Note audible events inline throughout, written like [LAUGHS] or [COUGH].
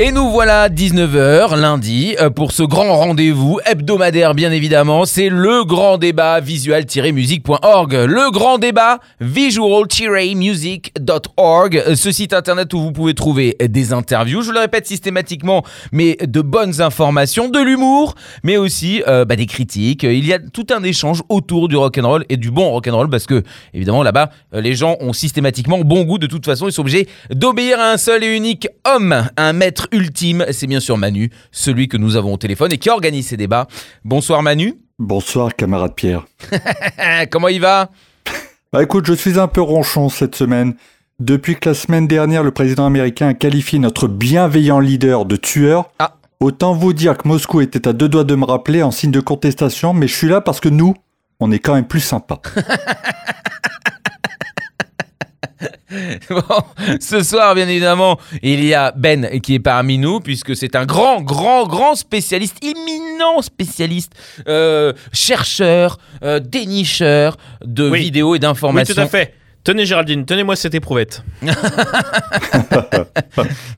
Et nous voilà 19h lundi euh, pour ce grand rendez-vous hebdomadaire bien évidemment, c'est le grand débat visual-music.org. Le grand débat visual-music.org, ce site internet où vous pouvez trouver des interviews, je le répète systématiquement, mais de bonnes informations, de l'humour, mais aussi euh, bah, des critiques. Il y a tout un échange autour du rock'n'roll et du bon rock'n'roll parce que évidemment là-bas euh, les gens ont systématiquement bon goût de toute façon, ils sont obligés d'obéir à un seul et unique homme, un maître ultime, c'est bien sûr Manu, celui que nous avons au téléphone et qui organise ces débats. Bonsoir Manu. Bonsoir, camarade Pierre. [LAUGHS] Comment il va? Bah écoute, je suis un peu ronchon cette semaine. Depuis que la semaine dernière, le président américain a qualifié notre bienveillant leader de tueur, Ah. autant vous dire que Moscou était à deux doigts de me rappeler en signe de contestation, mais je suis là parce que nous, on est quand même plus sympa. [LAUGHS] [LAUGHS] Bon, ce soir, bien évidemment, il y a Ben qui est parmi nous, puisque c'est un grand, grand, grand spécialiste, imminent spécialiste, euh, chercheur, euh, dénicheur de Oui. vidéos et Oui, d'informations. tout à fait. Tenez Géraldine, tenez-moi cette éprouvette. [LAUGHS] [LAUGHS]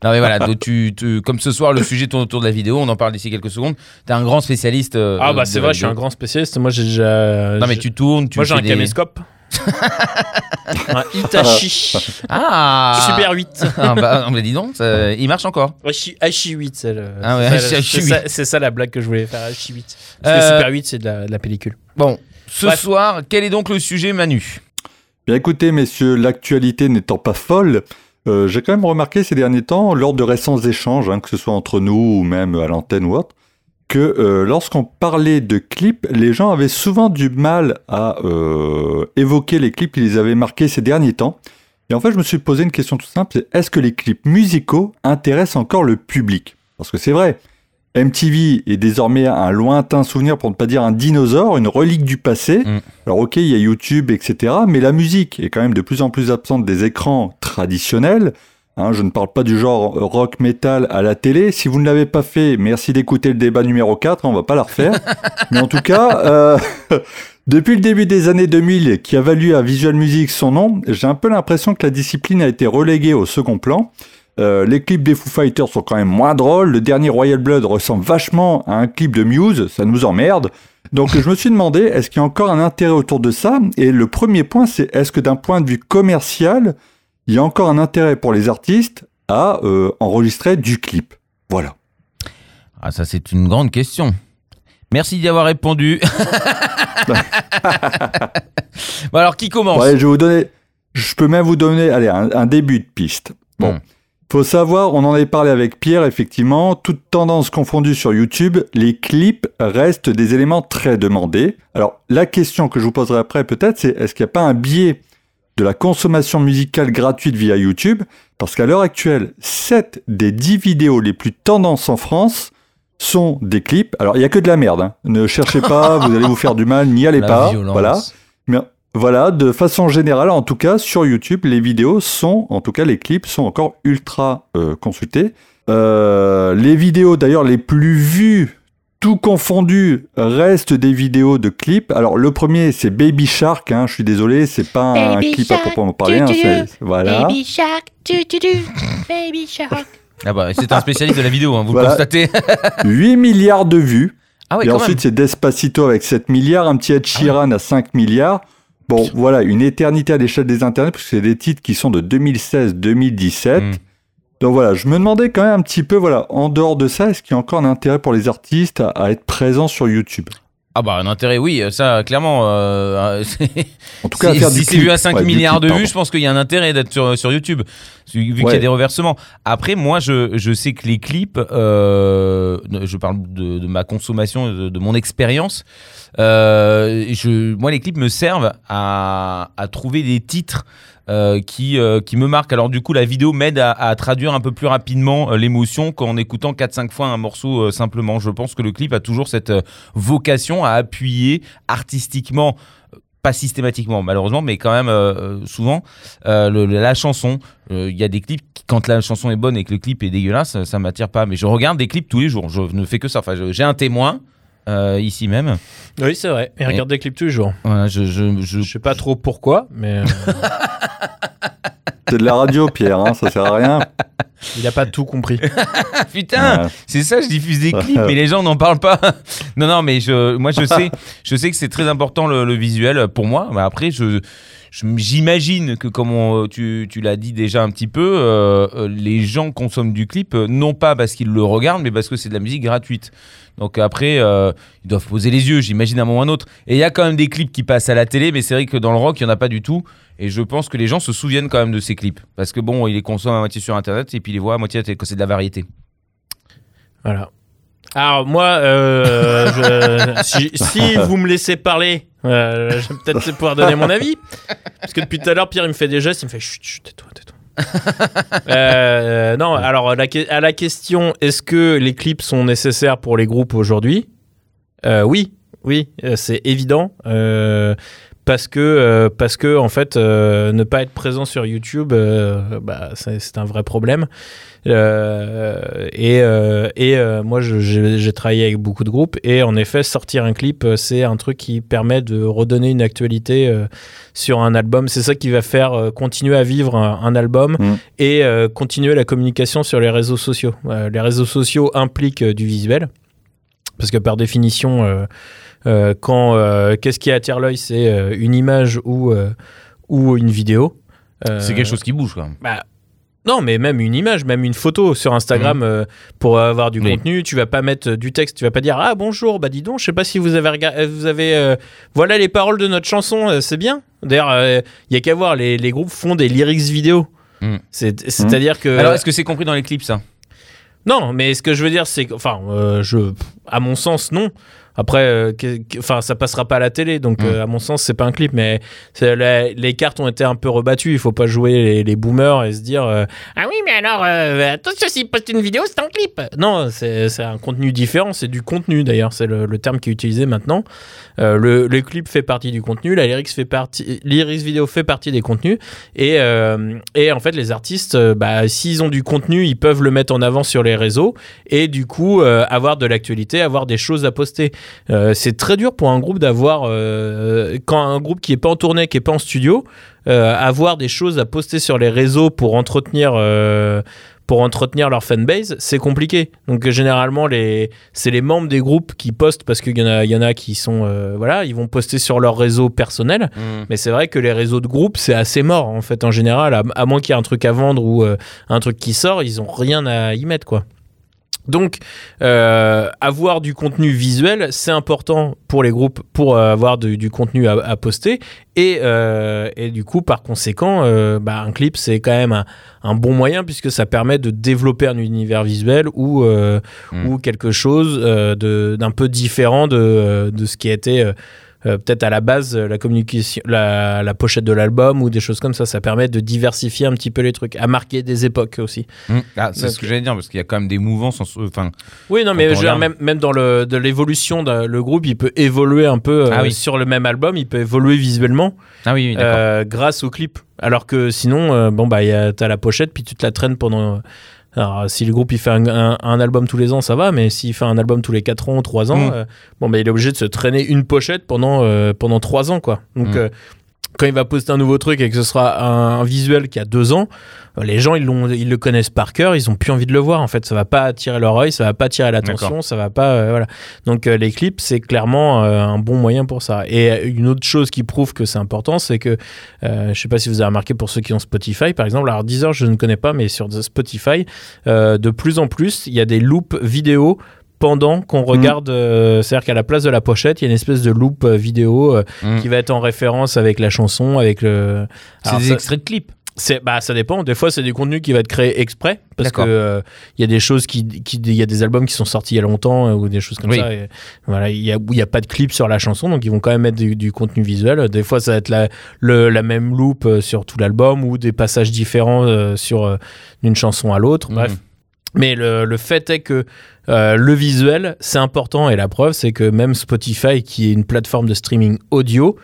Non mais voilà, donc tu, tu- comme ce soir le sujet tourne autour de la vidéo, on en parle d'ici quelques secondes. T'es un grand spécialiste. euh, Ah bah c'est vrai, je suis un grand spécialiste. Moi j'ai déjà... Non mais tu tournes, tu Moi j'ai un des- caméscope. Un Hitachi [LAUGHS] Ah Super 8. Ah bah, bah, dis donc, ça- il marche encore. Hachi, Hachi 8, c'est le- Ah ouais, c'est Hachi c'est 8. ça, c'est ça la blague que je voulais faire, Hachi 8. Parce que Euh, Super 8 c'est de la, de la pellicule. Bon, ce Bref. soir, quel est donc le sujet Manu? Bien écoutez, messieurs, l'actualité n'étant pas folle, euh, j'ai quand même remarqué ces derniers temps, lors de récents échanges, hein, que ce soit entre nous ou même à l'antenne ou autre, que euh, lorsqu'on parlait de clips, les gens avaient souvent du mal à euh, évoquer les clips qu'ils avaient marqués ces derniers temps. Et en fait, je me suis posé une question tout simple, c'est est-ce que les clips musicaux intéressent encore le public? Parce que c'est vrai, MTV est désormais un lointain souvenir, pour ne pas dire un dinosaure, une relique du passé. Mm. Alors ok, il y a YouTube, etc. Mais la musique est quand même de plus en plus absente des écrans traditionnels. Hein, je ne parle pas du genre rock metal à la télé. Si vous ne l'avez pas fait, merci d'écouter le débat numéro 4, on va pas la refaire. [LAUGHS] Mais en tout cas, euh, [LAUGHS] depuis le début des années 2000, qui a valu à Visual Music son nom, j'ai un peu l'impression que la discipline a été reléguée au second plan. Euh, les clips des Foo Fighters sont quand même moins drôles. Le dernier Royal Blood ressemble vachement à un clip de Muse, ça nous emmerde. Donc je me suis demandé, est-ce qu'il y a encore un intérêt autour de ça? Et le premier point, c'est est-ce que d'un point de vue commercial, il y a encore un intérêt pour les artistes à euh, enregistrer du clip Voilà. Ah ça c'est une grande question. Merci d'y avoir répondu. [LAUGHS] bon alors qui commence? Ouais, je vais vous donner, je peux même vous donner, allez, un, un début de piste. Bon. Hmm. Faut savoir, on en avait parlé avec Pierre, effectivement, toute tendance confondue sur YouTube, les clips restent des éléments très demandés. Alors, la question que je vous poserai après, peut-être, c'est est-ce qu'il n'y a pas un biais de la consommation musicale gratuite via YouTube Parce qu'à l'heure actuelle, 7 des 10 vidéos les plus tendances en France sont des clips. Alors, il n'y a que de la merde. hein. Ne cherchez pas, [LAUGHS] vous allez vous faire du mal, n'y allez La pas. violence. Voilà. Mais voilà, de façon générale, en tout cas, sur YouTube, les vidéos sont, en tout cas, les clips sont encore ultra euh, consultés. Euh, les vidéos, d'ailleurs, les plus vues, tout confondu, restent des vidéos de clips. Alors, le premier, c'est Baby Shark. Hein, je suis désolé, c'est pas un Baby clip à Shark, proprement parler. hein, tu, tu, c'est- voilà. Baby Shark, tu tu tu, Baby Shark. Ah bah c'est un spécialiste de la vidéo, hein, vous Voilà. le constatez. [LAUGHS] 8 milliards de vues. ah ouais et ensuite, c'est Despacito avec 7 milliards, un petit Ed Sheeran à 5 milliards. Bon, voilà, une éternité à l'échelle des internets, parce que c'est des titres qui sont de 2016-2017. Mm. Donc voilà, je me demandais quand même un petit peu, voilà, en dehors de ça, est-ce qu'il y a encore un intérêt pour les artistes à, à être présents sur YouTube? Ah bah un intérêt oui, ça clairement. euh, [LAUGHS] c'est- En tout cas, si c'est vu à 5 Ouais, du milliards de vues, pardon. je pense qu'il y a un intérêt d'être sur, sur YouTube, vu qu'il y a des reversements. Après, moi, je, je sais que les clips, euh, je parle de, de ma consommation, de, de mon expérience, euh, je, moi, les clips me servent à, à trouver des titres euh, qui, euh, qui me marquent. Alors du coup, la vidéo m'aide à, traduire un peu plus rapidement euh, l'émotion qu'en écoutant 4-5 fois un morceau simplement. Je pense que le clip a toujours cette vocation à appuyer artistiquement pas systématiquement malheureusement, mais quand même souvent la chanson. Il y a des clips qui, quand la chanson est bonne et que le clip est dégueulasse, ça, ça m'attire pas. Mais je regarde des clips tous les jours. Je ne fais que ça. Enfin, j'ai un témoin euh, ici même. Oui, c'est vrai. Et regarde des clips tous les jours. Voilà, je, je, je- Je sais pas trop pourquoi, mais euh, [LAUGHS] C'est de la radio, Pierre, hein, ça sert à rien. [LAUGHS] il a pas tout compris. [LAUGHS] Putain, Ouais. c'est ça. Je diffuse des clips, mais les gens n'en parlent pas. non, non, mais je, moi je sais, je sais que c'est très important le, le visuel pour moi. Mais après, je- J'imagine que, comme on- tu, tu l'as dit déjà un petit peu, euh, euh, les gens consomment du clip euh, non pas parce qu'ils le regardent, mais parce que c'est de la musique gratuite. Donc après, euh, ils doivent poser les yeux, j'imagine, à un moment ou à un autre. Et il y a quand même des clips qui passent à la télé, mais c'est vrai que dans le rock, il n'y en a pas du tout. Et je pense que les gens se souviennent quand même de ces clips. Parce que bon, ils les consomment à moitié sur Internet et puis ils les voient à moitié à la télé, c'est de la variété. Voilà. Alors moi, euh, je- [LAUGHS] si, si vous me laissez parler, euh, je vais peut-être [LAUGHS] pouvoir donner mon avis. Parce que depuis tout à l'heure, Pierre, il me fait des gestes, il me fait chut, chut, tais-toi, tais-toi. [LAUGHS] Euh, non, alors la à la question, est-ce que les clips sont nécessaires pour les groupes aujourd'hui? Oui, oui, c'est évident. Parce que, euh, parce que en fait, euh, ne pas être présent sur YouTube, euh, bah, c'est un vrai problème. Et et moi, j'ai travaillé avec beaucoup de groupes et en effet, sortir un clip, c'est un truc qui permet de redonner une actualité sur un album. C'est ça qui va faire continuer à vivre un, un album Mm. et continuer la communication sur les réseaux sociaux. Les réseaux sociaux impliquent du visuel parce que par définition, euh, quand euh, qu'est-ce qui attire l'œil, c'est euh, une image ou euh, ou une vidéo. Euh, C'est quelque chose qui bouge quand même. bah, non, mais même une image, même une photo sur Instagram euh, pour avoir du Oui. contenu. Tu vas pas mettre euh, du texte, tu vas pas dire ah bonjour, bah dis donc, je sais pas si vous avez regardé, vous avez euh, voilà les paroles de notre chanson, euh, c'est bien. D'ailleurs, il y a qu'à voir, les, les groupes font des lyrics vidéo. Mm. C'est- C'est-à-dire que Alors, est-ce que c'est compris dans les clips ça? Non, mais ce que je veux dire, c'est que, enfin, euh, je, à mon sens, non. Après, euh, enfin, ça passera pas à la télé, donc Mm. euh, à mon sens, c'est pas un clip. Mais les cartes ont été un peu rebattues. Il faut pas jouer les, les boomers et se dire euh, ah oui, mais alors attention, s'ils postent une vidéo, c'est un clip. Non, c'est un contenu différent. C'est du contenu d'ailleurs. C'est le, le terme qui est utilisé maintenant. Le, le clip fait partie du contenu. La lyrics fait partie, lyrics vidéo fait partie des contenus. Et, et en fait, les artistes, bah, s'ils ont du contenu, ils peuvent le mettre en avant sur les réseaux et du coup euh, avoir de l'actualité, avoir des choses à poster. Euh, c'est très dur pour un groupe d'avoir, euh, quand un groupe qui est pas en tournée, qui est pas en studio, euh, avoir des choses à poster sur les réseaux pour entretenir. pour entretenir leur fanbase, c'est compliqué. Donc généralement, les, c'est les membres des groupes qui postent parce qu'il y en a, y en a qui sont, voilà, ils vont poster sur leur réseau personnel. Mais c'est vrai que les réseaux de groupe, c'est assez mort en fait en général, à, à moins qu'il y ait un truc à vendre ou un truc qui sort, ils ont rien à y mettre quoi. Donc, euh, avoir du contenu visuel, c'est important pour les groupes pour euh, avoir du, du contenu à, à poster. Et, euh, et du coup, par conséquent, euh, bah, un clip, c'est quand même un, un bon moyen puisque ça permet de développer un univers visuel ou, euh, Mm. ou quelque chose euh, d'un peu différent de, de ce qui a été euh, peut-être à la base euh, la communication, la, la pochette de l'album ou des choses comme ça. Ça permet de diversifier un petit peu les trucs, à marquer des époques aussi. Mm. Ah, c'est ce que j'allais dire parce qu'il y a quand même des mouvances. Enfin, Oui, non, mais on je veux dire, regarde. même, même dans le, de l'évolution, de- le groupe, il peut évoluer un peu euh, Ah oui. sur le même album, il peut évoluer visuellement ah oui, euh, grâce au clip. Alors que sinon, bon, bah, t'as la pochette, puis tu te la traînes pendant. Alors, si le groupe il fait un, un- un album tous les ans, ça va, mais s'il fait un album tous les 4 ans ou 3 ans, Mm. euh, bon, bah, il est obligé de se traîner une pochette pendant, euh, pendant 3 ans, quoi. Donc, Mm. euh, quand il va poster un nouveau truc et que ce sera un, un visuel qui a 2 ans, euh, les gens ils, l'ont- ils le connaissent par cœur, ils ont plus envie de le voir en fait. Ça va pas attirer leur œil, ça va pas attirer l'attention, ça va pas. euh, voilà. Donc euh, les clips c'est clairement euh, un bon moyen pour ça. Et une autre chose qui prouve que c'est important, c'est que je sais pas si vous avez remarqué pour ceux qui ont Spotify par exemple. Alors Deezer je ne connais pas, mais sur Spotify de plus en plus il y a des loops vidéo pendant qu'on regarde, euh, c'est-à-dire qu'à la place de la pochette, il y a une espèce de loop euh, vidéo euh, Mm. qui va être en référence avec la chanson, avec le. C'est des ça- extraits de clips. c'est bah ça dépend. Des fois c'est du contenu qui va être créé exprès parce que D'accord. euh, il y a des choses qui qui il y a des albums qui sont sortis il y a longtemps euh, ou des choses comme Oui. ça. Et, voilà, il y a où il y a pas de clip sur la chanson donc ils vont quand même mettre du, du contenu visuel. Des fois ça va être la le, la même loop sur tout l'album ou des passages différents euh, sur d'une chanson à l'autre. Bref. Mm. Mais le, le fait est que euh, le visuel, c'est important et la preuve, c'est que même Spotify, qui est une plateforme de streaming audio,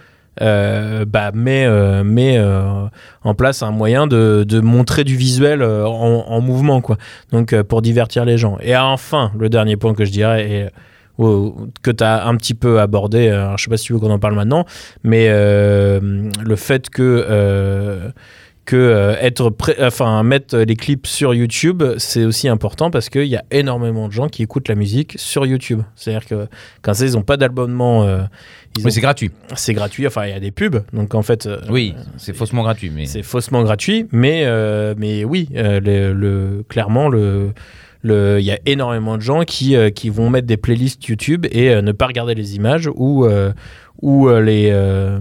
euh, bah, met, euh, met en place un moyen de, de montrer du visuel en, en mouvement, quoi. Donc, pour divertir les gens. Et enfin, le dernier point que je dirais, que tu as un petit peu abordé, alors, je sais pas si tu veux qu'on en parle maintenant, mais le fait que. Euh, que euh, être enfin mettre les clips sur YouTube, c'est aussi important parce qu'il y a énormément de gens qui écoutent la musique sur YouTube. C'est-à-dire que quand ça, ils n'ont pas d'abonnement, euh, ils Mais ont- c'est gratuit. c'est gratuit. Enfin, il y a des pubs, donc en fait, euh, Oui, c'est faussement gratuit. Mais... c'est faussement gratuit, mais euh, mais oui, euh, le, le- clairement le il y a énormément de gens qui, euh, qui vont mettre des playlists YouTube et euh, ne pas regarder les images ou, euh, ou euh, les euh,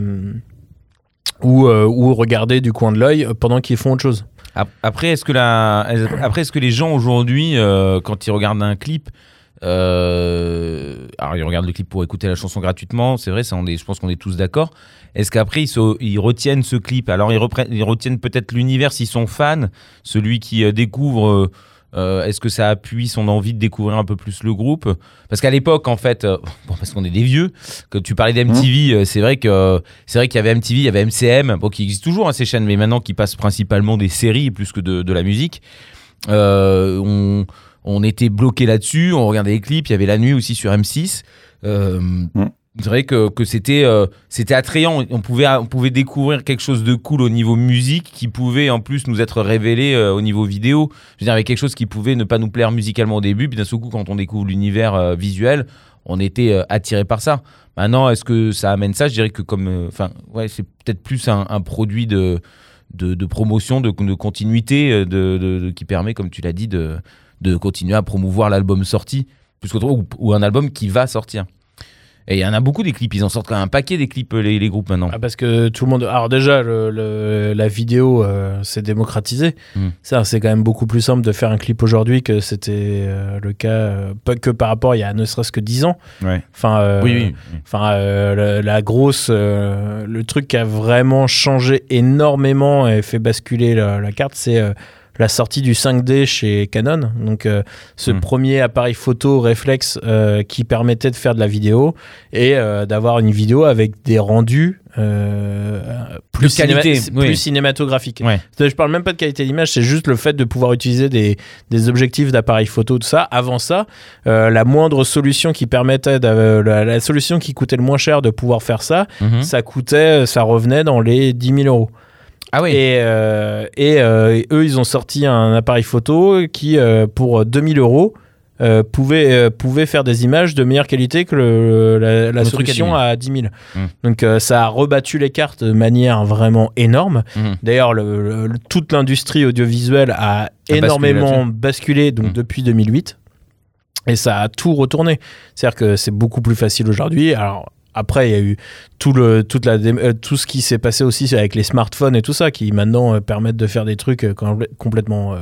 ou, euh, ou regarder du coin de l'œil pendant qu'ils font autre chose. Ap- Après, est-ce que, la... Après, est-ce que les gens aujourd'hui, euh, quand ils regardent un clip, euh, alors ils regardent le clip pour écouter la chanson gratuitement, c'est vrai, ça, on est, je pense qu'on est tous d'accord. Est-ce qu'après ils, retiennent ce clip? Alors ils, ils retiennent peut-être l'univers s'ils sont fans, celui qui euh, découvre. Euh, Est-ce que ça appuie son envie de découvrir un peu plus le groupe? Parce qu'à l'époque, en fait, euh, [LAUGHS] bon, parce qu'on est des vieux, que tu parlais d'MTV, euh, c'est vrai que c'est vrai qu'il y avait MTV, il y avait MCM, bon, qui existe toujours hein, ces chaînes, mais maintenant qui passent principalement des séries plus que de, de la musique. Euh, on, on était bloqué là-dessus, on regardait les clips, il y avait la nuit aussi sur M6. Euh, C'est vrai que, que c'était euh, c'était attrayant, on pouvait, on pouvait découvrir quelque chose de cool au niveau musique qui pouvait en plus nous être révélé euh, au niveau vidéo. Je veux dire, avec quelque chose qui pouvait ne pas nous plaire musicalement au début, puis d'un seul coup, quand on découvre l'univers euh, visuel, on était attiré par ça. Maintenant, est-ce que ça amène ça? Je dirais que comme, enfin, ouais, c'est peut-être plus un, produit de, de, promotion, de, de continuité, de, qui permet, comme tu l'as dit, de, de continuer à promouvoir l'album sorti, plus ou, ou un album qui va sortir. Et il y en a beaucoup des clips, ils en sortent quand même un paquet des clips, les, les groupes maintenant. Ah, parce que tout le monde. Alors déjà, le, le- la vidéo, euh, c'est démocratisé. Mm. Ça, c'est quand même beaucoup plus simple de faire un clip aujourd'hui que c'était euh, le cas, euh, que par rapport il y a ne serait-ce que 10 ans. Ouais. Enfin, euh, oui, oui. Enfin, euh, la, la grosse, euh, le truc qui a vraiment changé énormément et fait basculer la, la carte, c'est euh, la sortie du 5D chez Canon. Donc, euh, ce Mm. premier appareil photo réflexe euh, qui permettait de faire de la vidéo et euh, d'avoir une vidéo avec des rendus plus, De qualité, cinéma- oui. plus cinématographiques. Ouais. Je parle même pas de qualité d'image, c'est juste le fait de pouvoir utiliser des, des objectifs d'appareil photo, tout ça. Avant ça, la moindre solution qui permettait, de- la, la solution qui coûtait le moins cher de pouvoir faire ça, Mhm. ça coûtait, ça revenait dans les 10 000 euros. Ah oui. Et, euh, et euh, eux, ils ont sorti un appareil photo qui, euh, pour 2000 euros, pouvait, pouvait faire des images de meilleure qualité que le- la, la Le truc à 10 000. solution à 10 000. Mm. Donc ça a rebattu les cartes de manière vraiment énorme. Mhm. D'ailleurs, le- le- le- toute l'industrie audiovisuelle a énormément basculé donc Mm. depuis 2008. Et ça a tout retourné. C'est-à-dire que c'est beaucoup plus facile aujourd'hui. Alors après, il y a eu tout, le, toute la, euh, tout ce qui s'est passé aussi avec les smartphones et tout ça, qui maintenant euh, permettent de faire des trucs euh, complè- complètement,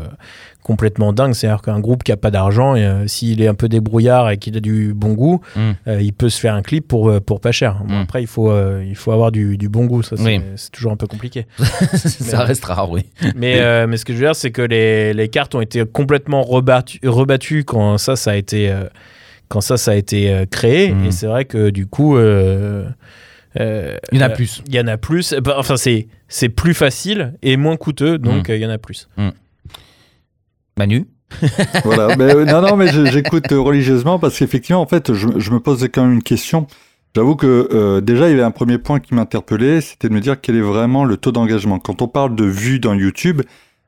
complètement dingues. C'est-à-dire qu'un groupe qui a pas d'argent, et, s'il est un peu débrouillard et qu'il a du bon goût, Mm. il peut se faire un clip pour, pour pas cher. Bon, Mm. Après, il faut, il faut avoir du, du bon goût. Ça, c'est Oui. toujours un peu compliqué. [LAUGHS] ça reste rare, oui. Mais, euh, mais ce que je veux dire, c'est que les, les cartes ont été complètement rebattues, rebattues quand ça, ça a été, euh, quand ça, ça a été euh, créé. Mhm. Et c'est vrai que du coup, euh, euh, Il y en a plus. Il y en a plus. Bah, Enfin, c'est c'est plus facile et moins coûteux, donc Mhm. euh, il y en a plus. Manu [LAUGHS] voilà. Mais, euh, non, non, mais j'écoute religieusement parce qu'effectivement, en fait, je, je me pose quand même une question. J'avoue que euh, déjà, il y avait un premier point qui m'interpellait, c'était de me dire quel est vraiment le taux d'engagement. Quand on parle de vues dans YouTube,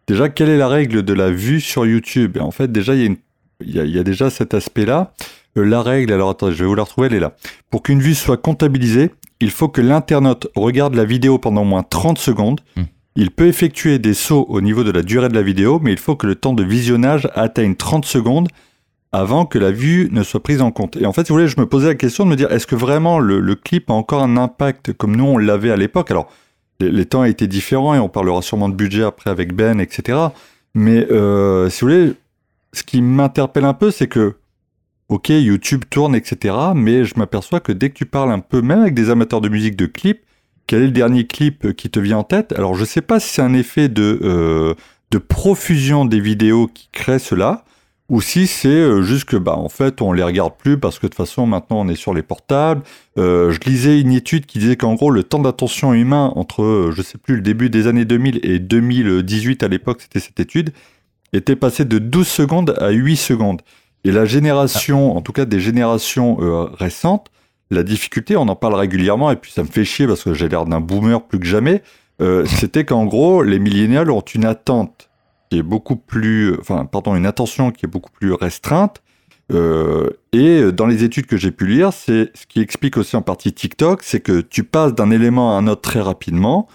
déjà, quelle est la règle de la vue sur YouTube? Et en fait, déjà, il y a, une- il y a, il y a déjà cet aspect-là. Euh, la règle, alors attends, je vais vous la retrouver, elle est là. Pour qu'une vue soit comptabilisée, il faut que l'internaute regarde la vidéo pendant au moins 30 secondes. Hmm. Il peut effectuer des sauts au niveau de la durée de la vidéo, mais il faut que le temps de visionnage atteigne 30 secondes avant que la vue ne soit prise en compte. Et en fait, si vous voulez, je me posais la question de me dire, est-ce que vraiment le, le clip a encore un impact comme nous on l'avait à l'époque? Alors, les, les temps étaient différents et on parlera sûrement de budget après avec Ben, etc. Mais euh, si vous voulez, ce qui m'interpelle un peu, c'est que, ok, YouTube tourne, etc. Mais je m'aperçois que dès que tu parles un peu, même avec des amateurs de musique de clips, quel est le dernier clip qui te vient en tête? Alors, je sais pas si c'est un effet de, euh, de profusion des vidéos qui crée cela, ou si c'est euh, juste que bah en fait on les regarde plus parce que de toute façon maintenant on est sur les portables. Euh, je lisais une étude qui disait qu'en gros le temps d'attention humain entre euh, je sais plus le début des années 2000 et 2018 à l'époque c'était cette étude était passé de 12 secondes à 8 secondes. Et la génération, en tout cas des générations euh, récentes, la difficulté, on en parle régulièrement et puis ça me fait chier parce que j'ai l'air d'un boomer plus que jamais. euh, c'était qu'en gros les millénials ont une attente qui est beaucoup plus, enfin, pardon, une attention qui est beaucoup plus restreinte. Euh, et dans les études que j'ai pu lire, c'est ce qui explique aussi en partie TikTok, c'est que tu passes d'un élément à un autre très rapidement.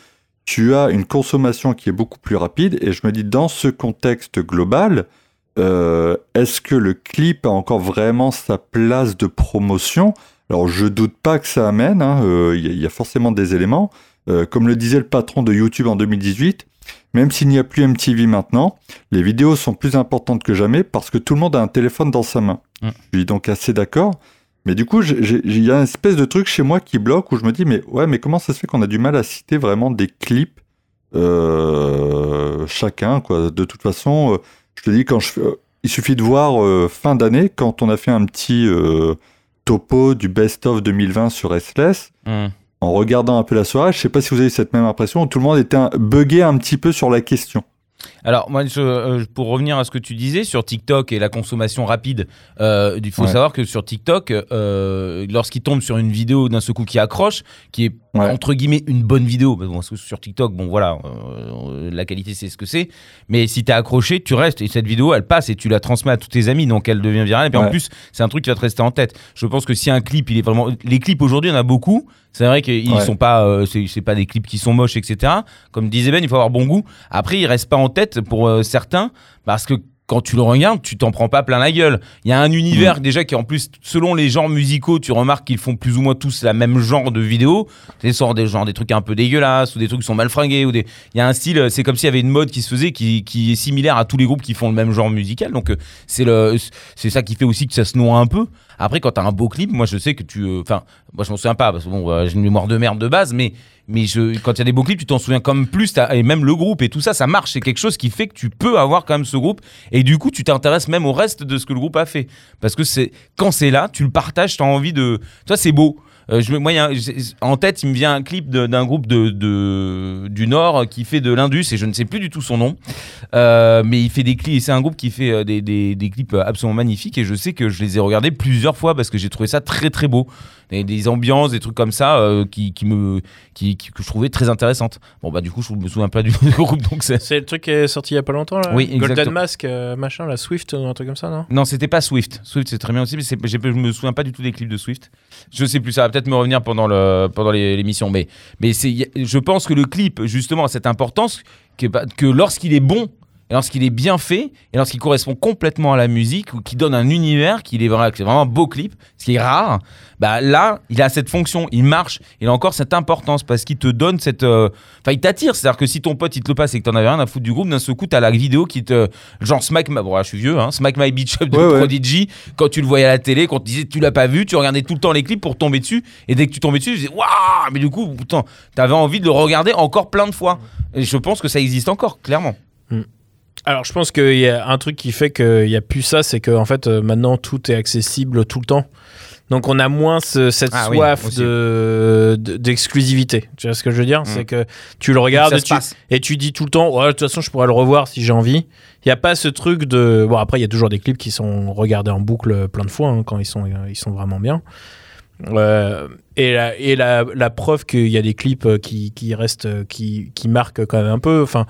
Tu as une consommation qui est beaucoup plus rapide. Et je me dis, dans ce contexte global, euh, est-ce que le clip a encore vraiment sa place de promotion? Alors, je doute pas que ça amène. hein, euh, Il y, a- il y a forcément des éléments. Euh, comme le disait le patron de YouTube en 2018, même s'il n'y a plus MTV maintenant, les vidéos sont plus importantes que jamais parce que tout le monde a un téléphone dans sa main. Mm. Je suis donc assez d'accord. Mais du coup, il y a une espèce de truc chez moi qui bloque où je me dis, mais ouais, mais comment ça se fait qu'on a du mal à citer vraiment des clips euh, chacun, quoi. De toute façon, euh, je te dis, quand je euh, il suffit de voir euh, fin d'année, quand on a fait un petit euh, topo du best-of 2020 sur SLS, Hmm. en regardant un peu la soirée, je sais pas si vous avez cette même impression, où tout le monde était un- buggé un petit peu sur la question. Alors, moi, je- euh, pour revenir à ce que tu disais sur TikTok et la consommation rapide, euh, il faut Ouais. savoir que sur TikTok, euh, lorsqu'il tombe sur une vidéo d'un seul coup qui accroche, qui est Ouais. entre guillemets une bonne vidéo, parce que sur TikTok, bon voilà, la qualité c'est ce que c'est, mais si t'es accroché, tu restes et cette vidéo elle passe et tu la transmets à tous tes amis, donc elle devient virale. Et puis en plus, c'est un truc qui va te rester en tête. Je pense que si un clip, il est vraiment, les clips aujourd'hui, il y en a beaucoup. C'est vrai qu'ils Ouais. sont pas, euh, c'est pas des clips qui sont moches, etc. Comme disait Ben, il faut avoir bon goût. Après, il reste pas en tête pour euh, certains parce que quand tu le regardes, tu t'en prends pas plein la gueule. Il y a un univers Mm. déjà qui en plus, selon les genres musicaux, tu remarques qu'ils font plus ou moins tous la même genre de vidéo. C'est genre des genre des trucs un peu dégueulasses ou des trucs qui sont mal fringués ou des. Il y a un style, c'est comme s'il y avait une mode qui se faisait qui, qui est similaire à tous les groupes qui font le même genre musical. Donc euh, c'est le, c'est ça qui fait aussi que ça se noie un peu. Après, quand t'as un beau clip, moi je sais que tu, euh, enfin, moi je m'en souviens pas parce que bon, euh, j'ai une mémoire de merde de base, mais mais quand il y a des beaux clips, tu t'en souviens comme plus, t'as- et même le groupe et tout ça, ça marche. C'est quelque chose qui fait que tu peux avoir quand même ce groupe, et du coup, tu t'intéresses même au reste de ce que le groupe a fait, parce que c'est quand c'est là, tu le partages, t'as envie de, toi c'est beau. Euh, je, moi, en tête, il me vient un clip d'un groupe de, du Nord qui fait de l'Indus, et je ne sais plus du tout son nom, Euh, mais il fait des clips. C'est un groupe qui fait euh, des clips absolument magnifiques, et je sais que je les ai regardés plusieurs fois parce que j'ai trouvé ça très très beau. Des, des ambiances, des trucs comme ça euh, qui, qui me, qui, qui- que je trouvais très intéressantes. Bon bah du coup, je me souviens pas du groupe, donc c'est. C'est le truc qui est sorti il y a pas longtemps là Oui, Golden exactement. Mask, euh, machin, la Swift, un truc comme ça, non? Non, c'était pas Swift. Swift, c'est très bien aussi, mais je me souviens pas du tout des clips de Swift. Je sais plus, ça va peut-être me revenir pendant le pendant l'émission, mais mais je pense que le clip justement a cette importance que bah, que lorsqu'il est bon. Et lorsqu'il est bien fait, et lorsqu'il correspond complètement à la musique, ou qu'il donne un univers, qu'il est vraiment, c'est vraiment un beau clip, ce qui est rare, bah là, il a cette fonction, il marche, il a encore cette importance parce qu'il te donne cette. euh, Enfin, il t'attire. C'est-à-dire que si ton pote il te le passe et que t'en avais rien à foutre du groupe, d'un seul coup, t'as la vidéo qui te. Genre Smack My. Bon, là, je suis vieux, hein. Smack My Beach Up de Ouais, ouais. Prodigy. Quand tu le voyais à la télé, quand tu disais tu l'as pas vu, tu regardais tout le temps les clips pour tomber dessus. Et dès que tu tombais dessus, tu disais waouh Mais du coup, putain, t'avais envie de le regarder encore plein de fois. Et je pense que ça existe encore, clairement. Alors, je pense qu'il y a un truc qui fait qu'il n'y a plus ça, c'est que en fait, euh, maintenant, tout est accessible tout le temps. Donc, on a moins ce- cette Ah soif de- de- d'exclusivité. tu vois ce que je veux dire? C'est que tu le regardes et tu, passe. et tu dis tout le temps, Ouais, de toute façon, je pourrais le revoir si j'ai envie. Il n'y a pas ce truc de. Bon, après, il y a toujours des clips qui sont regardés en boucle plein de fois hein, quand ils sont, euh, ils sont vraiment bien. Euh, et la, et la, la preuve qu'il y a des clips euh, qui, qui restent, euh, qui, qui marquent quand même un peu. Enfin,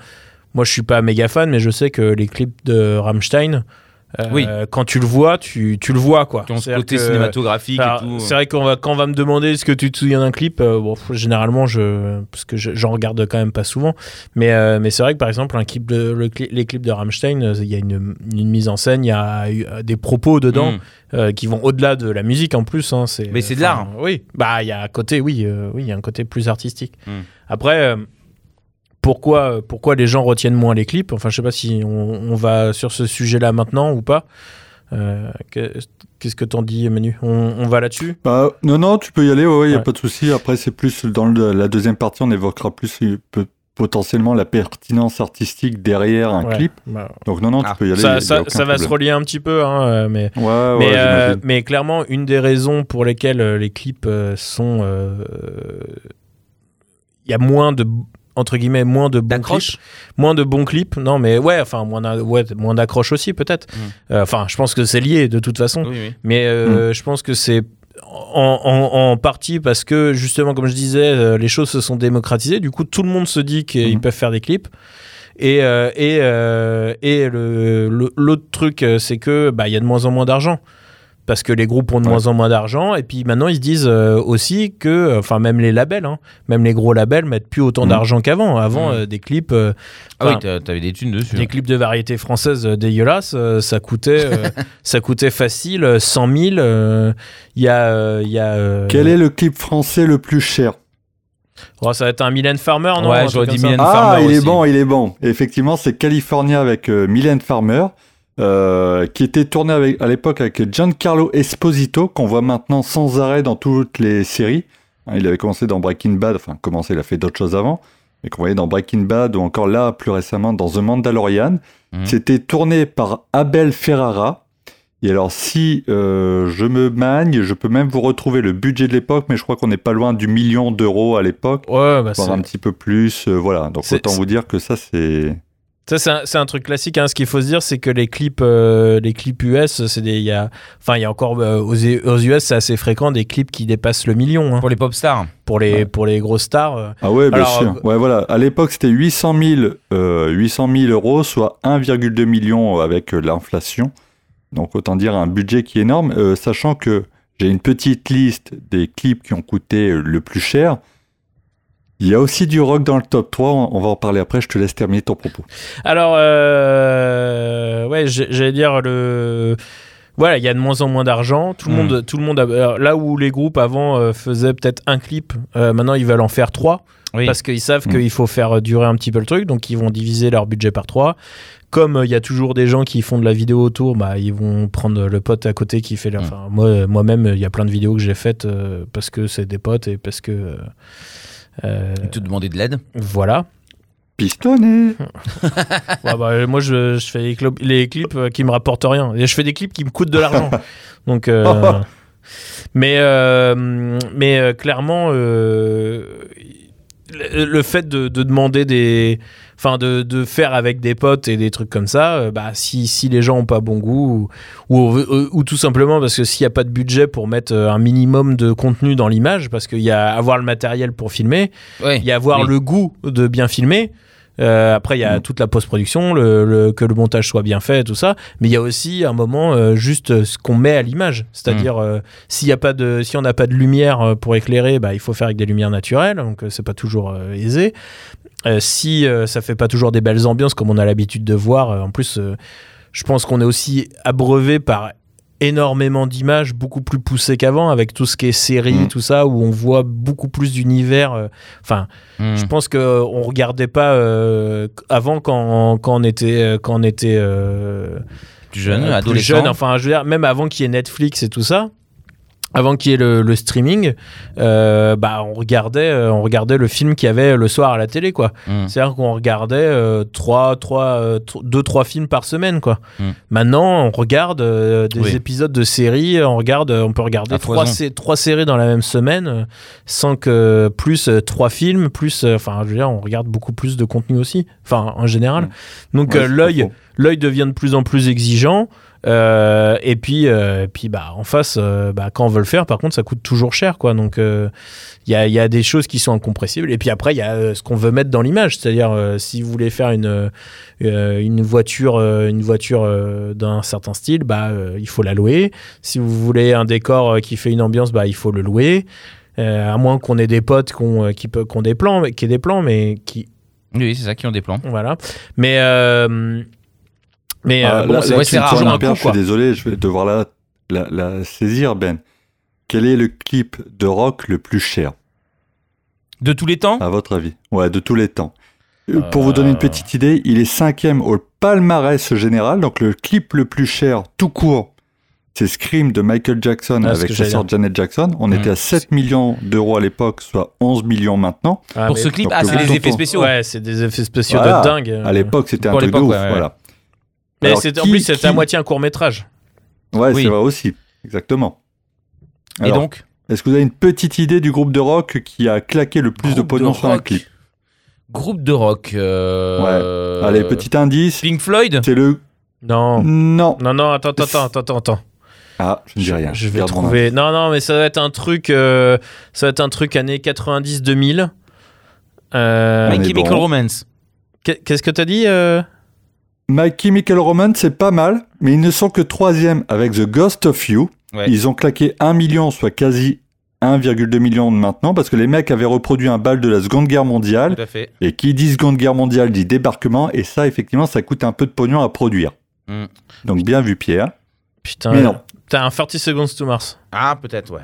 moi, je suis pas méga fan, mais je sais que les clips de Rammstein, euh, Oui. quand tu le vois, tu, tu le vois quoi. Ont ce côté que- cinématographique et tout. C'est vrai qu'on va quand on va me demander est-ce que tu te souviens d'un clip. euh, bon, généralement, je parce que je- j'en regarde quand même pas souvent. Mais euh, mais c'est vrai que par exemple, un clip de le les clips de Rammstein, il y a une, une mise en scène, il y a des propos dedans Mm. euh, qui vont au-delà de la musique en plus. hein, Mais c'est de l'art. Oui, bah il y a un côté, oui, oui, il y a un côté plus artistique. Mm. Après. Pourquoi, pourquoi les gens retiennent moins les clips Enfin, je sais pas si on, on va sur ce sujet-là maintenant ou pas. Euh, que- Qu'est-ce que t'en dis, Manu? On, on va là-dessus? Bah, non, non, tu peux y aller, ouais, il n'y a Ouais. pas de souci. Après, c'est plus dans le- la deuxième partie, on évoquera plus euh, peu- potentiellement la pertinence artistique derrière un Ouais. clip. Bah, Donc non, non, Ah. tu peux y aller. y ça a ça, aucun ça va se relier un petit peu, hein, euh, mais Ouais, ouais, mais, euh, clairement, une des raisons pour lesquelles les clips sont. euh, Il y a moins de. Entre guillemets, moins de bons clips. Moins de bons clips. Non, mais ouais, enfin, moins d'a- ouais, moins d'accroche aussi, peut-être. Mm. Euh, Enfin, je pense que c'est lié de toute façon. Oui, oui. Mais euh, je pense que c'est en, en- en partie parce que justement, comme je disais, euh, les choses se sont démocratisées. Du coup, tout le monde se dit qu'ils Mhm. peuvent faire des clips. Et, euh, et, euh, et le- le- l'autre truc, c'est que bah, il y a de moins en moins d'argent. Parce que les groupes ont de Ouais. moins en moins d'argent. Et puis maintenant, ils se disent euh, aussi que, enfin, même les labels, hein, même les gros labels mettent plus autant Mhm. d'argent qu'avant. Avant, Mhm. euh, des clips. euh, Ah oui, t'avais des thunes dessus. des clips de variété française euh, dégueulasses, euh, ça coûtait, euh, [LAUGHS] ça coûtait facile euh, 100 000. euh, Il y a, euh, il y a euh, Quel est le clip français le plus cher? Oh, ça va être un Mylène Farmer, non? Ouais, j'aurais dit. Mylène Ah, Farmer il est bon, il est bon. Effectivement, c'est California avec euh, Mylène Farmer, euh, qui était tourné avec, à l'époque avec Giancarlo Esposito, qu'on voit maintenant sans arrêt dans toutes les séries. Hein, il avait commencé dans Breaking Bad, enfin commencé, il a fait d'autres choses avant, mais qu'on voyait dans Breaking Bad ou encore là, plus récemment, dans The Mandalorian. Mhm. C'était tourné par Abel Ferrara. Et alors, si euh, je me magne, je peux même vous retrouver le budget de l'époque, mais je crois qu'on n'est pas loin du million d'euros à l'époque Ouais, bah, un petit peu plus. euh, voilà, donc autant vous dire que ça, c'est. Ça, c'est un, truc classique. hein. Ce qu'il faut se dire, c'est que les clips, euh, les clips US, c'est des, il y a, enfin, il y a encore euh, aux, aux US, c'est assez fréquent des clips qui dépassent le million hein, Pour les pop stars. pour les Ouais. pour les grosses stars. euh. Ah ouais, bien Alors, sûr. Ouais, voilà. À l'époque, c'était 800 000, euh, 800 000 euros, soit 1,2 million avec euh, l'inflation. Donc autant dire un budget qui est énorme, euh, sachant que j'ai une petite liste des clips qui ont coûté le plus cher. Il y a aussi du rock dans le top 3, on va en parler après, je te laisse terminer ton propos. Alors, euh, ouais, j'allais dire le. Voilà, il y a de moins en moins d'argent. Tout le Mm. monde, tout le monde. a- alors, là où les groupes avant euh, faisaient peut-être un clip, euh, maintenant ils veulent en faire trois Oui. parce qu'ils savent Mm. qu'il faut faire durer un petit peu le truc, donc ils vont diviser leur budget par trois. Comme euh, il y a toujours des gens qui font de la vidéo autour, bah ils vont prendre le pote à côté qui fait. La... Mm. Enfin, moi, moi-même, il y a plein de vidéos que j'ai faites euh, parce que c'est des potes et parce que. euh, euh, Ils te demandaient de l'aide. voilà. Pistonné [LAUGHS] Ouais, bah, euh, moi, je, je fais les, clips euh, qui me rapportent rien. Et je fais des clips qui me coûtent de l'argent. [LAUGHS] Donc, euh, mais, euh, mais euh, clairement, euh, le, le fait de, de demander des. Enfin, de, de faire avec des potes et des trucs comme ça, euh, bah, si, si les gens ont pas bon goût, ou, ou, ou- ou tout simplement parce que s'il n'y a pas de budget pour mettre euh, un minimum de contenu dans l'image, parce qu'il y a avoir le matériel pour filmer, Ouais. il y a avoir Oui. le goût de bien filmer. Euh, après, il y a Mm. toute la post-production, le, le- que le montage soit bien fait, tout ça. Mais il y a aussi un moment euh, juste ce qu'on met à l'image, c'est-à-dire euh, s'il y a pas de, si on n'a pas de lumière pour éclairer, bah, il faut faire avec des lumières naturelles, donc c'est pas toujours aisé. Si ça fait pas toujours des belles ambiances comme on a l'habitude de voir, en plus, je pense qu'on est aussi abreuvé par énormément d'images beaucoup plus poussées qu'avant avec tout ce qui est série Mm. tout ça où on voit beaucoup plus d'univers euh, enfin Hmm. je pense que euh, on regardait pas euh, avant quand, quand on était euh, quand on était euh, Plus jeune, plus adolescent. jeune, enfin je veux dire même avant qu'il y ait Netflix et tout ça avant qu'il y ait le, le streaming euh, bah on regardait euh, on regardait le film qu'il y avait le soir à la télé quoi Hmm. c'est-à-dire qu'on regardait euh, trois, trois, euh, deux, trois films par semaine, quoi. Mm. Maintenant, on regarde des Oui. épisodes de séries, on regarde, on peut regarder trois, foison. sé- trois séries dans la même semaine, sans que plus trois films, plus, enfin, je veux dire, on regarde beaucoup plus de contenu aussi, enfin, en général. Donc Ouais, euh, c'est l'œil, l'œil devient de plus en plus exigeant. Euh, et puis, euh, et puis bah, en face, euh, bah, quand on veut le faire, par contre, ça coûte toujours cher. Quoi. Donc, il y, a, il y a des choses qui sont incompressibles. Et puis après, il y a ce qu'on veut mettre dans l'image. C'est-à-dire, si vous voulez faire une, une voiture, une voiture d'un certain style, bah, il faut la louer. Si vous voulez un décor qui fait une ambiance, bah, il faut le louer. À moins qu'on ait des potes qui peut- qui ont des plans, mais- qui aient des plans, mais qui, Oui, c'est ça qui ont des plans. voilà. Mais, mais Ah, euh, bon, là, c'est toujours un coup, je suis désolé, je vais devoir la, la, la saisir, Ben. Quel est le clip de rock le plus cher, De tous les temps? À votre avis Ouais, de tous les temps. Euh, Pour vous donner une petite idée, il est cinquième au palmarès général, donc le clip le plus cher tout court c'est Scream de Michael Jackson Ah, avec sa sœur Janet Jackson. On Mm. était à 7 millions d'euros à l'époque, soit 11 millions maintenant. Ah, Pour mais- ce clip, ah, c'est les bouton- effets spéciaux. Ouais, c'est des effets spéciaux Voilà. de dingue. À l'époque, c'était un truc de ouf. ouais, ouais. Voilà. Mais Alors, c'est- en plus, c'était à qui- moitié un court métrage. Ouais, Oui. c'est vrai aussi. Exactement. Et Alors, donc Est-ce que vous avez une petite idée du groupe de rock qui a claqué le plus de pognon sur un clip Groupe de rock. euh, Allez, petit indice. Pink Floyd C'est le. Non. Non. Non, non, attends, attends, attends, attends, attends. Ah, je ne dis rien. Je vais Garde trouver. Non, non, mais ça va être un truc. euh, Ça va être un truc années 90-2000. Euh, My Chemical bon. Romance. qu'est- Qu'est-ce que t'as dit euh? My Chemical Romance, c'est pas mal, mais ils ne sont que troisième avec The Ghost of You. Ouais. Ils ont claqué 1 million, soit quasi 1,2 million maintenant, parce que les mecs avaient reproduit un bal de la Seconde Guerre mondiale. Tout à fait. Et qui dit Seconde Guerre mondiale dit débarquement, et ça, effectivement, ça coûte un peu de pognon à produire. Mm. Donc bien vu, Pierre. Putain. Mais non. T'as un 30 Seconds to Mars. Ah, peut-être, ouais.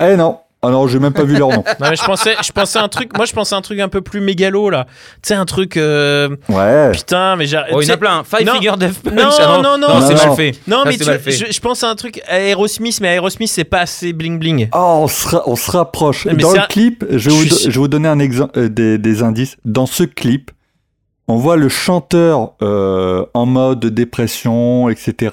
Eh non Alors, j'ai même pas vu leur nom. Non, mais je pensais, je pensais un truc. Moi, je pensais un truc un peu plus mégalo là. Tu sais, un truc. euh, Ouais. Putain, mais j'ai. Oh, il y en a plein. Five Non. Figure Death Punch. Non, ah non, non, c'est non. mal Non. fait. Non, Ça, mais c'est tu- mal fait. je, je pense à un truc Aerosmith, mais Aerosmith, c'est pas assez bling bling. Oh, on se, ra- on se rapproche. Mais Dans c'est le un- clip, je vais, vous, suis- je vais vous donner un exemple, euh, des, des indices. Dans ce clip, on voit le chanteur euh, en mode dépression, etc.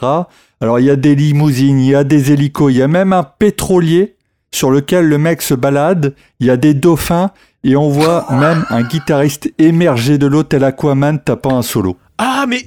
Alors, il y a des limousines, il y a des hélicos, il y a même un pétrolier sur lequel le mec se balade. Il y a des dauphins et on voit même un guitariste émerger de l'eau tel Aquaman tapant un solo. Ah, mais.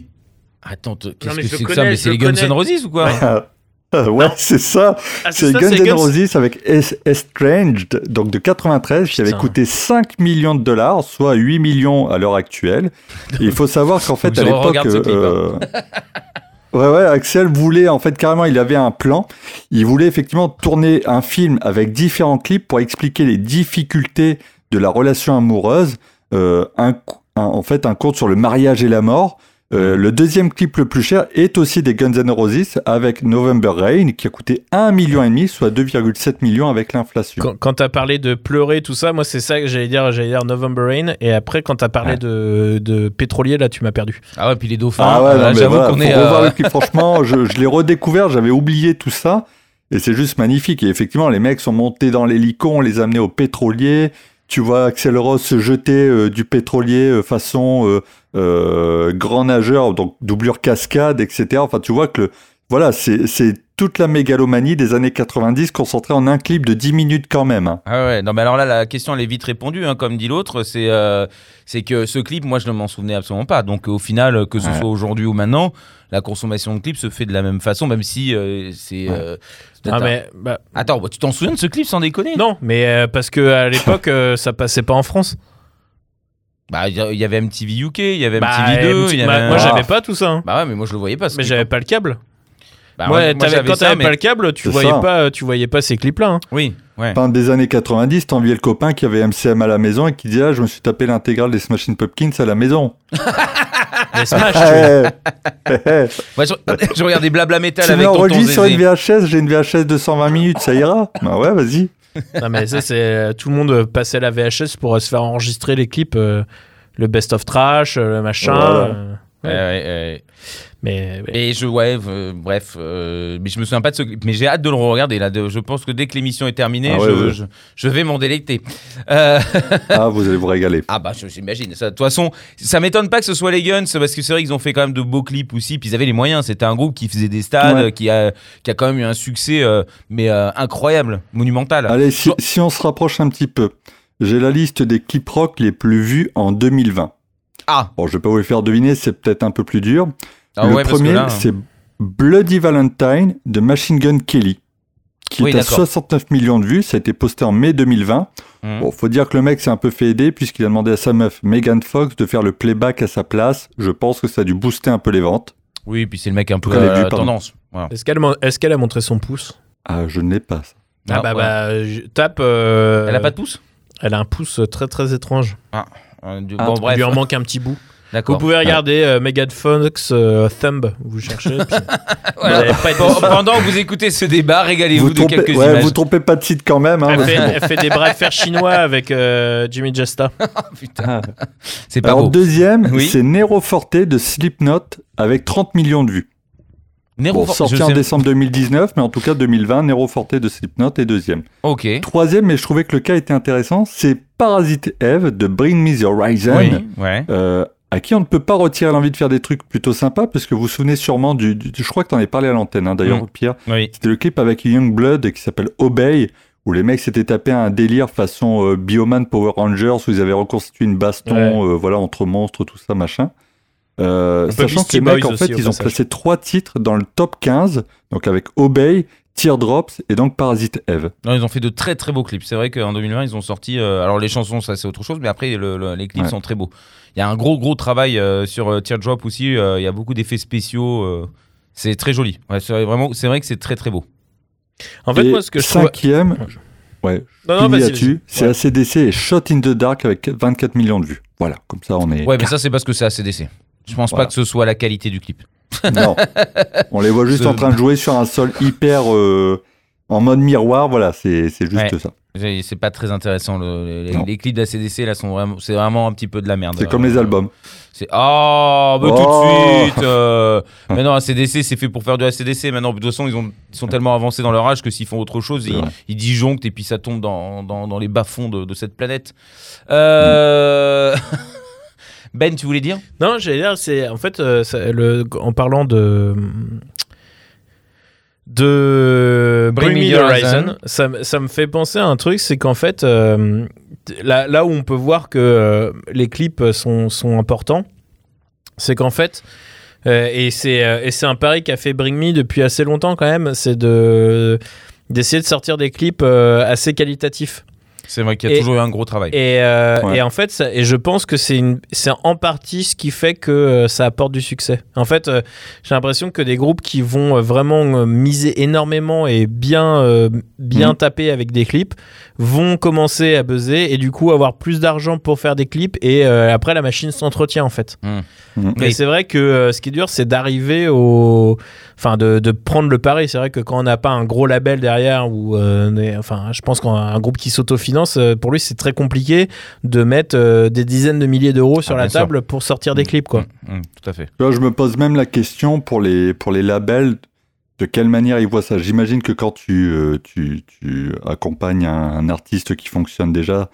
Attends, qu'est-ce que c'est que ça Mais c'est les Guns. N' Roses ou quoi [LAUGHS] Ah, ouais, c'est ça. Ah, C'est Guns N' Roses avec Es- Estranged, donc de 93, qui avait coûté 5 millions de dollars, soit 8 millions à l'heure actuelle. [LAUGHS] Il faut savoir qu'en fait, à l'époque. [LAUGHS] euh, Ouais, ouais, Axel voulait, en fait, carrément, il avait un plan. Il voulait effectivement tourner un film avec différents clips pour expliquer les difficultés de la relation amoureuse. Euh, un, un- en fait, un conte sur le mariage et la mort. Euh, le deuxième clip le plus cher est aussi des Guns N' Roses avec November Rain qui a coûté 1,5 million, soit 2,7 millions avec l'inflation. Quand, quand t'as parlé de pleurer, tout ça, moi, c'est ça que j'allais dire. J'allais dire November Rain. Et après, quand t'as parlé Ouais. de, de pétrolier, là, tu m'as perdu. Ah ouais, puis les dauphins. Ah ouais, euh, mais J'avoue voilà, qu'on est. euh, le clip. Franchement, je, je l'ai redécouvert, j'avais oublié tout ça. Et c'est juste magnifique. Et effectivement, les mecs sont montés dans l'hélico, on les a amenés au pétrolier. Tu vois Axel Rose se jeter euh, du pétrolier euh, façon euh, euh, grand nageur, donc doublure cascade, etc. Enfin, tu vois que le, voilà, c'est toute la mégalomanie des années 90 concentrée en un clip de 10 minutes quand même. hein. Ah ouais, non mais alors là la question elle est vite répondue, hein, comme dit l'autre, c'est euh, c'est que ce clip, moi je ne m'en souvenais absolument pas. Donc au final, que ce Ouais. soit aujourd'hui ou maintenant, la consommation de clips se fait de la même façon, même si euh, c'est. Ouais. euh, Ah, attends, mais. bah, attends, bah, tu t'en souviens de ce clip sans déconner? Non, mais euh, parce que à l'époque, euh, ça passait pas en France. Bah il y avait MTV UK, il y avait Bah, MTV 2, MTV il y bah, avait. moi, Ah. j'avais pas tout ça. hein. Bah ouais, mais moi je le voyais pas. Mais j'avais hein. pas le câble. Bah, moi, moi, moi, j'avais quand t'avais mais- pas le câble, tu voyais ça. pas, tu voyais pas ces clips-là. hein. Oui, ouais. Fin des années 90, t'enviais le copain qui avait MCM à la maison et qui disait ah, je me suis tapé l'intégrale des Smashing Pumpkins à la maison. [LAUGHS] Les Smash, tu vois. [LAUGHS] Moi, je, je regardais Blabla Metal Tu avec relis sur une. VHS, j'ai une VHS de 120 minutes, ça ira Bah ouais, vas-y. Non, mais ça, c'est. euh, Tout le monde passait la VHS pour euh, se faire enregistrer les clips. euh, le best of trash, euh, le machin. Voilà. Ouais, ouais, ouais. mais. mais- Et je, ouais, euh, bref, euh, mais je me souviens pas de ce. Mais j'ai hâte de le regarder là. de- je pense que dès que l'émission est terminée, Ah je, ouais. je- je vais m'en délecter. Euh, [LAUGHS] Ah, vous allez vous régaler. ah bah je- j'imagine. Ça, De toute façon, ça m'étonne pas que ce soit les Guns parce que c'est vrai qu'ils ont fait quand même de beaux clips aussi. Puis ils avaient les moyens. C'était un groupe qui faisait des stades, Ouais. qui a qui a quand même eu un succès euh, mais euh, incroyable, monumental. Allez, si, si on se rapproche un petit peu, j'ai la liste des clips rock les plus vus en 2020. Ah, Bon, je vais pas vous les faire deviner, c'est peut-être un peu plus dur. ah le ouais, premier, là, c'est Bloody Valentine de Machine Gun Kelly, qui Oui, est à d'accord. 69 millions de vues. Ça a été posté en mai 2020. Mhm. Bon, faut dire que le mec s'est un peu fait aider puisqu'il a demandé à sa meuf Megan Fox de faire le playback à sa place. Je pense que ça a dû booster un peu les ventes. Oui, puis c'est le mec un peu euh, pardon. tendance. Voilà. Est-ce qu'elle, a montré son pouce? Ah, je ne l'ai pas. ça. Ah, Ah, bah, ouais. bah, je- tape. euh, Elle a pas de pouce? Elle a un pouce très très étrange. Euh, du- Ah, Bon Il lui en manque un petit bout. Vous pouvez regarder euh, Megan Fox euh, Thumb, vous cherchez. puis- [LAUGHS] Voilà. Vous allez pas être Bon, déçus. pendant que vous écoutez ce débat, régalez-vous Vous de trompez, quelques ouais, images. vous trompez pas de site quand même. hein, Elle fait, que bon. elle fait des bras de fer chinois avec euh, Jimmy Jesta. [LAUGHS] Putain, c'est pas Alors beau. deuxième, Oui. c'est Nero Forte de Slipknot avec 30 millions de vues. Nero Bon, sorti en sais- décembre 2019, mais en tout cas 2020, Nero Forte de Slipknot est deuxième. Ok. Troisième, mais je trouvais que le cas était intéressant, c'est Parasite Eve de Bring Me the Horizon. Oui, ouais. euh, à qui on ne peut pas retirer l'envie de faire des trucs plutôt sympas, parce que vous vous souvenez sûrement du, du- je crois que tu en as parlé à l'antenne, hein, d'ailleurs, Mm. Pierre. Oui. C'était le clip avec Youngblood qui s'appelle Obey, où les mecs s'étaient tapé un délire façon euh, Bioman Power Rangers, où ils avaient reconstitué une baston, Ouais. euh, voilà, entre monstres, tout ça, machin. Euh, sachant que les mecs, en fait, ils ont placé trois titres dans le top 15, donc avec Obey, Teardrops et donc Parasite Eve. Non, ils ont fait de très très beaux clips. C'est vrai qu'en 2020, ils ont sorti. euh, alors les chansons, ça c'est autre chose, mais après le- le- les clips Ouais. sont très beaux. Il y a un gros gros travail euh, sur euh, Teardrop aussi. euh, Il y a beaucoup d'effets spéciaux. euh, c'est très joli. Ouais, c'est vraiment, c'est vrai que c'est très très beau. En fait, et moi, ce que je trouve. cinquième, ouais, Non, non, là-dessus, c'est Ouais. ACDC et Shot in the Dark avec 24 millions de vues. Voilà, comme ça on est... Ouais, mais ça c'est parce que c'est ACDC. Je pense Voilà. pas que ce soit la qualité du clip. Non. On les voit juste en train de jouer sur un sol hyper euh, en mode miroir. Voilà, c'est c'est juste Ouais. ça. C'est pas très intéressant. le- les, les clips d'ACDC là sont vraiment, c'est vraiment un petit peu de la merde. C'est comme les Euh, albums. C'est oh, mais Oh. tout de suite. [LAUGHS] euh, mais non, ACDC c'est fait pour faire du ACDC. Maintenant, de toute façon, ils, ont, ils sont tellement avancés dans leur âge que s'ils font autre chose, ils, ils disjonctent et puis ça tombe dans, dans, dans les bas-fonds de, de cette planète. Euh... [LAUGHS] ben, tu voulais dire? Non, j'allais dire, c'est en fait, euh, ça- le, en parlant de de Bring, Me the Horizon, ça, me- ça me fait penser à un truc, c'est qu'en fait, euh, là, là où on peut voir que euh, les clips sont, sont importants, c'est qu'en fait, euh, et c'est un pari qu'a fait Bring Me depuis assez longtemps quand même, c'est de d'essayer de sortir des clips assez qualitatifs. C'est vrai qu'il y a Et- toujours eu un gros travail. Et, euh, Ouais. et en fait, ça- et je pense que c'est en partie ce qui fait que euh, ça apporte du succès. En fait, euh, j'ai l'impression que des groupes qui vont euh, vraiment euh, miser énormément et bien, euh, bien Mhm. taper avec des clips vont commencer à buzzer et du coup avoir plus d'argent pour faire des clips et euh, après la machine s'entretient en fait. Mhm. Mais Oui. c'est vrai que euh, ce qui est dur, c'est d'arriver au. Enfin, de, de prendre le pari. C'est vrai que quand on n'a pas un gros label derrière, ou. euh, enfin, je pense qu'un groupe qui s'autofinance, euh, pour lui, c'est très compliqué de mettre euh, des dizaines de milliers d'euros sur Ah, la sûr. table pour sortir des clips, quoi. Mm, mm, tout à fait. Vois, je me pose même la question pour les, pour les labels, de quelle manière ils voient ça. J'imagine que quand tu, euh, tu, tu accompagnes un, un artiste qui fonctionne déjà,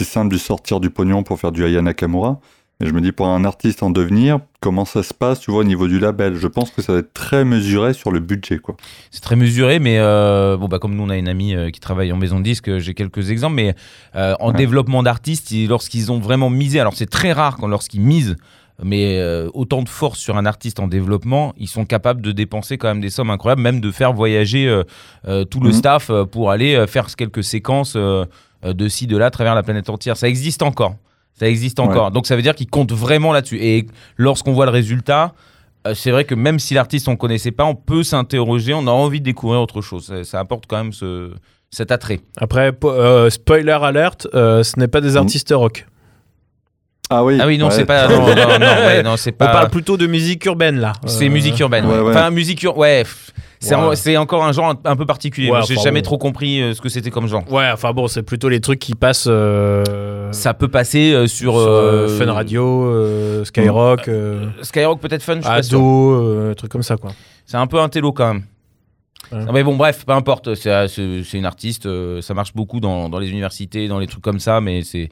c'est simple de sortir du pognon pour faire du Aya Nakamura. Mais je me dis, pour un artiste en devenir, comment ça se passe, tu vois, au niveau du label? Je pense que ça va être très mesuré sur le budget, quoi. C'est très mesuré, mais euh, bon, bah, comme nous, on a une amie euh, qui travaille en maison de disque, euh, j'ai quelques exemples, mais euh, en Ouais. développement d'artistes, ils- lorsqu'ils ont vraiment misé, alors c'est très rare quand lorsqu'ils misent, mais euh, autant de force sur un artiste en développement, ils sont capables de dépenser quand même des sommes incroyables, même de faire voyager euh, euh, tout le Mhm. staff pour aller faire quelques séquences de ci, de là, à travers la planète entière. Ça existe encore. Ça existe encore. Donc ça veut dire qu'ils comptent vraiment là-dessus. Et lorsqu'on voit le résultat, euh, c'est vrai que même si l'artiste on connaissait pas, on peut s'interroger, on a envie de découvrir autre chose. Ça, ça apporte quand même ce, cet attrait. Après, euh, spoiler alert, euh, ce n'est pas des artistes rock. Ah oui Ah oui, non, ouais. c'est pas. Non, non, non, [LAUGHS] ouais, non, c'est On parle plutôt de musique urbaine, là. C'est Euh, musique urbaine. ouais, ouais. ouais. Enfin, musique urbaine. Ouais. C'est encore un genre un, un peu particulier. J'ai enfin, jamais bon. trop compris euh, ce que c'était comme genre. Ouais, enfin bon, c'est plutôt les trucs qui passent euh, Ça peut passer euh, sur, sur euh, euh, Fun Radio, euh, Skyrock, euh, Skyrock peut-être fun. je. Ado, euh, trucs comme ça, quoi. C'est un peu un télo quand même. Ouais. Ah, Mais bon, bref, peu importe. C'est c'est- c'est une artiste. euh, ça marche beaucoup dans, dans les universités, dans les trucs comme ça. Mais c'est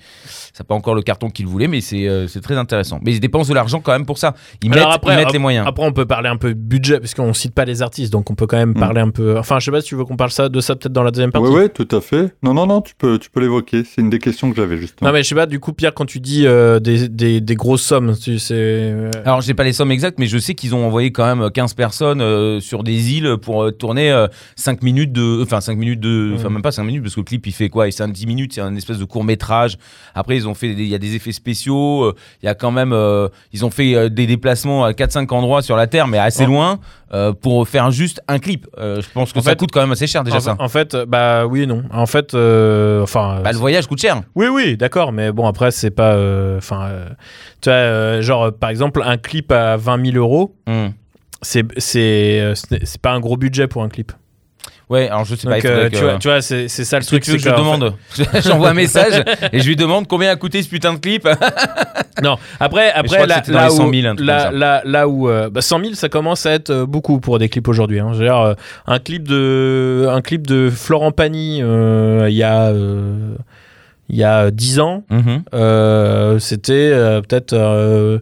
ça pas encore le carton qu'il voulait. Mais c'est euh, c'est très intéressant. Mais ils dépensent de l'argent quand même pour ça. Ils Alors mettent, après, ils mettent ap- les moyens. Après, on peut parler un peu budget, parce qu'on cite pas les artistes, donc on peut quand même Mm. parler un peu. Enfin, je sais pas si tu veux qu'on parle ça, de ça peut-être dans la deuxième partie. Oui, oui, tout à fait. Non, non, non, tu peux, tu peux l'évoquer. C'est une des questions que j'avais justement. Non, mais je sais pas, du coup, Pierre, quand tu dis euh, des, des, des grosses sommes, tu sais. euh, Alors, j'ai pas les sommes exactes, mais je sais qu'ils ont envoyé quand même 15 personnes euh, sur des îles pour euh, tourner euh, 5 minutes de. Enfin, 5 minutes de. Enfin, Mm. même pas 5 minutes, parce que le clip, il fait quoi? Il fait 10 minutes, c'est un espèce de court-métrage. Après, ils ont fait. Il y a des effets spéciaux. euh, Il y a quand même. euh, ils ont fait des déplacements à 4-5 endroits sur la Terre, mais assez loin, pour faire juste un clip. Je pense que En ça fait- coûte quand même assez cher déjà, en, ça. en fait, bah oui et non. En fait, enfin. Bah, le voyage coûte cher. Oui, oui, d'accord, mais bon, après, c'est pas. Enfin, tu vois, genre, par exemple, un clip à 20 000 euros, Mm. C'est c'est euh, c'est pas un gros budget pour un clip. Ouais, alors je sais pas. Donc, faudrait euh, que- tu, vois, tu vois, c'est ça le que truc. que c'est je demande [LAUGHS] J'envoie un message et je lui demande combien a coûté ce putain de clip. fait- [LAUGHS] Non, après, après que là, là les 100 où, 000, un truc là, là, où euh, bah, 100 000, ça commence à être euh, beaucoup pour des clips aujourd'hui. Hein. Euh, un clip de, un clip de Florent Pagny, euh, il y a, il y a 10 ans, Mhm. euh, c'était euh, peut-être euh,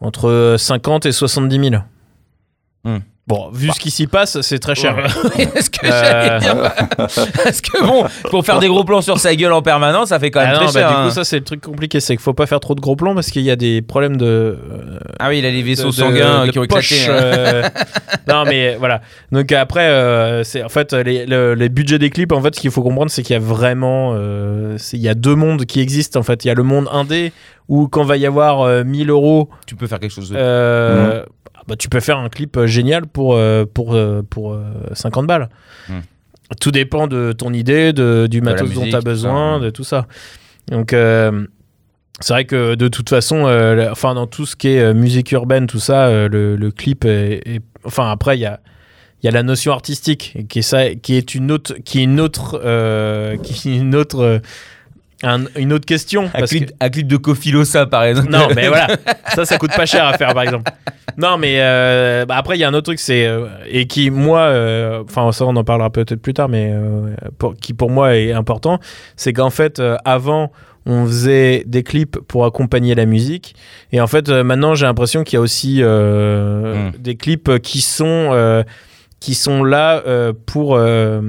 entre 50 et 70 000. Hmm. Bon, vu ce qui s'y passe, c'est très cher. [LAUGHS] Est-ce que Euh, j'allais dire Parce que bon, pour faire des gros plans sur sa gueule en permanence, ça fait quand même Ah très non, bah, cher. du hein. coup, ça c'est le truc compliqué, c'est qu'il faut pas faire trop de gros plans parce qu'il y a des problèmes de, euh, Ah oui, il a les vaisseaux de- sanguins de qui ont poche, éclaté. hein. euh, non, mais voilà. Donc après, euh, c'est en fait les, le- les budgets des clips. En fait, ce qu'il faut comprendre, c'est qu'il y a vraiment, il y a deux mondes qui existent. En fait, il y a le monde indé où quand va y avoir euh, 1000 euros, Tu peux faire quelque chose de. euh, bah, tu peux faire un clip euh, génial pour euh, pour euh, pour euh, 50 balles. Hmm. Tout dépend de ton idée, de, du la matos dont tu as ça, besoin, de tout ça. Donc euh, c'est vrai que de toute façon, euh, la- enfin dans tout ce qui est euh, musique urbaine, tout ça, le, le clip est, est- enfin après il y a il y a la notion artistique qui est ça, qui est une autre, qui est une autre, qui est une autre, un- une autre question. Un parce clip, que- un clip de Kofilosa par exemple. non, mais voilà, [LAUGHS] ça, ça coûte pas cher à faire, par exemple. Non, mais euh, bah, après, il y a un autre truc, c'est euh, et qui moi, euh, enfin ça, on en parlera peut-être plus tard, mais euh, pour- qui pour moi est important, c'est qu'en fait, euh, avant, on faisait des clips pour accompagner la musique, et en fait, euh, maintenant, j'ai l'impression qu'il y a aussi euh, Mm. des clips qui sont euh, qui sont là euh, pour, euh,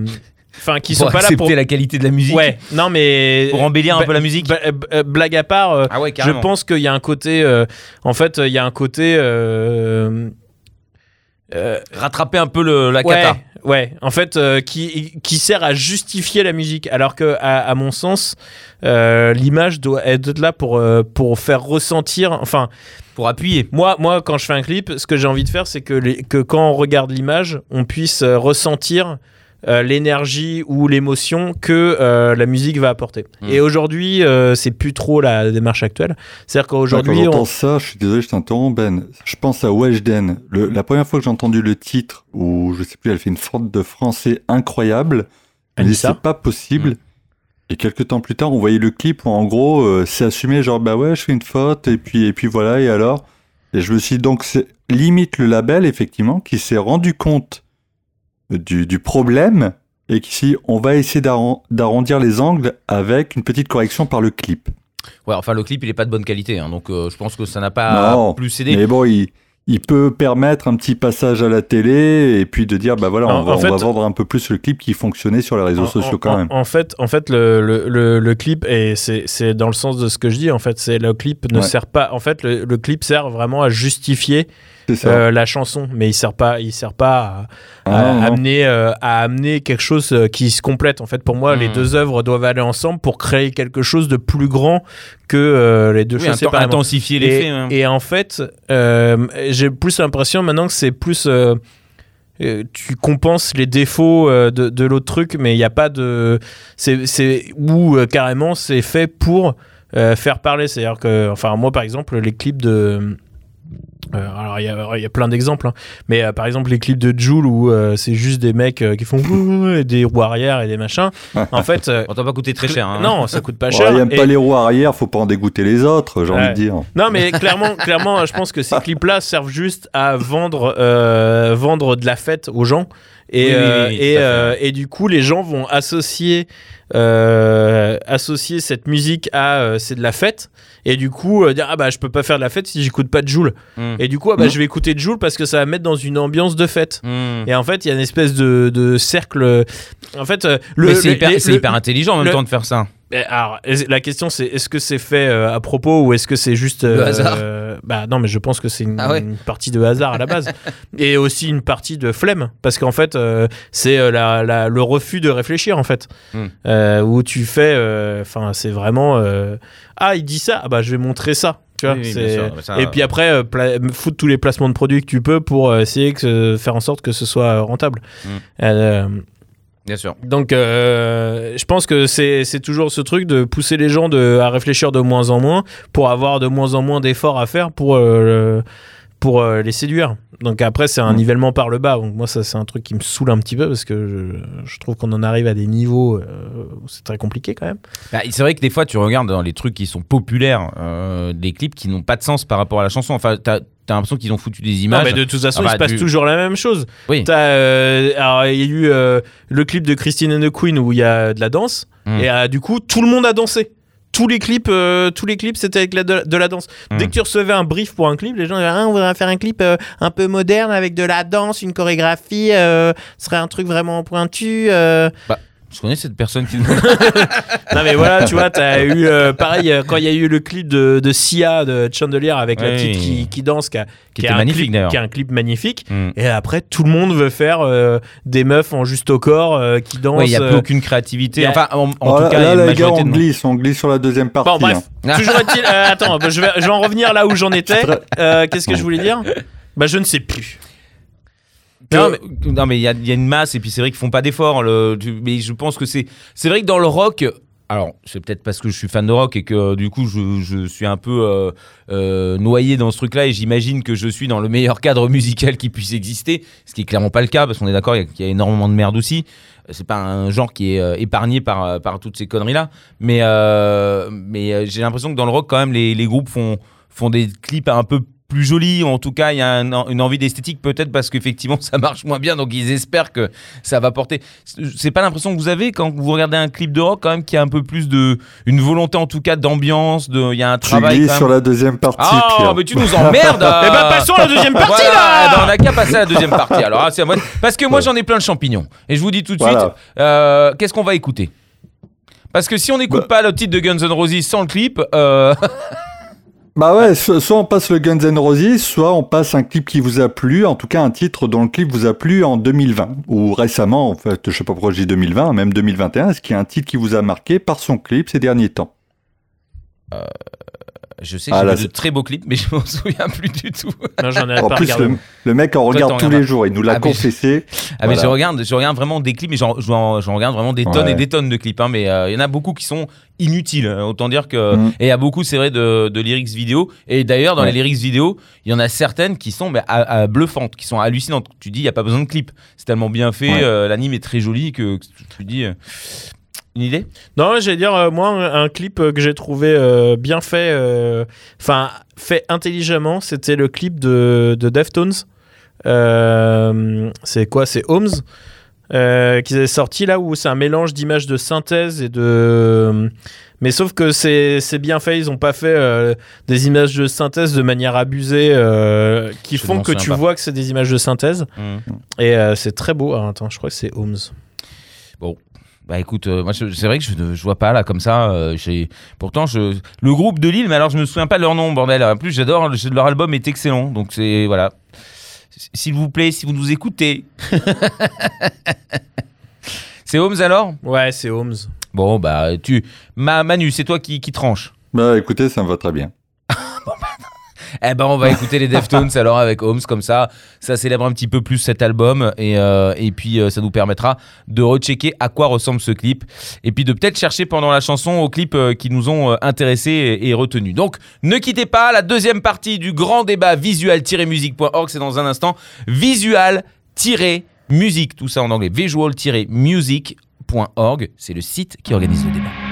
enfin, qui sont pas là pour. la qualité de la musique. Ouais, non, mais Pour embellir un peu la musique. bah, euh, blague à part. euh, ah ouais, je pense qu'il y a un côté. euh, en fait, il y a un côté. euh, euh, Rattraper un peu le, la ouais, cata. ouais. En fait, euh, qui, qui sert à justifier la musique. Alors que, à, à mon sens, euh, l'image doit être là pour, euh, pour faire ressentir. Enfin, Pour appuyer. moi, moi, quand je fais un clip, ce que j'ai envie de faire, c'est que, les- que quand on regarde l'image, on puisse euh, ressentir euh, l'énergie ou l'émotion que euh, la musique va apporter. Mm. Et aujourd'hui, euh, c'est plus trop la démarche actuelle. C'est-à-dire Quand qu'aujourd'hui, j'entends on... ça, je suis désolé, je t'interromps, Ben. Je pense à Weshden. Le- la première fois que j'ai entendu le titre, où je sais plus, elle fait une faute de français incroyable, Elle dit c'est pas possible. Mm. Et quelques temps plus tard, on voyait le clip où en gros, euh, c'est assumé, genre bah ouais, je fais une faute, et puis, et puis voilà, et alors? Et je me suis dit, donc, c'est limite le label, effectivement, qui s'est rendu compte du, du problème, et qui si on va essayer d'arron- d'arrondir les angles avec une petite correction par le clip. Ouais, enfin le clip il est pas de bonne qualité, hein, donc euh, je pense que ça n'a pas Non, plus aidé. Mais bon, il, il peut permettre un petit passage à la télé et puis de dire, bah voilà, En- on, va, en fait- on va vendre un peu plus le clip qui fonctionnait sur les réseaux En- sociaux quand en- même. En fait, en fait le, le, le, le clip, et c'est dans le sens de ce que je dis, en fait, c'est le clip ne Ouais. sert pas. En fait, le, le clip sert vraiment à justifier. Euh, la chanson, mais il sert pas, il sert pas à, Ah, à non, non. amener, euh, à amener quelque chose euh, qui se complète. En fait, pour moi, les Hmm. deux œuvres doivent aller ensemble pour créer quelque chose de plus grand que euh, les deux Oui, choses séparément. intensifier l'effet. Et, hein. et en fait, euh, j'ai plus l'impression maintenant que c'est plus. euh, euh, tu compenses les défauts euh, de, de l'autre truc, mais il n'y a pas de. C'est, c'est, ou euh, carrément, c'est fait pour euh, faire parler. C'est-à-dire que. Enfin, moi, par exemple, les clips de. Euh, alors, il y a, il y a plein d'exemples, hein. mais euh, par exemple, les clips de Joule où euh, c'est juste des mecs euh, qui font et des roues arrière et des machins. En [LAUGHS] fait. euh, On t'a pas coûté très cher. hein. Non, ça coûte pas Bon, cher. il aime Et- pas les roues arrière, faut pas en dégoûter les autres, j'ai envie Ouais. de dire. non, mais clairement, clairement, je pense que ces [LAUGHS] clips-là servent juste à vendre, euh, vendre de la fête aux gens. Et, Oui, oui, oui, euh, oui, et, euh, et du coup, les gens vont associer, euh, associer cette musique à euh, c'est de la fête. Et du coup, euh, dire ah bah je peux pas faire de la fête si j'écoute pas de Joule. Mm. Et du coup, ah, bah, Mm. je vais écouter Joule parce que ça va me mettre dans une ambiance de fête. Mm. Et en fait, il y a une espèce de, de cercle. En fait, euh, le, c'est le- hyper, le- intelligent en même le- temps de faire ça. Mais Alors, la question c'est est-ce que c'est fait euh, à propos ou est-ce que c'est juste Le euh, hasard euh, Bah non, mais je pense que c'est une, Ah ouais. une partie de hasard à la base [LAUGHS] et aussi une partie de flemme parce qu'en fait euh, c'est la, la- le refus de réfléchir en fait Hmm. Où tu fais, enfin c'est vraiment ah il dit ça, ah bah je vais montrer ça. Tu vois, Oui, sûr, ça- Et puis après, pla- foutre tous les placements de produits que tu peux pour essayer que, faire en sorte que ce soit rentable. Hmm. Bien sûr. donc, euh, je pense que c'est c'est toujours ce truc de pousser les gens de, à réfléchir de moins en moins pour avoir de moins en moins d'efforts à faire pour, euh, pour euh, les séduire. Donc après, c'est un Mm. nivellement par le bas. Donc moi, ça, c'est un truc qui me saoule un petit peu parce que je, je trouve qu'on en arrive à des niveaux euh, où c'est très compliqué quand même. Bah, c'est vrai que des fois, tu regardes dans les trucs qui sont populaires, euh, des clips qui n'ont pas de sens par rapport à la chanson. Enfin, t'as as, l'impression qu'ils ont foutu des Non, images. mais de toute façon, Ah il bah, se passe tu- toujours la même chose. Oui. T'as, euh, alors, il y a eu euh, le clip de Christine and the Queen où il y a de la danse. Mm. Et euh, du coup, tout le monde a dansé. Tous les clips, euh, tous les clips, c'était avec la- de, de la danse. Dès que tu recevais un brief pour un clip, les gens disaient ah, on voudrait faire un clip euh, un peu moderne avec de la danse, une chorégraphie, euh, ce serait un truc vraiment pointu. euh. Je connais cette personne qui. [LAUGHS] Non mais voilà, tu vois, t'as eu euh, pareil euh, quand il y a eu le clip de, de Sia de Chandelier avec la petite qui, qui danse, qui, a- Qui qui était a un magnifique, clip- d'ailleurs. qui a un clip magnifique. Hmm. Et après, tout le monde veut faire euh, des meufs en juste au corps euh, qui dansent. Ouais, il n'y a plus aucune créativité. a- Enfin, en, en Oh, tout là, cas, là, les gars, on de glisse, on glisse sur la deuxième partie. Bon, bref, hein. [LAUGHS] toujours est-il. euh, attends, bah, je, vais, je vais en revenir là où j'en étais. [LAUGHS] Euh, Qu'est-ce que je voulais dire? Bah, je ne sais plus. Non, mais- non, mais il y a, il y a une masse et puis c'est vrai qu'ils font pas d'efforts. le- Mais je pense que c'est c'est vrai que dans le rock. Alors, c'est peut-être parce que je suis fan de rock et que du coup, je, je suis un peu euh, euh, noyé dans ce truc-là et j'imagine que je suis dans le meilleur cadre musical qui puisse exister, ce qui est clairement pas le cas parce qu'on est d'accord, y qu'il y, a énormément de merde aussi. C'est pas un genre qui est euh, épargné par, par toutes ces conneries-là, mais, mais j'ai l'impression que dans le rock, quand même, les, les groupes font, font des clips un peu plus jolis, ou en tout cas, il y a un- une envie d'esthétique, peut-être parce qu'effectivement, [LAUGHS] ça marche moins bien, donc ils espèrent que ça va porter. C'est pas l'impression que vous avez quand vous regardez un clip de rock, quand même, qu'il y a un peu plus de. une volonté, en tout cas, d'ambiance, de, il y a un Tu travail. sur la deuxième partie. Ah, Pierre. mais tu nous emmerdes [LAUGHS] Eh ben, passons à la deuxième partie Voilà, là eh ben, on a qu'à passer à la deuxième partie. Alors, ah, c'est à moi. Parce que moi, j'en ai plein de champignons. Et je vous dis tout de Voilà. suite, euh, qu'est-ce qu'on va écouter? Parce que si on n'écoute Bah. pas le titre de Guns N' Roses sans le clip, euh, [LAUGHS] Bah ouais, so- soit on passe le Guns N' Roses, soit on passe un clip qui vous a plu, en tout cas un titre dont le clip vous a plu en 2020, ou récemment, en fait, je sais pas pourquoi je dis 2020, même 2021, est-ce qu'il y a un titre qui vous a marqué par son clip ces derniers temps je sais Ah, là, j'ai vu de c'est- très beaux clips, mais je m'en [LAUGHS] souviens plus du tout. Non, j'en ai En pas plus, regardé. le, le mec en Toi, regarde tous les jours, il nous l'a Ah, mais- confessé. Ah mais je regarde, je regarde vraiment des clips, mais j'en j'en- j'en regarde vraiment des tonnes Ouais. et des tonnes de clips. hein, mais euh, il y en a beaucoup qui sont inutiles. hein, Autant dire que Mm. et il y a beaucoup, c'est vrai, de, de lyrics vidéo. Et d'ailleurs, dans Ouais. les lyrics vidéo, il y en a certaines qui sont mais, à- à bluffantes, qui sont hallucinantes. Tu dis, il y a pas besoin de clip. C'est tellement bien fait, Ouais. euh, l'anime est très joli que tu dis. euh, une idée? Non, j'allais dire, euh, moi, un, un clip euh, que j'ai trouvé euh, bien fait, euh, enfin, fait intelligemment, c'était le clip de, de Deftones. Euh, c'est quoi? C'est Holmes euh, qu'ils avaient sorti là où c'est un mélange d'images de synthèse et de. Mais sauf que c'est c'est bien fait, ils ont pas fait euh, des images de synthèse de manière abusée euh, qui font que tu pas. vois que c'est des images de synthèse. Mm. Et euh, c'est très beau. Alors, attends, je crois que c'est Holmes. Bah écoute, euh, moi je- c'est vrai que je ne vois pas là comme ça. euh, j'ai pourtant je le groupe de Lille, mais alors je me souviens pas de leur nom, bordel. En plus, j'adore le- leur album est excellent, donc c'est voilà. S'il vous plaît, si vous nous écoutez, [LAUGHS] c'est Holmes alors? Ouais, c'est Holmes. Bon bah tu, Ma, Manu, c'est toi qui, qui tranche. Bah écoutez, ça me va très bien. Eh ben on va écouter les Deftones [LAUGHS] alors avec Holmes comme ça, ça célèbre un petit peu plus cet album et, euh, et puis euh, ça nous permettra de rechecker à quoi ressemble ce clip et puis de peut-être chercher pendant la chanson aux clips euh, qui nous ont intéressés et, et retenus. Donc ne quittez pas la deuxième partie du grand débat visual-music.org, c'est dans un instant visual-music, tout ça en anglais, visual-music.org, c'est le site qui organise le débat.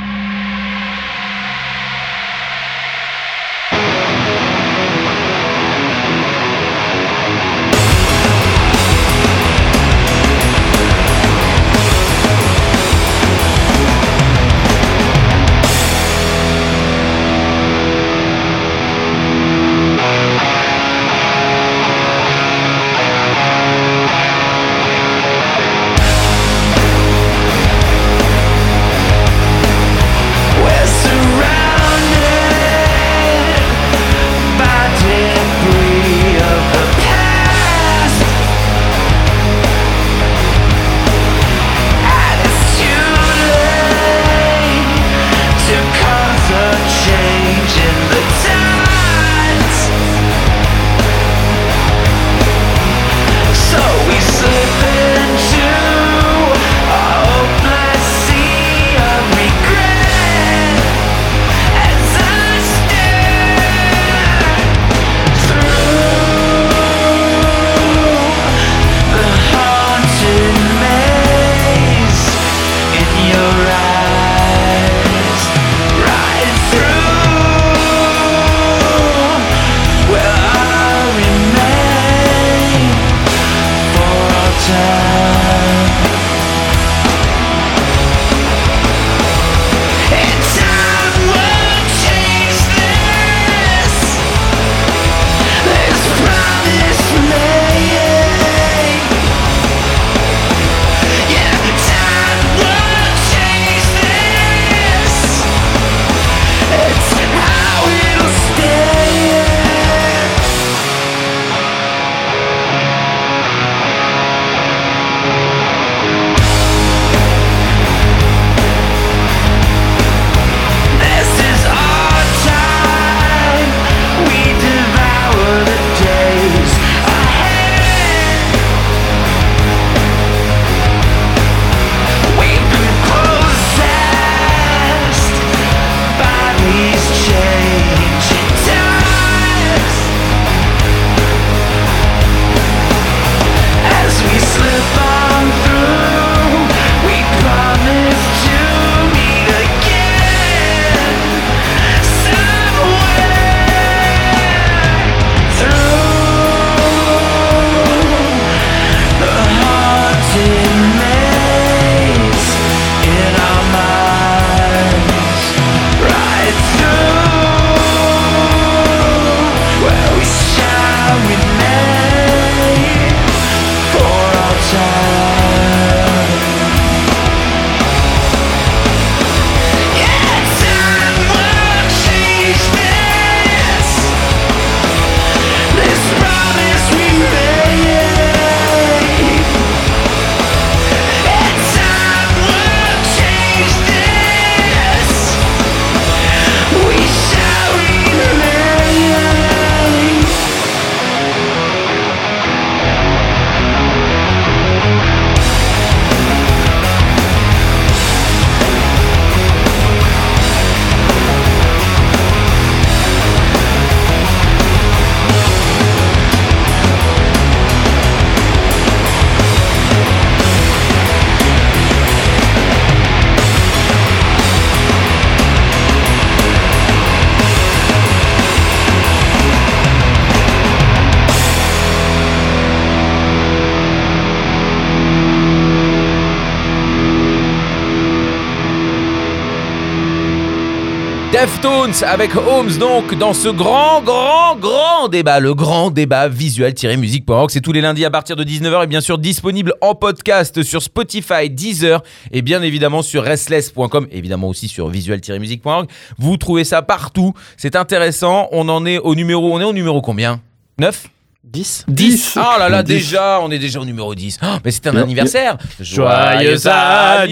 Avec Holmes donc dans ce grand grand grand débat, le grand débat visuel-musique.org. C'est tous les lundis à partir de 19h et bien sûr disponible en podcast sur Spotify, Deezer et bien évidemment sur restless.com, évidemment aussi sur visuel-musique.org. Vous trouvez ça partout, c'est intéressant. On en est au numéro, on est au numéro combien? 9 10 10 Ah là là, 10. déjà, on est déjà au numéro 10. Oh, mais c'est un Bien, anniversaire. Joyeux anniversaire.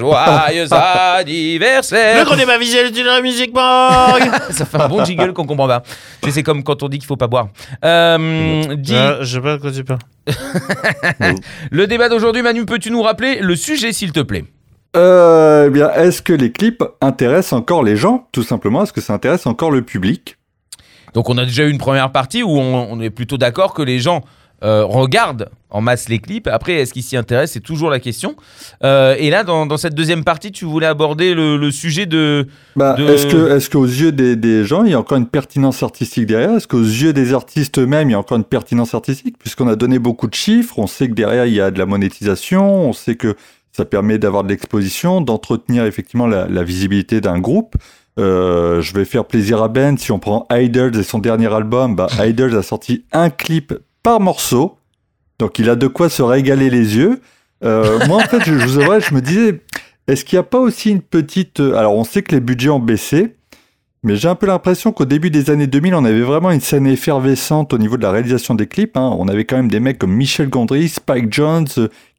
Joyeux anniversaire. Le grand débat visuel-musique.org [LAUGHS] Ça fait un bon jingle qu'on comprend pas. Tu sais, C'est comme quand on dit qu'il faut pas boire. Euh, dis- Ah, Je sais pas de quoi tu parles. [LAUGHS] le débat d'aujourd'hui, Manu, peux-tu nous rappeler le sujet, s'il te plaît? Euh, eh bien, est-ce que les clips intéressent encore les gens? Tout simplement, est-ce que ça intéresse encore le public? Donc, on a déjà eu une première partie où on, on est plutôt d'accord que les gens euh, regardent en masse les clips. Après, est-ce qu'ils s'y intéressent? C'est toujours la question. Euh, et là, dans, dans cette deuxième partie, tu voulais aborder le, le sujet de. bah, De- Est-ce que, est-ce qu'aux yeux des, des gens, il y a encore une pertinence artistique derrière? Est-ce qu'aux yeux des artistes eux-mêmes, il y a encore une pertinence artistique? Puisqu'on a donné beaucoup de chiffres, on sait que derrière, il y a de la monétisation, on sait que ça permet d'avoir de l'exposition, d'entretenir effectivement la, la visibilité d'un groupe. Euh, je vais faire plaisir à Ben. Si on prend Idols et son dernier album, bah, [LAUGHS] Idols a sorti un clip par morceau. Donc il a de quoi se régaler les yeux. Euh, moi, en fait, je, je vous avouerai, je me disais, est-ce qu'il n'y a pas aussi une petite... euh, Alors, on sait que les budgets ont baissé, mais j'ai un peu l'impression qu'au début des années 2000, on avait vraiment une scène effervescente au niveau de la réalisation des clips. hein. On avait quand même des mecs comme Michel Gondry, Spike Jones,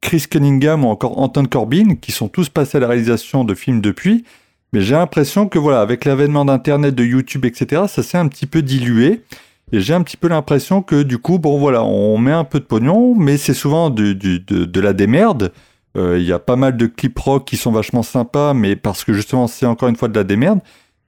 Chris Cunningham ou encore Anton Corbin, qui sont tous passés à la réalisation de films depuis. Mais j'ai l'impression que voilà, avec l'avènement d'Internet, de YouTube, etc., ça s'est un petit peu dilué. Et j'ai un petit peu l'impression que du coup, bon voilà, on met un peu de pognon, mais c'est souvent de, la démerde. Euh, Il y a pas mal de clips rock qui sont vachement sympas, mais parce que justement c'est encore une fois de la démerde.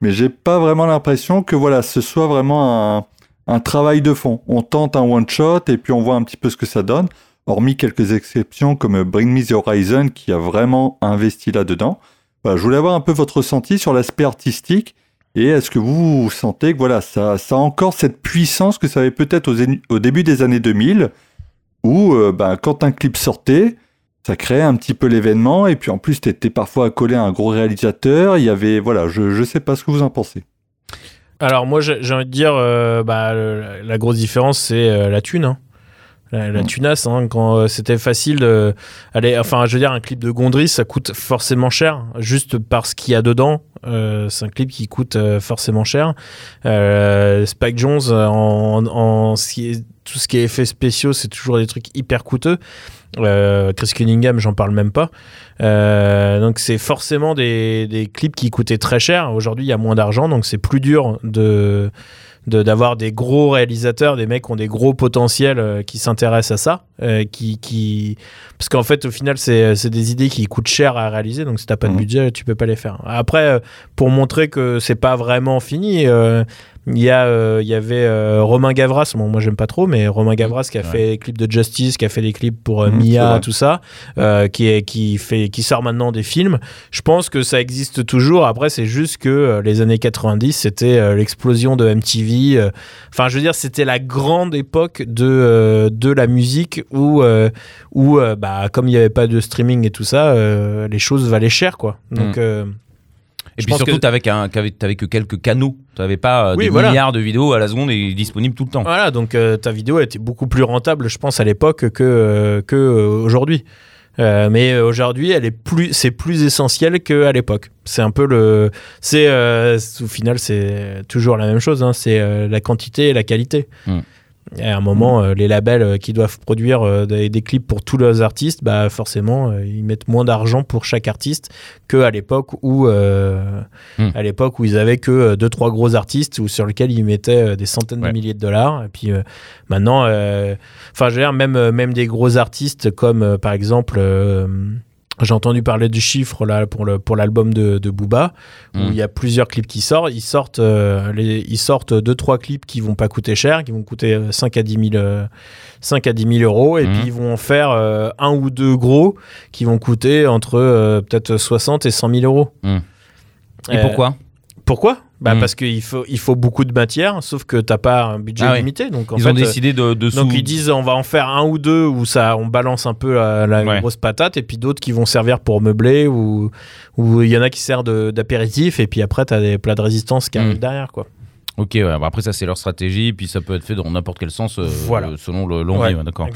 Mais j'ai pas vraiment l'impression que voilà, ce soit vraiment un, un travail de fond. On tente un one shot et puis on voit un petit peu ce que ça donne. Hormis quelques exceptions comme Bring Me the Horizon qui a vraiment investi là-dedans. Voilà, je voulais avoir un peu votre ressenti sur l'aspect artistique et est-ce que vous, sentez que voilà, ça, a encore cette puissance que ça avait peut-être au début des années 2000 où euh, ben, quand un clip sortait, ça créait un petit peu l'événement et puis en plus t'étais parfois accolé à un gros réalisateur. Y avait voilà, je je sais pas ce que vous en pensez. Alors moi j'ai envie de dire euh, bah, la grosse différence c'est euh, la thune. hein. La, la Mm. tunasse, hein, quand euh, c'était facile de aller, enfin je veux dire un clip de Gondry ça coûte forcément cher juste parce qu'il y a dedans. Euh, c'est un clip qui coûte euh, forcément cher. Euh, Spike Jones en, en tout ce qui est effets spéciaux c'est toujours des trucs hyper coûteux. Euh, Chris Cunningham j'en parle même pas. Euh, donc c'est forcément des, des clips qui coûtaient très cher. Aujourd'hui, il y a moins d'argent, donc c'est plus dur de de- d'avoir des gros réalisateurs, des mecs qui ont des gros potentiels euh, qui s'intéressent à ça, euh, qui, qui parce qu'en fait au final c'est c'est des idées qui coûtent cher à réaliser, donc si t'as pas de Mhm. budget tu peux pas les faire. Après euh, pour montrer que c'est pas vraiment fini, euh, il y a euh, il y avait euh, Romain Gavras, bon, moi j'aime pas trop, mais Romain Gavras qui a fait des clips de Justice, qui a fait des clips pour euh, c'est Mia, tout ça, euh, qui est qui fait qui sort maintenant des films. Je pense que ça existe toujours. Après, c'est juste que euh, les années 90, c'était l'explosion de MTV. Enfin, je veux dire, c'était la grande époque de, euh, de la musique où, euh, où bah, comme il n'y avait pas de streaming et tout ça, euh, les choses valaient cher, quoi. Donc, euh, Et Je puis surtout, que- t'avais que quelques canaux. T'avais pas euh, Oui, des voilà. milliards de vidéos à la seconde et disponibles tout le temps. voilà, donc euh, ta vidéo était beaucoup plus rentable, je pense, à l'époque que, euh, que euh, aujourd'hui. Euh, mais aujourd'hui, elle est plus, c'est plus essentiel qu'à l'époque. C'est un peu le, c'est euh, au final, c'est toujours la même chose. hein, c'est euh, la quantité et la qualité. Mm. Et à un moment, euh, les labels euh, qui doivent produire euh, des, des clips pour tous leurs artistes, bah forcément, euh, ils mettent moins d'argent pour chaque artiste que à l'époque où, Mm. à l'époque où ils avaient que deux trois gros artistes ou sur lesquels ils mettaient des centaines Ouais. de milliers de dollars. Et puis maintenant, enfin, je veux dire, même même des gros artistes comme par exemple. Euh, j'ai entendu parler du chiffre là pour le pour l'album de, de Booba où Mm. il y a plusieurs clips qui sortent. Ils sortent euh, les, ils sortent deux trois clips qui vont pas coûter cher, qui vont coûter euh, 5 à 10 000 euh, 5 à 10 000 euros et Mm. puis ils vont en faire euh, un ou deux gros qui vont coûter entre euh, peut-être 60 et 100 000 euros. Mm. Et Euh, pourquoi? Pourquoi? Bah Mm. parce qu'il faut il faut beaucoup de matière, sauf que t'as pas un budget Ah ouais. limité, donc en Ils fait, ont décidé de, de euh, donc sous- ils disent on va en faire un ou deux où ça on balance un peu la, la Ouais. grosse patate et puis d'autres qui vont servir pour meubler ou ou il y en a qui servent d'apéritif et puis après t'as des plats de résistance qui Mm. arrivent derrière quoi. Ok, ouais, bah après ça c'est leur stratégie, puis ça peut être fait dans n'importe quel sens euh, Voilà. euh, selon le l'envie, Ouais, d'accord.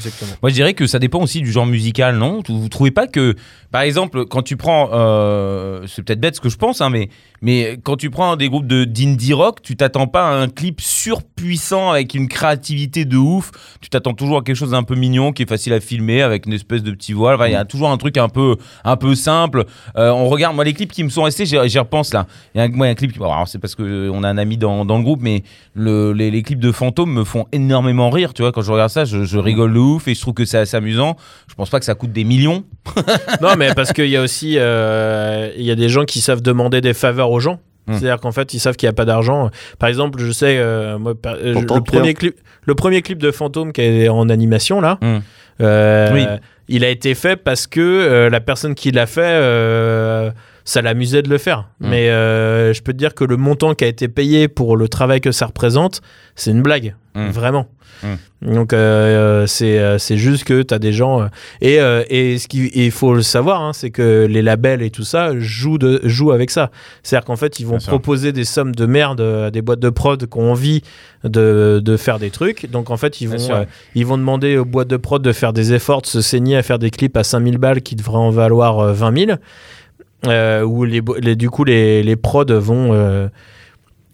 Moi, je dirais que ça dépend aussi du genre musical, non? Vous, vous trouvez pas que, par exemple, quand tu prends, euh, c'est peut-être bête ce que je pense, hein, mais, mais quand tu prends des groupes de d'indie rock, tu t'attends pas à un clip surpuissant avec une créativité de ouf. Tu t'attends toujours à quelque chose d'un peu mignon, qui est facile à filmer, avec une espèce de petit voile. Enfin, Il y a toujours un truc un peu, un peu simple. Euh, on regarde, moi, les clips qui me sont restés, j'y repense là. Il y a un, moi, il y a un clip, qui- bon, alors c'est parce qu'on a un ami dans, dans le groupe, mais le, les, les clips de fantômes me font énormément rire. Tu vois, quand je regarde ça, je, je rigole de ouf et je trouve que c'est assez amusant. Je pense pas que ça coûte des millions. [LAUGHS] non, mais parce qu'il y a aussi euh, il y a des gens qui savent demander des faveurs aux gens. Hmm. C'est-à-dire qu'en fait, ils savent qu'il n'y a pas d'argent. Par exemple, je sais, euh, moi, le, premier clip, le premier clip de Fantôme qui est en animation, là, Hmm. euh, Oui. il a été fait parce que euh, la personne qui l'a fait, ça l'amusait de le faire. Hmm. Mais euh, je peux te dire que le montant qui a été payé pour le travail que ça représente, c'est une blague. Hmm. Vraiment. Hmm. Donc euh, c'est euh, c'est juste que tu as des gens euh, et, euh, et ce qu'il il faut le savoir hein, c'est que les labels et tout ça jouent de jouent avec ça. C'est-à-dire qu'en fait ils vont Bien sûr. proposer des sommes de merde à des boîtes de prod qui ont envie de, de faire des trucs. Donc en fait ils vont euh, ils vont demander aux boîtes de prod de faire des efforts, de se saigner à faire des clips à 5000 balles qui devraient en valoir euh, 20 000. Euh, où les, du coup les, les prods vont euh,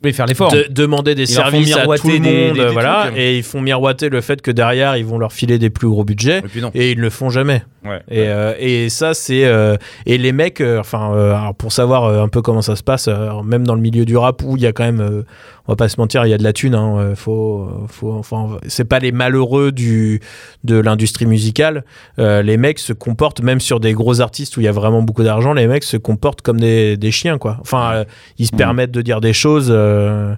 Oui, faire l'effort. de- demander des Ils services à miroiter tout le monde, des- des voilà, trucs. et ils font miroiter le fait que derrière ils vont leur filer des plus gros budgets. Et puis non. Et ils le font jamais. Ouais. Et, euh, et ça, c'est. euh, et les mecs, enfin, euh, pour savoir euh, un peu comment ça se passe, euh, même dans le milieu du rap où il y a quand même. On va pas se mentir, il y a de la thune. Hein, euh, faut, faut, enfin, c'est pas les malheureux du, de l'industrie musicale. Euh, les mecs se comportent, même sur des gros artistes où il y a vraiment beaucoup d'argent, les mecs se comportent comme des, des chiens, quoi. Enfin, euh, ils se Mhm. permettent de dire des choses. euh,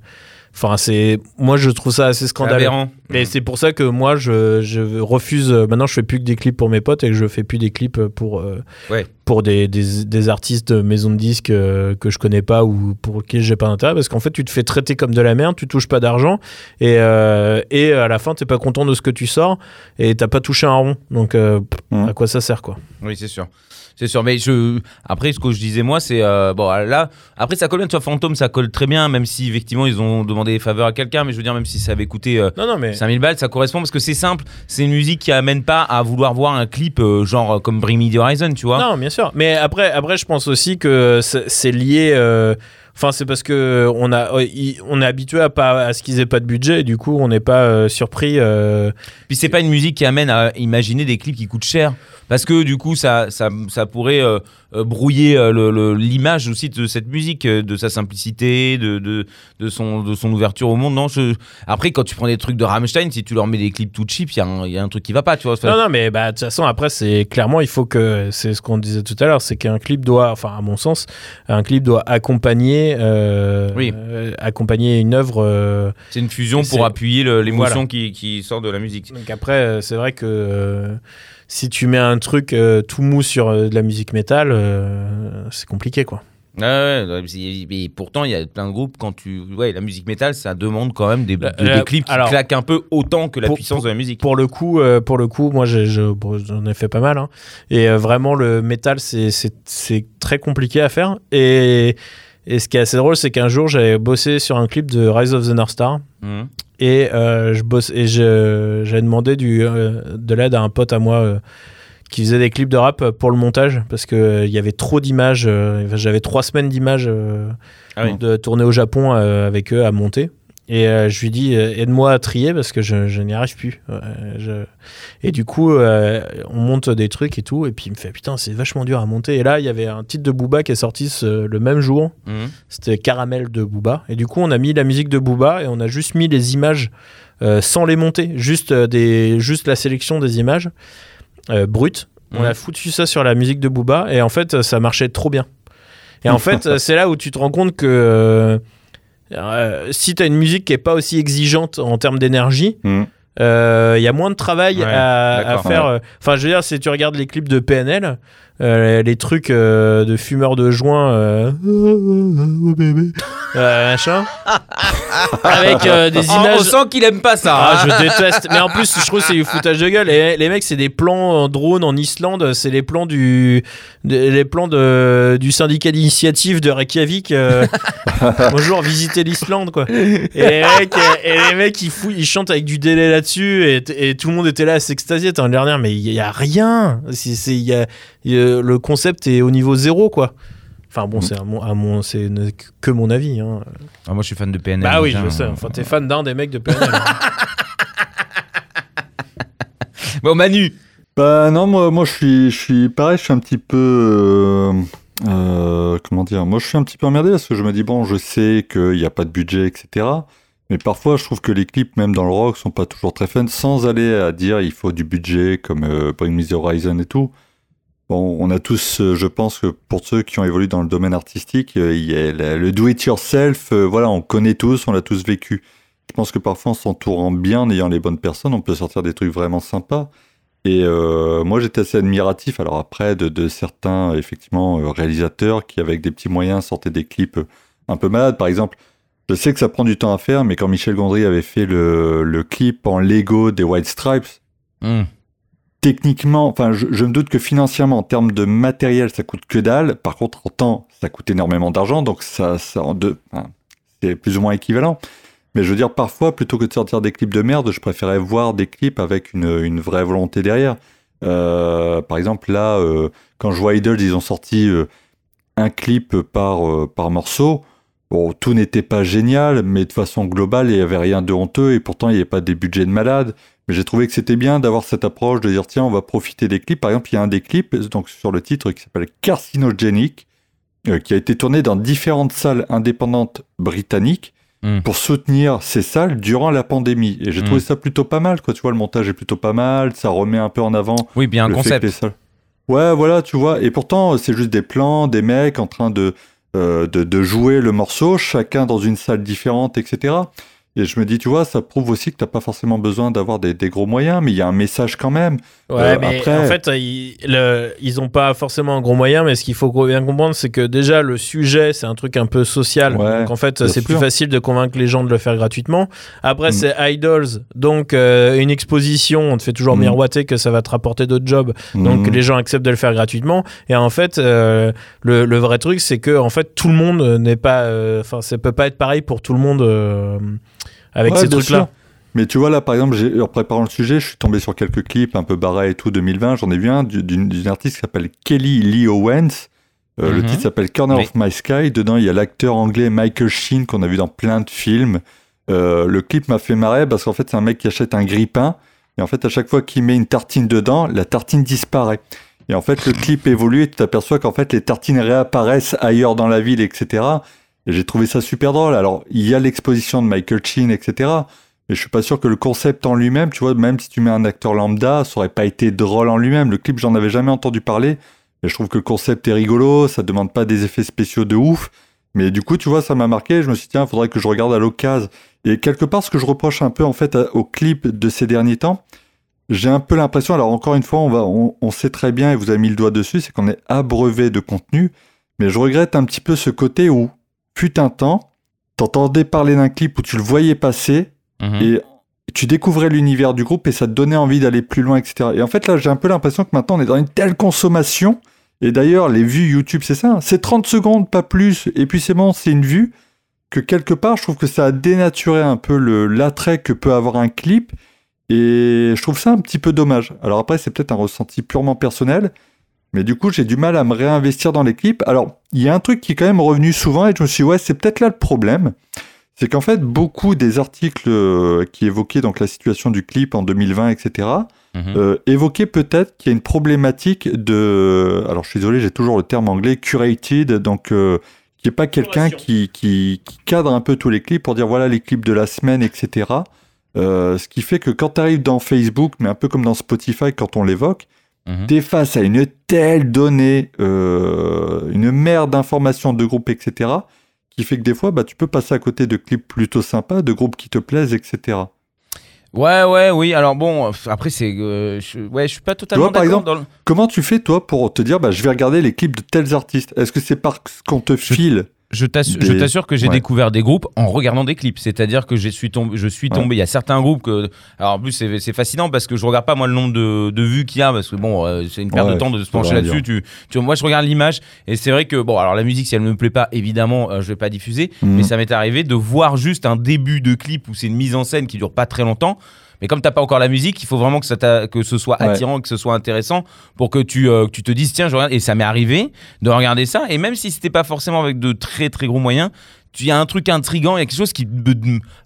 Enfin, c'est. Moi, je trouve ça assez scandaleux. aberrant. Et c'est pour ça que moi, je, je refuse. euh, Maintenant, je fais plus que des clips pour mes potes et que je fais plus des clips pour, euh, Ouais. pour des, des, des artistes de maison de disques euh, que je connais pas ou pour qui j'ai pas d'intérêt. Parce qu'en fait, tu te fais traiter comme de la merde, tu touches pas d'argent et, euh, et à la fin, t'es pas content de ce que tu sors et t'as pas touché un rond. Donc, euh, Mhm. à quoi ça sert, quoi? Oui, c'est sûr. C'est sûr, mais je... après, ce que je disais moi, c'est. euh, bon, là, après, ça colle bien, tu vois, Fantôme, ça colle très bien, même si effectivement, ils ont demandé des faveurs à quelqu'un, mais je veux dire, même si ça avait coûté euh, Non, non, mais. 5000 balles, ça correspond parce que c'est simple, c'est une musique qui amène pas à vouloir voir un clip euh, genre comme Bring Me the Horizon, tu vois. Non, bien sûr. Mais après, après je pense aussi que c'est lié. Enfin, c'est parce que on a, euh, on est habitué à pas à ce qu'ils aient pas de budget. Et du coup, on n'est pas euh, surpris. euh, Puis c'est pas une musique qui amène à imaginer des clips qui coûtent cher. Parce que du coup, ça, ça, ça pourrait euh, brouiller euh, le- le- l'image aussi de cette musique, euh, de sa simplicité, de, de, de, son, de son ouverture au monde. Non, je... Après, quand tu prends des trucs de Rammstein, si tu leur mets des clips tout cheap, il y, a un- il y a un truc qui va pas, tu vois. Enfin, Non, non, mais bah, de toute façon, après, c'est clairement, il faut que. C'est ce qu'on disait tout à l'heure, c'est qu'un clip doit, enfin, à mon sens, un clip doit accompagner, euh, Oui. euh, accompagner une œuvre. euh, C'est une fusion pour appuyer l'émotion Voilà. qui, qui sort de la musique. Donc après, euh, c'est vrai que euh, si tu mets un truc euh, tout mou sur euh, de la musique métal, euh, c'est compliqué, quoi. Ah ouais, et pourtant, il y a plein de groupes, quand tu. Ouais, la musique métal, ça demande quand même des, de- clips qui alors, claquent un peu autant que la pour- puissance de la musique. Pour le coup, pour le coup, moi j'ai- je- bon, j'en ai fait pas mal, hein. et vraiment le métal c'est très compliqué à faire. Et, et ce qui est assez drôle, c'est qu'un jour j'avais bossé sur un clip de Rise of the North Star Mhm. et euh, je bosse et je- j'avais demandé du euh, de l'aide à un pote à moi. euh, qui faisait des clips de rap pour le montage parce que euh, il y avait trop d'images j'avais trois semaines d'images Ah oui. de tourner au Japon avec eux à monter et euh, je lui dis euh, aide-moi à trier parce que je, je n'y arrive plus. Ouais, je- et du coup euh, on monte des trucs et tout et puis il me fait putain c'est vachement dur à monter. Et là il y avait un titre de Booba qui est sorti ce- le même jour. Mhm. c'était Caramel de Booba. Et du coup on a mis la musique de Booba et on a juste mis les images sans les monter. Juste des juste la sélection des images brutes. On Mhm. a foutu ça sur la musique de Booba et en fait ça marchait trop bien. Et en [LAUGHS] fait c'est là où tu te rends compte que euh, euh, si tu as une musique qui est pas aussi exigeante en termes d'énergie Mhm. euh, il y a moins de travail Ouais, à, faire. euh, Enfin, je veux dire, si tu regardes les clips de PNL, euh, les trucs euh, de fumeurs de joint, euh, oh bébé, [LAUGHS] euh, machin, avec euh, des Oh, images. on sent qu'il aime pas ça. Ah, hein. je déteste. Mais en plus, je trouve que c'est du foutage de gueule. Et les mecs, c'est des plans en drone en Islande. C'est les plans du, de- les plans de, du syndicat d'initiative de Reykjavik. euh, [LAUGHS] bonjour, visiter l'Islande, quoi. Et les mecs, et les mecs ils, fouillent, ils chantent avec du délai là-dessus. Et, et tout le monde était là à s'extasier. Attends, l'année dernière, mais il y, a rien. C'est, c'est- il y a, il y a- le concept est au niveau zéro, quoi. Enfin bon, c'est à mon, c'est que mon avis. Hein. Ah, moi, je suis fan de PNL. Bah oui, je sais. Enfin, t'es fan d'un des mecs de PNL. hein. [LAUGHS] Bon, Manu. Bah non, moi, moi je suis, je suis pareil, je suis un petit peu, euh, euh, comment dire, moi je suis un petit peu emmerdé parce que je me dis bon, je sais qu'il n'y a pas de budget, etc. Mais parfois, je trouve que les clips, même dans le rock, sont pas toujours très fun, sans aller à dire il faut du budget comme euh, Bring Me the Horizon et tout. Bon, on a tous, euh, je pense que pour ceux qui ont évolué dans le domaine artistique, euh, il y a le do-it-yourself, euh, voilà, on connaît tous, on l'a tous vécu. Je pense que parfois, en s'entourant bien, en ayant les bonnes personnes, on peut sortir des trucs vraiment sympas. Et moi, j'étais assez admiratif, alors après, de, certains, effectivement, réalisateurs qui, avec des petits moyens, sortaient des clips un peu malades. Par exemple, je sais que ça prend du temps à faire, mais quand Michel Gondry avait fait le, le clip en Lego des White Stripes, Hmm. Techniquement, enfin, je, me doute que financièrement, en termes de matériel, ça coûte que dalle. Par contre, en temps, ça coûte énormément d'argent, donc ça, c'est plus ou moins équivalent. Mais je veux dire, parfois, plutôt que de sortir des clips de merde, je préférais voir des clips avec une, vraie volonté derrière. Euh, par exemple, là, euh, quand je vois Idols, ils ont sorti euh, un clip par, par morceau. Bon, tout n'était pas génial, mais de façon globale, il n'y avait rien de honteux, et pourtant, il n'y avait pas des budgets de malade. Mais j'ai trouvé que c'était bien d'avoir cette approche de dire, tiens, on va profiter des clips. Par exemple, il y a un des clips, donc sur le titre, qui s'appelle Carcinogenic, euh, qui a été tourné dans différentes salles indépendantes britanniques Mm. pour soutenir ces salles durant la pandémie. Et j'ai Mm. trouvé ça plutôt pas mal, quoi. Tu vois, le montage est plutôt pas mal, ça remet un peu en avant Oui, bien le fait concept. que les salles- Ouais, voilà, tu vois. Et pourtant, c'est juste des plans, des mecs en train de, euh, de, de jouer le morceau, chacun dans une salle différente, etc. Et je me dis, tu vois, ça prouve aussi que t'as pas forcément besoin d'avoir des, des gros moyens, mais il y a un message quand même. Ouais, Euh, mais après- en fait, ils, le- ils ont pas forcément un gros moyen, mais ce qu'il faut bien comprendre, c'est que déjà, le sujet, c'est un truc un peu social. Ouais, donc, en fait, c'est plus facile de convaincre les gens de le faire gratuitement. Après, Mm. c'est Idols. Donc, euh, une exposition, on te fait toujours Mm. miroiter que ça va te rapporter d'autres jobs. Donc, Mhm. les gens acceptent de le faire gratuitement. Et en fait, euh, le, le vrai truc, c'est que, en fait, tout le monde n'est pas. Enfin, ça peut pas être pareil pour tout le monde avec Ouais, ces trucs-là. Mais tu vois, là, par exemple, en préparant le sujet, je suis tombé sur quelques clips un peu barrés et tout 2020. J'en ai vu un du- d'une artiste qui s'appelle Kelly Lee Owens. Euh, Le Mhm. titre s'appelle Corner Oui. of My Sky. Dedans, il y a l'acteur anglais Michael Sheen qu'on a vu dans plein de films. Euh, le clip m'a fait marrer parce qu'en fait, c'est un mec qui achète un grille-pain. Et en fait, à chaque fois qu'il met une tartine dedans, la tartine disparaît. Et en fait, le clip évolue et tu t'aperçois qu'en fait, les tartines réapparaissent ailleurs dans la ville, etc. Et j'ai trouvé ça super drôle. Alors, il y a l'exposition de Michael Sheen, etc. Mais je suis pas sûr que le concept en lui-même, tu vois, même si tu mets un acteur lambda, ça aurait pas été drôle en lui-même. Le clip, j'en avais jamais entendu parler. Mais je trouve que le concept est rigolo, ça demande pas des effets spéciaux de ouf. Mais du coup, tu vois, ça m'a marqué. Je me suis dit, tiens, faudrait que je regarde à l'occasion. Et quelque part, ce que je reproche un peu, en fait, au clip de ces derniers temps, j'ai un peu l'impression, alors encore une fois, on, va, on, on sait très bien, et vous avez mis le doigt dessus, c'est qu'on est abreuvé de contenu. Mais je regrette un petit peu ce côté où, fut un temps, t'entendais parler d'un clip où tu le voyais passer, Mhm. et tu découvrais l'univers du groupe et ça te donnait envie d'aller plus loin, etc. Et en fait, là, j'ai un peu l'impression que maintenant, on est dans une telle consommation. Et d'ailleurs, les vues YouTube, c'est ça. hein. C'est 30 secondes, pas plus. Et puis c'est bon, c'est une vue. Que quelque part, je trouve que ça a dénaturé un peu le- l'attrait que peut avoir un clip. Et je trouve ça un petit peu dommage. Alors après, c'est peut-être un ressenti purement personnel. Mais du coup, j'ai du mal à me réinvestir dans les clips. Alors, il y a un truc qui est quand même revenu souvent et je me suis dit, ouais, c'est peut-être là le problème c'est qu'en fait, beaucoup des articles euh, qui évoquaient donc la situation du clip en 2020, etc., Mhm. euh, évoquaient peut-être qu'il y a une problématique de... Alors, je suis désolé, j'ai toujours le terme anglais, curated, donc euh, qui n'est pas quelqu'un Curation. qui, qui, qui cadre un peu tous les clips pour dire voilà les clips de la semaine, etc. Euh, ce qui fait que quand tu arrives dans Facebook, mais un peu comme dans Spotify quand on l'évoque, Mhm. tu es face à une telle donnée, euh, une mer d'informations de groupes, etc., qui fait que des fois, bah, tu peux passer à côté de clips plutôt sympas, de groupes qui te plaisent, etc. Ouais, ouais, oui. Alors bon, après, c'est. euh, je, ouais, je suis pas totalement vois, par exemple, dans le- Comment tu fais, toi, pour te dire, bah, je vais regarder les clips de tels artistes? Est-ce que c'est parce qu'on te file Je t'assure, que j'ai ouais. découvert des groupes en regardant des clips. C'est-à-dire que je suis tombé, je suis tombé. Il y a certains groupes que, alors en plus c'est, fascinant parce que je regarde pas moi le nombre de, de vues qu'il y a parce que bon, euh, c'est une perte Ouais, de temps de se pencher là-dessus. Tu, tu, moi je regarde l'image et c'est vrai que bon, alors la musique si elle me plaît pas, évidemment, euh, je vais pas diffuser. Mhm. Mais ça m'est arrivé de voir juste un début de clip où c'est une mise en scène qui dure pas très longtemps. Mais comme t'as pas encore la musique, il faut vraiment que, ça que ce soit Ouais. attirant, que ce soit intéressant pour que tu, euh, que tu te dises tiens je regarde. Et ça m'est arrivé de regarder ça. Et même si c'était pas forcément avec de très très gros moyens, il y a un truc intrigant, il y a quelque chose qui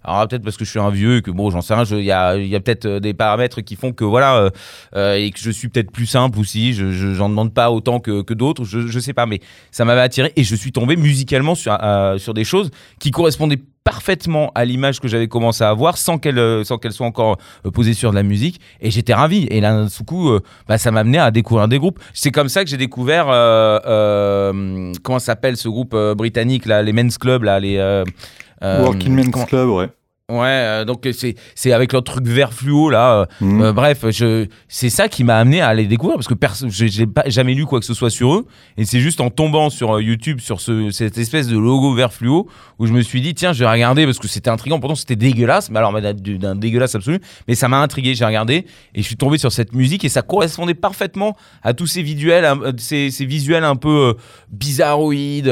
alors peut-être parce que je suis un vieux et que bon j'en sais rien, il y a, y a peut-être euh, des paramètres qui font que voilà euh, et que je suis peut-être plus simple aussi, je je- j'en demande pas autant que, que d'autres, je, je sais pas, mais ça m'avait attiré et je suis tombé musicalement sur euh, sur des choses qui correspondaient parfaitement à l'image que j'avais commencé à avoir sans qu'elle euh, sans qu'elle soit encore euh, posée sur de la musique. Et j'étais ravi. Et là d'un coup euh, bah, ça m'a amené à découvrir des groupes. C'est comme ça que j'ai découvert euh, euh, comment s'appelle ce groupe britannique là les men's club là les euh, Working Men's Club, ouais. Ouais euh, donc c'est c'est avec leur truc vert fluo là euh, Mhm. euh, bref, je, c'est ça qui m'a amené à les découvrir parce que perso, j'ai j'ai pas jamais lu quoi que ce soit sur eux et c'est juste en tombant sur YouTube sur ce, cette espèce de logo vert fluo où je me suis dit tiens je vais regarder parce que c'était intriguant pourtant c'était dégueulasse mais alors d'un- d'un dégueulasse absolu mais ça m'a intrigué j'ai regardé et je suis tombé sur cette musique et ça correspondait parfaitement à tous ces visuels ces, ces visuels un peu bizarroïdes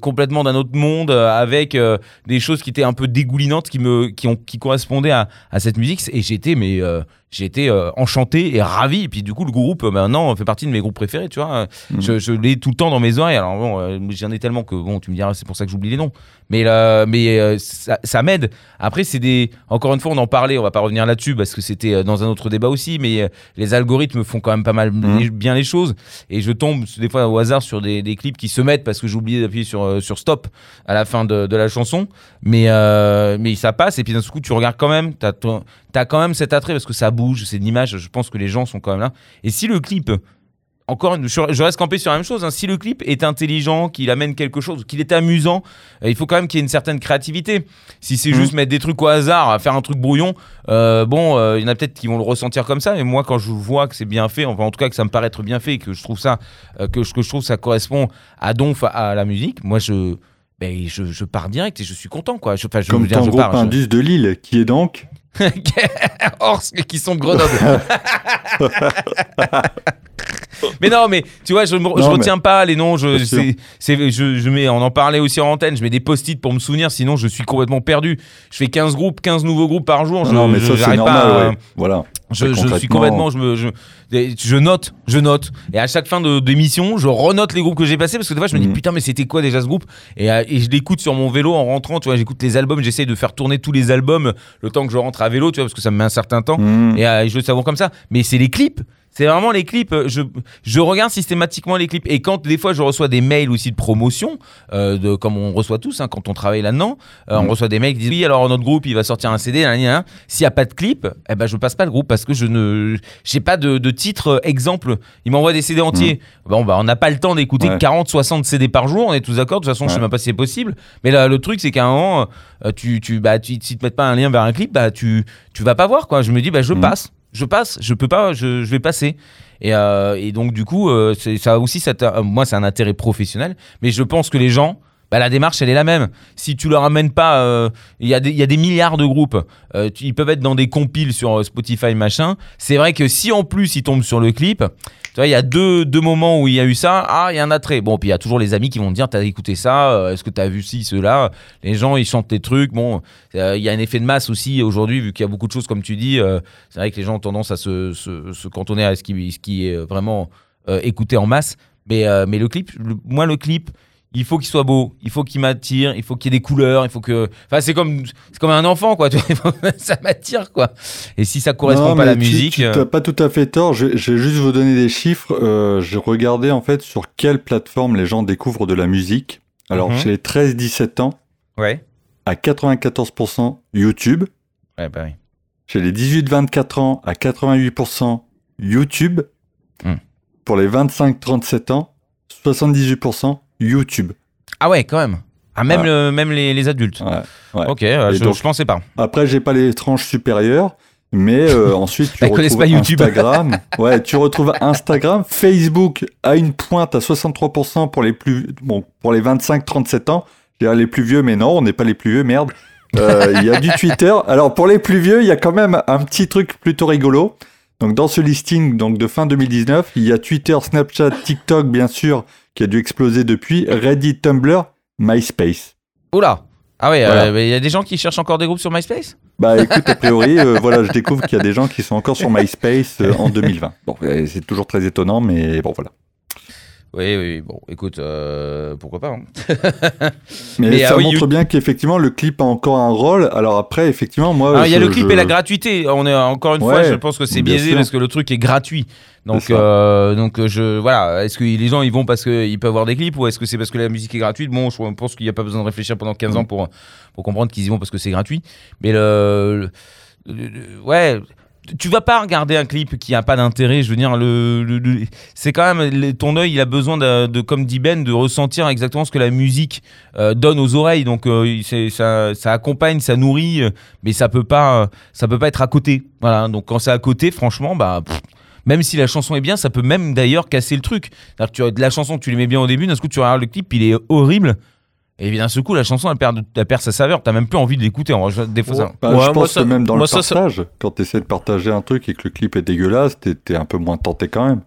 complètement d'un autre monde avec des choses qui étaient un peu dégoulinantes qui me qui ont qui correspondaient à, à cette musique. Et j'étais mais euh, j'étais euh, enchanté et ravi. Et puis du coup le groupe euh, maintenant fait partie de mes groupes préférés tu vois. Mhm. je, je l'ai tout le temps dans mes oreilles. Alors bon euh, j'en ai tellement que bon tu me diras c'est pour ça que j'oublie les noms. Mais euh, mais euh, ça, ça m'aide. Après c'est des encore une fois on en parlait on va pas revenir là-dessus parce que c'était euh, dans un autre débat aussi mais les algorithmes font quand même pas mal les- bien les choses. Et je tombe des fois au hasard sur des, des clips qui se mettent parce que j'ai oublié d'appuyer sur sur stop à la fin de, de la chanson. Mais euh, mais ça passe. Et puis d'un coup tu regardes quand même. T'as ton- t'as quand même cet attrait parce que ça bouge c'est une image je pense que les gens sont quand même là. Et si le clip encore une- je je reste campé sur la même chose hein, si le clip est intelligent qu'il amène quelque chose qu'il est amusant euh, il faut quand même qu'il y ait une certaine créativité. Si c'est Mhm. juste mettre des trucs au hasard faire un truc brouillon euh, bon euh, il y en a peut-être qui vont le ressentir comme ça mais moi quand je vois que c'est bien fait enfin en tout cas que ça me paraît être bien fait et que je trouve ça que, je- que je trouve ça correspond à donf à, à la musique moi je ben, je, je pars direct et je suis content quoi. Je, enfin, je, Comme ton je groupe pars, Indus de Lille, qui est donc Orsk qui sont de Grenoble. [LAUGHS] mais non, mais tu vois, je, Non, retiens pas les noms. Je, je, je mets, on en parlait aussi en antenne. Je mets des post-it pour me souvenir, sinon je suis complètement perdu. Je fais 15 groupes, 15 nouveaux groupes par jour. je, non, mais ça c'est normal, pas ouais. Voilà. Je, suis complètement, je, me, je, je note, je note. Et à chaque fin de- d'émission, je renote les groupes que j'ai passés parce que des fois, je me dis Mhm. putain, mais c'était quoi déjà ce groupe? Et, euh, et je l'écoute sur mon vélo en rentrant. Tu vois, j'écoute les albums, j'essaye de faire tourner tous les albums le temps que je rentre à vélo, tu vois, parce que ça me met un certain temps. Mhm. Et euh, je le savoure comme ça. Mais c'est les clips. C'est vraiment les clips. euh, Je, je regarde systématiquement les clips. Et quand des fois je reçois des mails aussi de promotion, euh, de, comme on reçoit tous hein, quand on travaille là-dedans, euh, on Mhm. reçoit des mails qui disent oui alors notre groupe il va sortir un CD. S'il n'y a pas de clip, eh ben je passe pas le groupe parce que je ne j'ai pas de, de titre euh, exemple. Ils m'envoient des CD entiers. Bon bah on n'a pas le temps d'écouter Ouais. 40, 60 CD par jour. On est tous d'accord. De toute façon je sais Ouais. même pas si c'est possible. Mais là le truc c'est qu'à un moment euh, tu tu bah tu, si te mettent pas un lien vers un clip bah tu tu vas pas voir quoi. Je me dis bah je Mhm. passe je passe, je peux pas, je, vais passer. Et, euh, et donc du coup, euh, ça aussi, ça moi, c'est un intérêt professionnel, mais je pense que les gens, bah, la démarche, elle est la même. Si tu leur amènes pas, euh, il y, a des- il y a des milliards de groupes, euh, ils peuvent être dans des compiles sur euh, Spotify, machin. C'est vrai que si en plus ils tombent sur le clip, tu vois, il y a deux, deux moments où il y a eu ça, ah, il y a un attrait. Bon, puis il y a toujours les amis qui vont te dire, t'as écouté ça, euh, est-ce que t'as vu ci, cela? Les gens, ils chantent des trucs. Bon, euh, il y a un effet de masse aussi aujourd'hui, vu qu'il y a beaucoup de choses, comme tu dis. euh, c'est vrai que les gens ont tendance à se, se, se cantonner à ce qui, ce qui est vraiment euh, écouté en masse. Mais, euh, mais le clip, le- moi, le clip, il faut qu'il soit beau, il faut qu'il m'attire, il faut qu'il y ait des couleurs, il faut que. Enfin, c'est comme, c'est comme un enfant, quoi. [LAUGHS] ça m'attire, quoi. Et si ça correspond Non, pas à la tu- musique. Tu euh, n'as pas tout à fait tort. Je, je vais juste vous donner des chiffres. Euh, J'ai regardé en fait sur quelle plateforme les gens découvrent de la musique. Alors, Mhm. chez les 13-17 ans, Ouais. à 94% YouTube. Ouais, bah oui. Chez les 18-24 ans, à 88% YouTube. Hmm. Pour les 25-37 ans, 78% YouTube. Ah ouais, quand même. Ah, même, Ouais. le- même les, les adultes. Ouais, ouais. Ok, je, donc- je pensais pas. Après, j'ai pas les tranches supérieures, Mais euh, [LAUGHS] ensuite, tu retrouves pas YouTube. Instagram. ouais, tu retrouves Instagram, Facebook à une pointe à 63% pour les plus, bon, pour les 25-37 ans. Dirais les plus vieux, mais non, on n'est pas les plus vieux, merde. Euh, Il y a du Twitter. Alors pour les plus vieux, il y a quand même un petit truc plutôt rigolo. Donc dans ce listing donc de fin 2019, il y a Twitter, Snapchat, TikTok bien sûr qui a dû exploser depuis, Reddit, Tumblr, MySpace. Oula Ah ouais, Voilà. euh, il y a des gens qui cherchent encore des groupes sur MySpace? Bah écoute, a priori, [LAUGHS] euh, voilà, je découvre qu'il y a des gens qui sont encore sur MySpace euh, en 2020. Bon, c'est toujours très étonnant, mais bon voilà. Oui, oui, bon, écoute, euh, pourquoi pas. hein. [LAUGHS] Mais, Mais, ça ah oui, montre you- bien qu'effectivement le clip a encore un rôle. Alors après, effectivement, moi, Alors, il y a le clip je- et la gratuité. On est encore une fois, je pense que c'est biaisé sûr. parce que le truc est gratuit. Donc, euh, donc euh, je voilà. Est-ce que les gens ils vont parce qu'ils peuvent voir des clips ou est-ce que c'est parce que la musique est gratuite? Bon, je pense qu'il n'y a pas besoin de réfléchir pendant 15 Mm. ans pour pour comprendre qu'ils y vont parce que c'est gratuit. Mais le, le- le- ouais. Tu vas pas regarder un clip qui a pas d'intérêt, je veux dire, le, c'est quand même ton œil, il a besoin de, comme dit Ben, de ressentir exactement ce que la musique euh, donne aux oreilles. Donc euh, ça, ça accompagne, ça nourrit, euh, mais ça peut pas, euh, ça peut pas être à côté. Voilà. Donc quand c'est à côté, franchement, bah même si la chanson est bien, ça peut même d'ailleurs casser le truc. Tu as la chanson tu l'aimais bien au début, d'un coup tu regardes le clip, il est horrible. Et d'un seul coup, la chanson, elle perd, elle perd sa saveur. T'as même plus envie de l'écouter. Des fois, ça- Bah, Ouais, je moi, pense ça- que même dans moi, le ça, ça- partage, quand tu essaies de partager un truc et que le clip est dégueulasse, t'es un peu moins tenté quand même.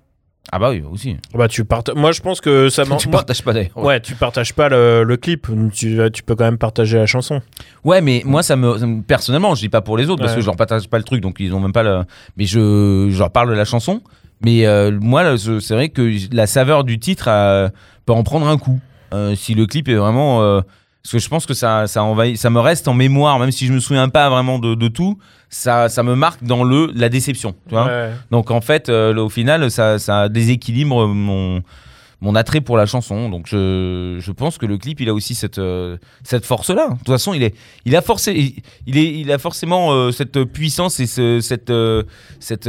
Ah bah oui, aussi. Bah, tu Moi, je pense que ça [LAUGHS] m'en- tu moi- partages pas d'ailleurs. Ouais, tu partages pas le, le clip. Tu, tu peux quand même partager la chanson. Ouais, mais moi, ça me, ça me- personnellement, je dis pas pour les autres parce Ouais. que je leur partage pas le truc, donc ils ont même pas le. Mais je, je leur parle de la chanson. Mais euh, moi, c'est vrai que la saveur du titre euh, peut en prendre un coup. Euh, si le clip est vraiment. euh, parce que je pense que ça, ça envahit, ça me reste en mémoire, même si je me souviens pas vraiment de, de tout. Ça, ça me marque dans le la déception. Tu vois Ouais. donc en fait, euh, au final, ça, ça déséquilibre mon, mon attrait pour la chanson. Donc je, je pense que le clip, il a aussi cette, euh, cette force-là. De toute façon, il, est, il, a, forcé, il, il est, il a forcément euh, cette puissance et ce- cette, euh, cette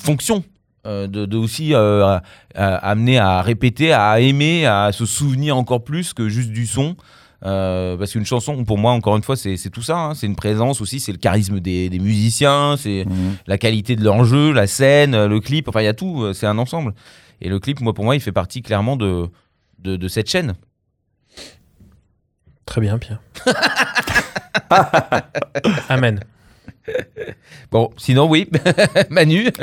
fonction. Euh, de, de aussi euh, amener à répéter, à aimer, à se souvenir encore plus que juste du son. Euh, parce qu'une chanson, pour moi, encore une fois, c'est tout ça. hein. C'est une présence aussi, c'est le charisme des, des musiciens, c'est Mhm. la qualité de leur jeu, la scène, le clip, enfin il y a tout, c'est un ensemble. Et le clip, moi pour moi, il fait partie clairement de, de, de cette chaîne. Très bien, Pierre. [LAUGHS] Amen. [LAUGHS] Bon, sinon oui, [LAUGHS] Manu? [LAUGHS]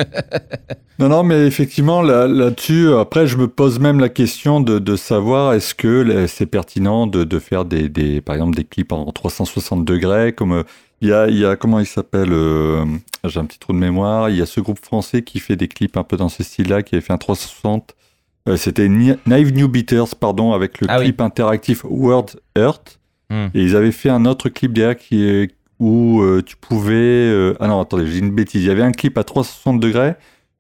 Non, non, mais effectivement, là- là-dessus, après, je me pose même la question de, de savoir est-ce que c'est pertinent de, de faire des, des, par exemple, des clips en 360 degrés, comme euh, il y a, il y a, comment il s'appelle, euh, j'ai un petit trou de mémoire, il y a ce groupe français qui fait des clips un peu dans ce style-là, qui avait fait un 360, euh, c'était Naive New Beaters, pardon, avec le Ah oui. clip interactif World Earth, Hmm. et ils avaient fait un autre clip derrière qui est, où euh, tu pouvais, euh, ah non, attendez, j'ai une bêtise, il y avait un clip à 360 degrés,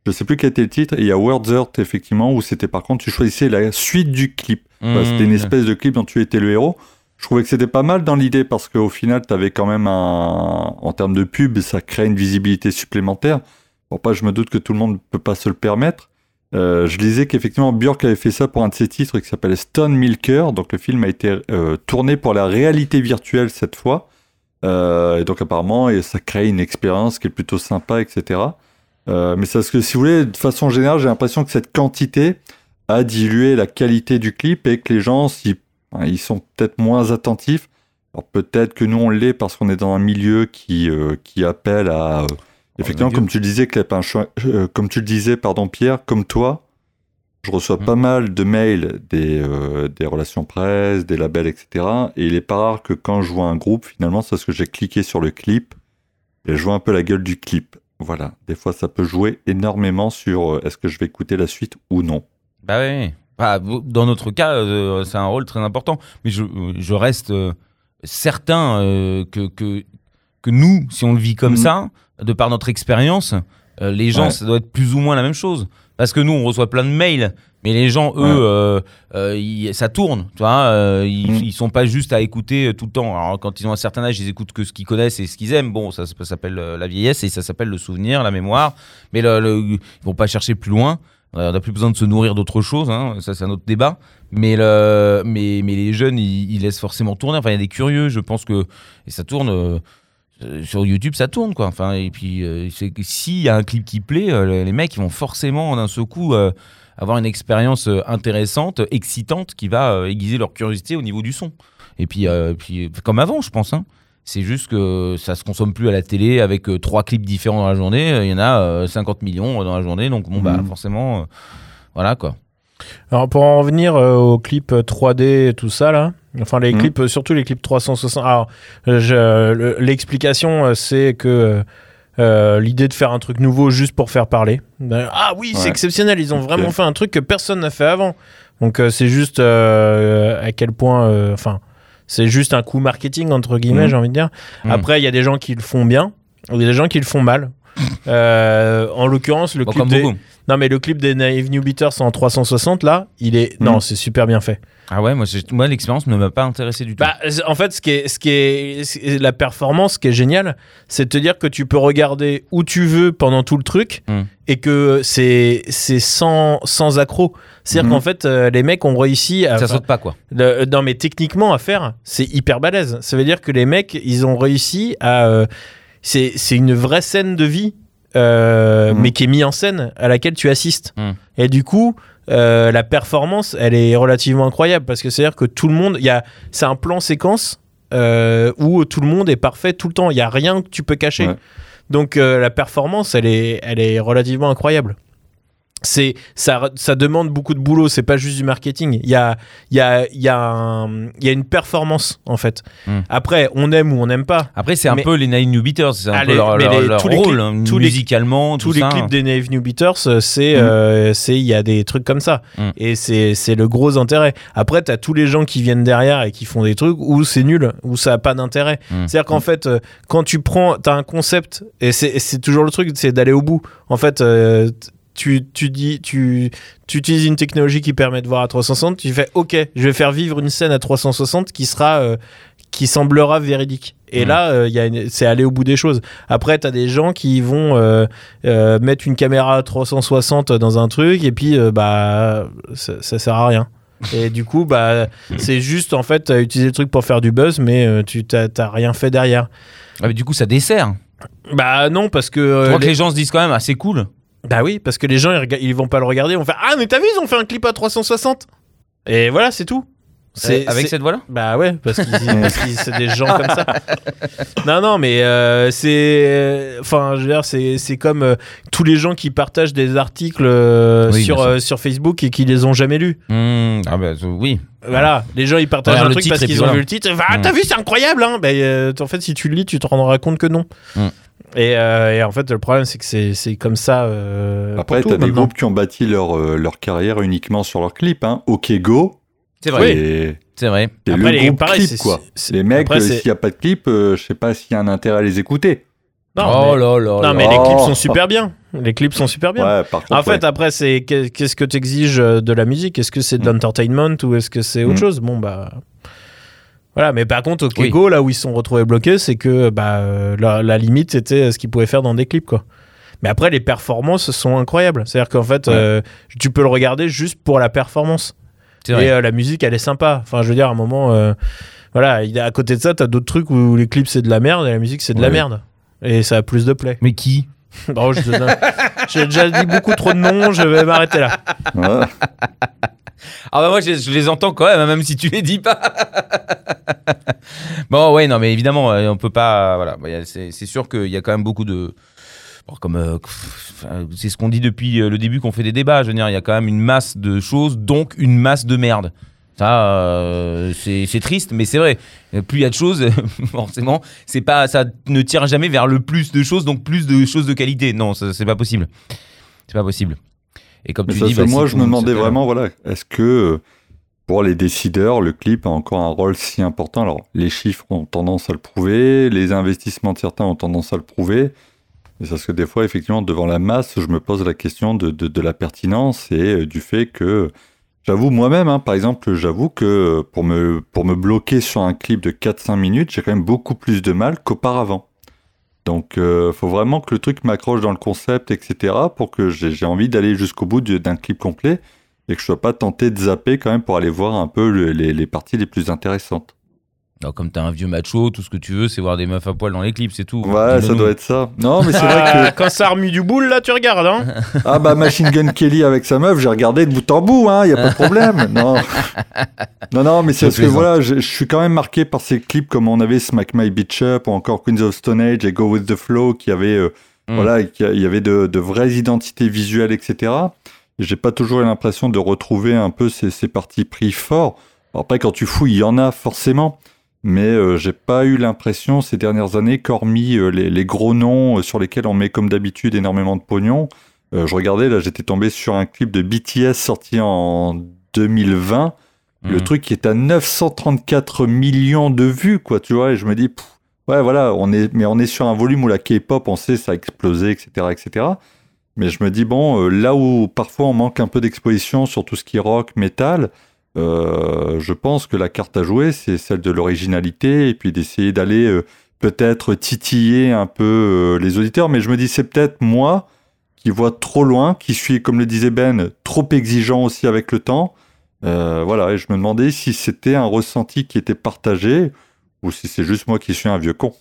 je sais plus quel était le titre, et il y a World Earth, effectivement, où c'était par contre, tu choisissais la suite du clip. Bah, c'était une Mmh. espèce de clip dont tu étais le héros. Je trouvais que c'était pas mal dans l'idée parce qu'au final, tu avais quand même un. En termes de pub, ça crée une visibilité supplémentaire. Bon, pas, je me doute que tout le monde ne peut pas se le permettre. Euh, je lisais qu'effectivement, Björk avait fait ça pour un de ses titres qui s'appelle Stone Milker. Donc, le film a été euh, tourné pour la réalité virtuelle cette fois. Euh, et donc, apparemment, et ça crée une expérience qui est plutôt sympa, etc. Euh, mais c'est parce que, si vous voulez, de façon générale, j'ai l'impression que cette quantité a dilué la qualité du clip et que les gens, si, ils sont peut-être moins attentifs. Alors peut-être que nous on l'est parce qu'on est dans un milieu qui, euh, qui appelle à euh, effectivement comme tu le disais Clep, un choix- euh, comme tu le disais pardon Pierre comme toi je reçois Mm. pas mal de mails des, euh, des relations presse des labels etc et il est pas rare que quand je vois un groupe finalement c'est parce que j'ai cliqué sur le clip et je vois un peu la gueule du clip voilà des fois ça peut jouer énormément sur euh, est-ce que je vais écouter la suite ou non Bah oui. Bah, dans notre cas, euh, c'est un rôle très important. Mais je, je reste certain que, que, que nous, si on le vit comme Mhm. ça, de par notre expérience, les gens, Ouais. ça doit être plus ou moins la même chose. Parce que nous, on reçoit plein de mails, mais les gens, eux, Ouais. euh, euh, ils- ça tourne. Tu vois, euh, ils, ils sont pas juste à écouter tout le temps. Alors, quand ils ont un certain âge, ils écoutent que ce qu'ils connaissent et ce qu'ils aiment. Bon, ça, ça s'appelle la vieillesse et ça s'appelle le souvenir, la mémoire. Mais le, le- ils vont pas chercher plus loin. On n'a plus besoin de se nourrir d'autre chose, hein. ça c'est un autre débat. Mais, le, mais, mais les jeunes, ils, ils laissent forcément tourner. Enfin, il y a des curieux, je pense que. Et ça tourne. Euh, sur YouTube, ça tourne quoi. Enfin, et puis euh, s'il y a un clip qui plaît, euh, les mecs ils vont forcément d'un seul coup euh, avoir une expérience intéressante, excitante, qui va aiguiser leur curiosité au niveau du son. Et puis, puis comme avant, je pense. hein. C'est juste que ça se consomme plus à la télé avec trois clips différents dans la journée. Il y en a euh, 50 millions dans la journée, donc bon bah Mhm. forcément, voilà quoi. Alors pour en revenir aux clips 3D et tout ça là, enfin les Mhm. clips, euh, surtout les clips 360. Alors euh, je- le- l'explication euh, c'est que euh, euh, l'idée de faire un truc nouveau juste pour faire parler. Euh, Ah oui, c'est exceptionnel, ils ont vraiment fait un truc que personne n'a fait avant. Donc euh, c'est juste euh, à quel point, euh, enfin c'est juste un coup marketing entre guillemets, Mhm. j'ai envie de dire. Mhm. Après il y a des gens qui le font bien, il y a des gens qui le font mal. [LAUGHS] Euh, en l'occurrence, le Bon, clip comme des... Non, mais le clip des Naive New Beaters en 360, là, il est. Mm. Non, c'est super bien fait. Ah ouais, moi, moi l'expérience ne m'a pas intéressé du tout. Bah, en fait, ce qui est, ce qui est, la performance, ce qui est génial, c'est de te dire que tu peux regarder où tu veux pendant tout le truc Mm. et que c'est, sans, sans accro. C'est-à-dire Mhm. qu'en fait, euh, les mecs ont réussi à. ça saute pas quoi. Le- non, mais techniquement, à faire, c'est hyper balèze. Ça veut dire que les mecs, ils ont réussi à. euh, c'est une vraie scène de vie, euh, Mhm. mais qui est mise en scène, à laquelle tu assistes. Mhm. Et du coup, euh, la performance, elle est relativement incroyable parce que c'est-à-dire que tout le monde. il Y a, c'est un plan séquence euh, où tout le monde est parfait tout le temps. Il n'y a rien que tu peux cacher. Ouais. Donc la performance, elle est, elle est relativement incroyable. C'est ça, ça demande beaucoup de boulot. C'est pas juste du marketing. Il y a, il y a, il y a, un- il y a une performance en fait. Hmm. Après, on aime ou on n'aime pas. Après, c'est un Mais- peu les Nine New Beaters, c'est un Allez, peu leur, mais leur- les- leur tous les rôle, clips- hein, tous les- musicalement, Tous tout les ça. clips des Naive New Beaters, euh, c'est, Hmm. euh, c'est, il y a des trucs comme ça. Hmm. Et c'est, c'est le gros intérêt. Après, t'as tous les gens qui viennent derrière et qui font des trucs où c'est nul, où ça a pas d'intérêt. C'est-à-dire qu'en fait, euh, quand tu prends, t'as un concept et c'est, c'est toujours le truc, c'est d'aller au bout. En fait, euh, tu, tu dis, tu, tu utilises une technologie qui permet de voir à 360. Tu fais, ok, je vais faire vivre une scène à 360 qui sera, euh, qui semblera véridique. Et Mhm. là, euh, c'est aller au bout des choses. Après, t'as des gens qui vont euh, mettre une caméra à 360 dans un truc et puis, bah, ça, ça sert à rien. [LAUGHS] Et du coup, bah, c'est juste en fait t'as utilisé le truc pour faire du buzz, mais euh, tu t'as rien fait derrière. Ah, mais du coup, ça dessert. Bah non, parce que. Je crois que les gens se disent quand même, ah, c'est cool. Bah oui, parce que les gens ils, ils vont pas le regarder, ils vont faire Ah, mais t'as vu, ils ont fait un clip à 360 Et voilà, c'est tout. C'est Euh, Avec cette voix-là? Bah ouais, parce qu'ils qu'ils- c'est des gens comme ça. [LAUGHS] Non, non, mais euh, c'est. Enfin, je veux dire, c'est c'est comme euh, tous les gens qui partagent des articles Oui, sur, sur Facebook et qui les ont jamais lus. Hmm, Ah, bah oui. Voilà, les gens ils partagent un le truc parce qu'ils ont vu le titre. Ah, Mm. t'as vu, c'est incroyable, hein Ben, En fait, si tu le lis, tu te rendras compte que non. Mm. Et, euh, et en fait, le problème, c'est que c'est comme ça. euh, Après, pour t'as tout, des maintenant. groupes qui ont bâti leur, euh, leur carrière uniquement sur leurs clips. Hein. OK Go, C'est vrai. c'est vrai. Après, le les- pareil, clip, c'est- quoi. c'est- Les mecs, s'il n'y a pas de clip, euh, je sais pas s'il y a un intérêt à les écouter. Non, oh mais, là là. non, mais les clips [LAUGHS] sont super bien. Les clips sont super bien. Ouais, par contre, En fait, ouais. après, c'est qu'est- qu'est-ce que tu exiges de la musique? Est-ce que c'est de Mm. l'entertainment ou est-ce que c'est autre Mm. chose? Bon, bah. Voilà, mais par contre, au Oui. Kego, là où ils se sont retrouvés bloqués, c'est que bah, euh, la, la limite, c'était ce qu'ils pouvaient faire dans des clips, quoi. Mais après, les performances sont incroyables. C'est-à-dire qu'en fait, Ouais. euh, tu peux le regarder juste pour la performance. Et euh, la musique, elle est sympa. Enfin, je veux dire, à un moment, euh, voilà, à côté de ça, t'as d'autres trucs où les clips c'est de la merde et la musique c'est de la merde. Et ça a plus de play. Mais qui? [LAUGHS] Bon, je donne- J'ai déjà dit beaucoup trop de noms, je vais m'arrêter là. Ouais. Ah bah moi je, les entends quand même, hein, même si tu les dis pas. [LAUGHS] bon ouais non mais évidemment euh, on peut pas voilà c'est sûr qu'il y a quand même beaucoup de comme euh, c'est ce qu'on dit depuis euh, le début qu'on fait des débats. Je veux dire il y a quand même une masse de choses donc une masse de merde. Ça c'est triste mais c'est vrai. Plus il y a de choses [LAUGHS] forcément c'est pas ça ne tire jamais vers le plus de choses donc plus de choses de qualité. Non c'est pas possible. C'est pas possible. Et comme Mais tu ça, dis, bah, moi, je me demandais vraiment, voilà, est-ce que euh, pour les décideurs, le clip a encore un rôle si important? Alors, les chiffres ont tendance à le prouver, les investissements de certains ont tendance à le prouver. Mais c'est parce que des fois, effectivement, devant la masse, je me pose la question de, de, de la pertinence et euh, du fait que, j'avoue moi-même, hein, par exemple, j'avoue que pour me, pour me bloquer sur un clip de 4-5 minutes, j'ai quand même beaucoup plus de mal qu'auparavant. Donc, euh, faut vraiment que le truc m'accroche dans le concept, etc., pour que j'ai envie d'aller jusqu'au bout d'un clip complet et que je sois pas tenté de zapper quand même pour aller voir un peu le- les, les parties les plus intéressantes. Comme t'es un vieux macho, tout ce que tu veux, c'est voir des meufs à poil dans les clips, c'est tout. Ouais, ça doit être ça. Non, mais c'est vrai Ah, quand ça remue du boule, là, tu regardes. Hein que. [LAUGHS] Ah bah, Machine Gun Kelly avec sa meuf, j'ai regardé de bout en bout, hein, y a pas de problème. [LAUGHS] Non. Non, non, mais c'est parce que voilà, je, je suis quand même marqué par ces clips comme on avait Smack My Bitch Up ou encore Queens of Stone Age et Go With The Flow qui avaient, euh, Mm. voilà, qui- il y avait de, de vraies identités visuelles, etc. Et J'ai pas toujours eu l'impression de retrouver un peu ces, ces partis pris forts. Alors après, quand tu fouilles, il y en a forcément. Mais euh, j'ai pas eu l'impression ces dernières années qu'hormis euh, les, les gros noms euh, sur lesquels on met comme d'habitude énormément de pognon, je regardais, là j'étais tombé sur un clip de BTS sorti en 2020, le Mhm. truc qui est à 934 millions de vues, quoi, tu vois, et je me dis, pff, ouais, voilà, on est, mais on est sur un volume où la K-pop, on sait, ça a explosé, etc., etc. Mais je me dis, bon, là où parfois on manque un peu d'exposition sur tout ce qui est rock, metal, euh, je pense que la carte à jouer, c'est celle de l'originalité, et puis d'essayer d'aller euh, peut-être titiller un peu euh, les auditeurs, mais je me dis, c'est peut-être moi qui vois trop loin, qui suis, comme le disait Ben, trop exigeant aussi avec le temps. Voilà, et je me demandais si c'était un ressenti qui était partagé ou si c'est juste moi qui suis un vieux con.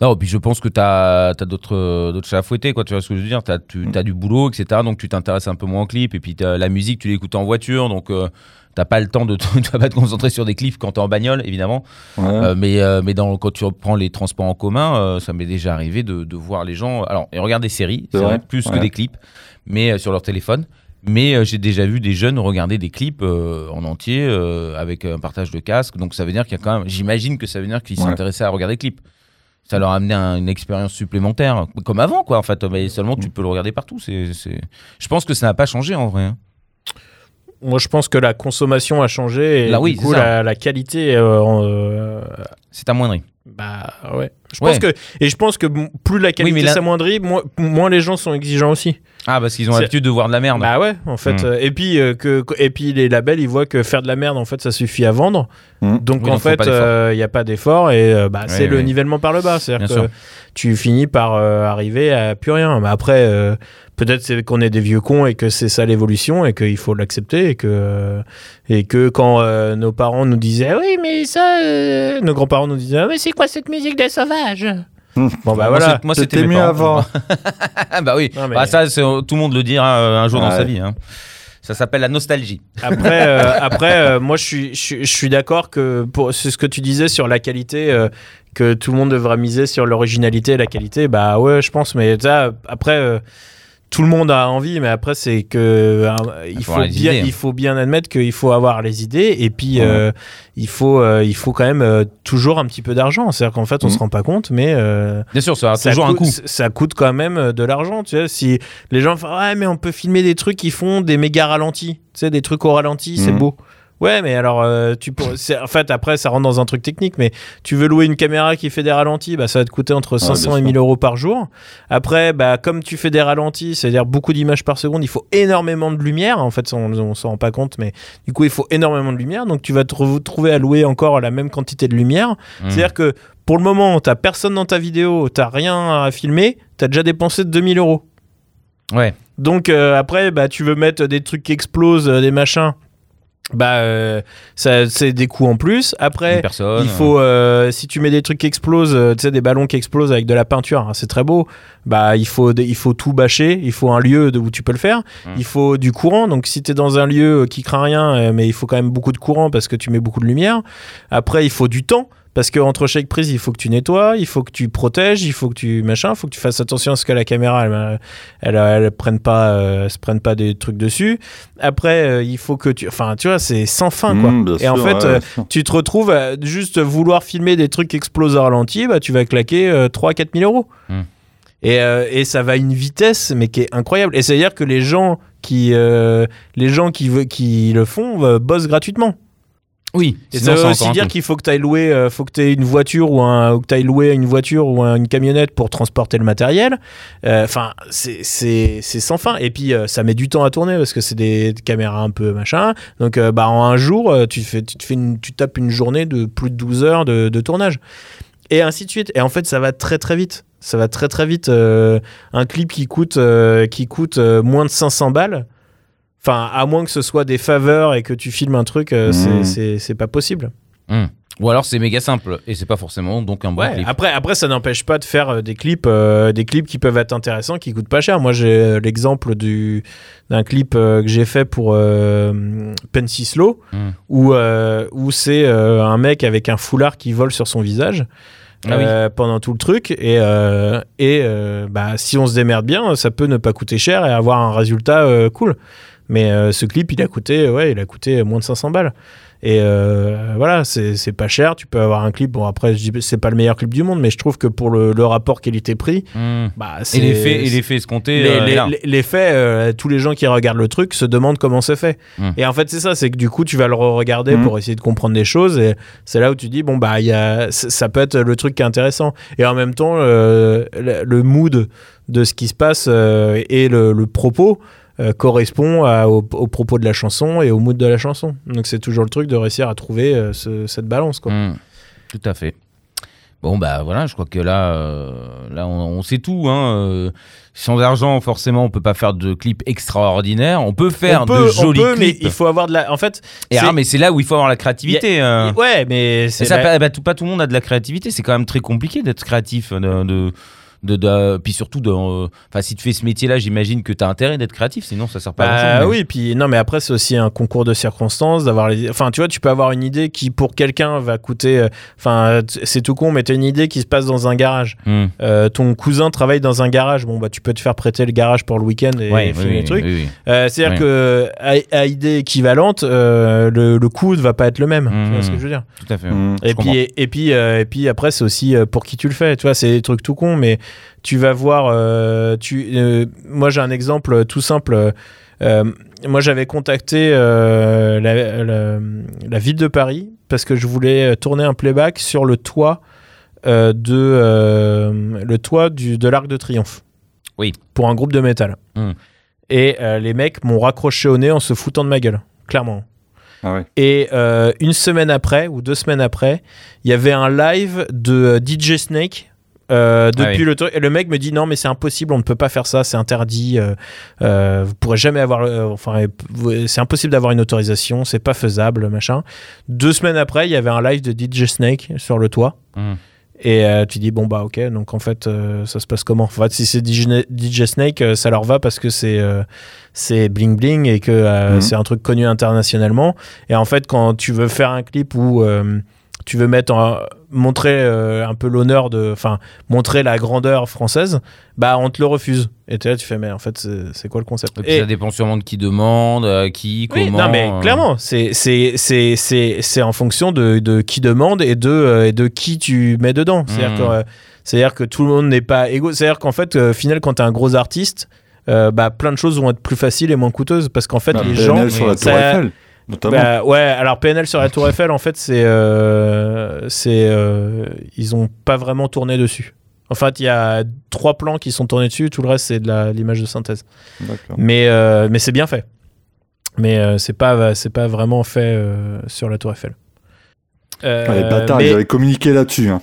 Non, puis je pense que tu as, d'autres euh, d'autres chats à fouetter, quoi. Tu vois ce que je veux dire? Tu as, Mm. du boulot, etc. Donc tu t'intéresses un peu moins aux clips. Et puis la musique, tu l'écoutes en voiture. Donc euh, t'as pas le temps de te, [LAUGHS] tu vas pas te concentrer sur des clips quand t'es en bagnole, évidemment. Ouais. Euh, mais euh, mais dans, quand tu reprends les transports en commun, euh, ça m'est déjà arrivé de, de voir les gens. Alors, ils regardent des séries, C'est vrai, vrai, plus que des clips, mais sur leur téléphone. Mais j'ai déjà vu des jeunes regarder des clips en entier avec un partage de casque. Donc ça veut dire qu'il y a quand même. J'imagine que ça veut dire qu'ils Ouais. s'intéressaient à regarder des clips. Ça leur a amené un- une expérience supplémentaire, comme avant, quoi. En fait, mais seulement tu peux le regarder partout. C'est, c'est... Je pense que ça n'a pas changé en vrai. Moi, je pense que la consommation a changé et Là, oui, du c'est coup, ça. la, la qualité, euh, en, euh, C'est amoindri. bah ouais. Je Ouais. pense que et je pense que m- plus la qualité mais là- s'amoindrit, moins, moins les gens sont exigeants aussi. Ah, parce qu'ils ont C'est- l'habitude de voir de la merde. Bah ouais, en fait. Mm. euh, et puis euh, que et puis les labels, ils voient que faire de la merde, en fait, ça suffit à vendre. Mm. Donc Oui, en donc fait, d'effort. il n'y a pas d'effort et euh, bah, c'est le nivellement par le bas. C'est-à-dire que sûr. tu finis par euh, arriver à plus rien. Mais après, euh, peut-être c'est qu'on est des vieux cons et que c'est ça l'évolution et qu'il faut l'accepter et que euh, et que quand euh, nos parents nous disaient Ah oui mais ça, euh, nos grands-parents nous disaient Ah, mais c'est quoi cette musique des sauvages? Bon bah Moi, voilà. moi, c'était mieux parents. avant. Ah [LAUGHS] bah oui. Non, mais- Bah, ça, c'est- tout le monde le dira euh, un jour dans Ouais. sa vie. hein. Ça s'appelle la nostalgie. Après, [LAUGHS] euh, après euh, moi, je suis, je, suis- je suis d'accord que pour c'est ce que tu disais sur la qualité, euh, que tout le monde devrait miser sur l'originalité et la qualité. Bah ouais, je pense. Mais ça, après, euh, tout le monde a envie, mais après, c'est que euh, il faut bien, idées, hein. il faut bien admettre qu'il faut avoir les idées et puis Ouais. euh, il faut, euh, il faut quand même euh, toujours un petit peu d'argent. C'est-à-dire qu'en fait, on Mhm. se rend pas compte, mais Bien sûr, ça a ça toujours coûte, un coût. Ça coûte quand même de l'argent, tu sais. Si les gens font ouais, mais on peut filmer des trucs qui font des méga ralentis, tu sais, des trucs au ralenti, c'est Mhm. beau. Ouais, mais alors, euh, tu [LAUGHS] en fait, après, ça rentre dans un truc technique, mais tu veux louer une caméra qui fait des ralentis, bah, ça va te coûter entre 500 bien et sûr. 1000 euros par jour. Après, bah, comme tu fais des ralentis, c'est-à-dire beaucoup d'images par seconde, il faut énormément de lumière. En fait, on, on s'en rend pas compte, mais du coup, il faut énormément de lumière. Donc, tu vas te re- trouver à louer encore la même quantité de lumière. Mmh. C'est-à-dire que pour le moment, t'as personne dans ta vidéo, t'as rien à filmer, t'as déjà dépensé 2000 euros. Ouais. Donc euh, après, bah, tu veux mettre des trucs qui explosent, euh, des machins. Bah, euh, ça, c'est des coûts en plus. Après, personne. il faut, euh, si tu mets des trucs qui explosent, euh, tu sais, des ballons qui explosent avec de la peinture, hein, c'est très beau. Bah, il faut, il faut tout bâcher. Il faut un lieu de- où tu peux le faire. Mm. Il faut du courant. Donc, si tu es dans un lieu euh, qui craint rien, euh, mais il faut quand même beaucoup de courant parce que tu mets beaucoup de lumière. Après, il faut du temps. Parce que entre chaque prise, il faut que tu nettoies, il faut que tu protèges, il faut que tu machin, il faut que tu fasses attention à ce que la caméra elle, elle, elle prenne pas, euh, se prenne pas des trucs dessus. Après, euh, il faut que tu, enfin, tu vois, c'est sans fin quoi. Mm, Et en fait, ouais, euh, tu te retrouves à juste vouloir filmer des trucs qui explosent au ralenti, bah, tu vas claquer 3-4 000 euros. Hmm. Et, euh, et ça va à une vitesse, mais qui est incroyable. Et c'est-à-dire que les gens qui, euh, les gens qui, qui le font euh, bossent gratuitement. Oui. Et ça veut aussi dire qu'il faut que tu ailles louer, euh, faut que aies une voiture ou, un, ou que loué une voiture ou un- une camionnette pour transporter le matériel. Euh, Enfin, c'est sans fin. Et puis, euh, ça met du temps à tourner parce que c'est des caméras un peu machin. Donc, bah, en un jour, tu, fais, tu, te fais une, tu tapes une journée de plus de 12 heures de, de tournage. Et ainsi de suite. Et en fait, ça va très très vite. Ça va très très vite. Un clip qui coûte, qui coûte moins de 500 balles. Enfin, à moins que ce soit des faveurs et que tu filmes un truc, euh, c'est- Mmh. c'est pas possible. Hum. Ou alors c'est méga simple et c'est pas forcément donc un bon Ouais, clip. après, après, ça n'empêche pas de faire euh, des clips, euh, des clips qui peuvent être intéressants, qui coûtent pas cher. Moi, j'ai euh, l'exemple du d'un clip euh, que j'ai fait pour euh, Pensy Slow, Mm. où euh, où c'est euh, un mec avec un foulard qui vole sur son visage. Ah oui. euh, pendant tout le truc et, euh, et euh, bah, si on se démerde bien ça peut ne pas coûter cher et avoir un résultat euh, cool mais euh, ce clip il a coûté ouais il a coûté moins de 500 balles et euh, voilà, c'est pas cher. Tu peux avoir un clip. Bon, après, je dis c'est pas le meilleur clip du monde, mais je trouve que pour le, le rapport qualité-prix, Hmm. bah, Et c'est. l'effet et l'effet escompté. euh, L'effet, euh, tous les gens qui regardent le truc se demandent comment c'est fait. Mm. Et en fait, c'est ça, c'est que du coup, tu vas le regarder Mm. pour essayer de comprendre des choses. Et c'est là où tu dis, bon, bah, il y a, ça peut être le truc qui est intéressant. Et en même temps, euh, le, le mood de ce qui se passe euh, et le, le propos euh, correspond à- au, au propos de la chanson et au mood de la chanson. Donc, c'est toujours le truc de réussir à trouver euh, ce- cette balance. Quoi. Hmm. Tout à fait. Bon bah voilà, je crois que là, euh, là on, on sait tout. Hein. sans argent, forcément, on peut pas faire de clips extraordinaires. On peut faire on peut, de on jolis peut, mais clips. il faut avoir de la. En fait, Et ah, mais c'est là où il faut avoir la créativité. euh. ouais, mais c'est la- pas, bah, tout, pas tout le monde a de la créativité. C'est quand même très compliqué d'être créatif. De, de, de, de- puis surtout, de, euh, enfin, si tu fais ce métier-là, j'imagine que tu as intérêt d'être créatif. Sinon, ça sert pas à Bah grand-chose. mais- oui, puis non, mais après c'est aussi un concours de circonstances d'avoir les. Enfin, tu vois, tu peux avoir une idée qui pour quelqu'un va coûter. euh, Enfin, c'est tout con, mais t'as une idée qui se passe dans un garage. Hmm. Euh, ton cousin travaille dans un garage. Bon, bah tu peux te faire prêter le garage pour le week-end et Ouais, filmer oui, oui, oui. Euh, C'est-à-dire Ouais. que à, à idée équivalente, euh, le, le coût ne va pas être le même. Tu vois ce que je veux dire? Tout à fait. Mm. Je et puis, et, et puis, euh, et puis après, c'est aussi pour qui tu le fais. Tu vois, c'est des trucs tout cons, mais tu vas voir. euh, tu, euh, moi, j'ai un exemple tout simple. Euh, moi, j'avais contacté euh, la, la- la ville de Paris parce que je voulais tourner un playback sur le toit euh, de euh, le toit du, de l'Arc de Triomphe. Oui. Pour un groupe de métal. Hmm. Et euh, les mecs m'ont raccroché au nez en se foutant de ma gueule, clairement. Ah ouais. Et euh, une semaine après, ou deux semaines après, il y avait un live de DJ Snake. Euh, Ah depuis oui. le truc le mec me dit non mais c'est impossible on ne peut pas faire ça c'est interdit euh, euh, vous pourrez jamais avoir euh, enfin c'est impossible d'avoir une autorisation c'est pas faisable machin deux semaines après il y avait un live de DJ Snake sur le toit Hmm. et euh, tu dis bon bah ok donc en fait euh, ça se passe comment? En fait si c'est DJ, Snake ça leur va parce que c'est c'est bling bling et que Mhm. c'est un truc connu internationalement et en fait quand tu veux faire un clip où tu veux mettre en- montrer euh, un peu l'honneur de enfin montrer la grandeur française bah on te le refuse et t'es là tu fais mais en fait c'est quoi le concept? Et puis Et- ça dépend sûrement de qui demande, euh, qui, oui, comment. non mais euh. clairement, c'est c'est c'est c'est c'est en fonction de, de qui demande et de euh, et de qui tu mets dedans. C'est-à-dire que euh, c'est-à-dire que tout le monde n'est pas égaux. C'est-à-dire qu'en fait, euh, au final, quand t'es un gros artiste, euh, bah plein de choses vont être plus faciles et moins coûteuses parce qu'en fait, Bah, les PNL gens sur la ça- Tour Eiffel, notamment. bah, ouais, alors PNL sur la Tour Eiffel, en fait, c'est euh, c'est euh, ils ont pas vraiment tourné dessus. En fait, il y a trois plans qui sont tournés dessus, tout le reste c'est de l'image de synthèse. Mais, euh, mais c'est bien fait. Mais euh, c'est pas, c'est pas vraiment fait euh, sur la Tour Eiffel. Euh, Ah, les bâtards, mais- ils avaient communiqué là-dessus. hein.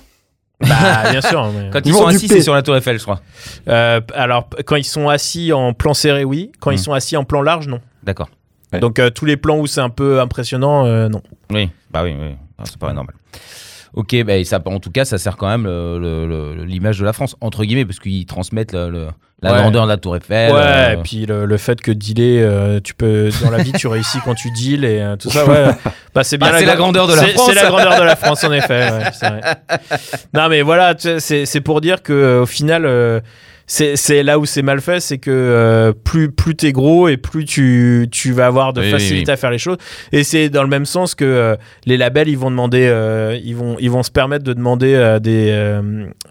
bah, bien sûr. [LAUGHS] mais- Quand Ils sont assis, c'est sur la Tour Eiffel, je crois. Euh, alors, quand ils sont assis en plan serré, oui. Quand Hmm. ils sont assis en plan large, non. D'accord. Ouais. Donc, euh, tous les plans où c'est un peu impressionnant, euh, non. Oui, bah oui, oui. Ça paraît normal. Ok, bah, ça, en tout cas, ça sert quand même l'image de la France, entre guillemets, parce qu'ils transmettent le- le- la Ouais. grandeur de la Tour Eiffel. ouais, euh, et puis le, le fait que dealer, euh, tu peux, dans la vie, tu réussis quand tu deals et euh, tout ça, ouais. Bah, c'est bien Ah, c'est la gra- grandeur de la c'est- France. C'est la grandeur de la France, en effet. ouais, c'est vrai. non, mais voilà, c'est c'est pour dire que euh, au final, c'est là où c'est mal fait, c'est que euh, plus, plus t'es gros et plus tu, tu vas avoir de Oui, facilité oui. à faire les choses. Et c'est dans le même sens que euh, les labels, ils vont demander, euh, ils, vont, ils vont se permettre de demander à des,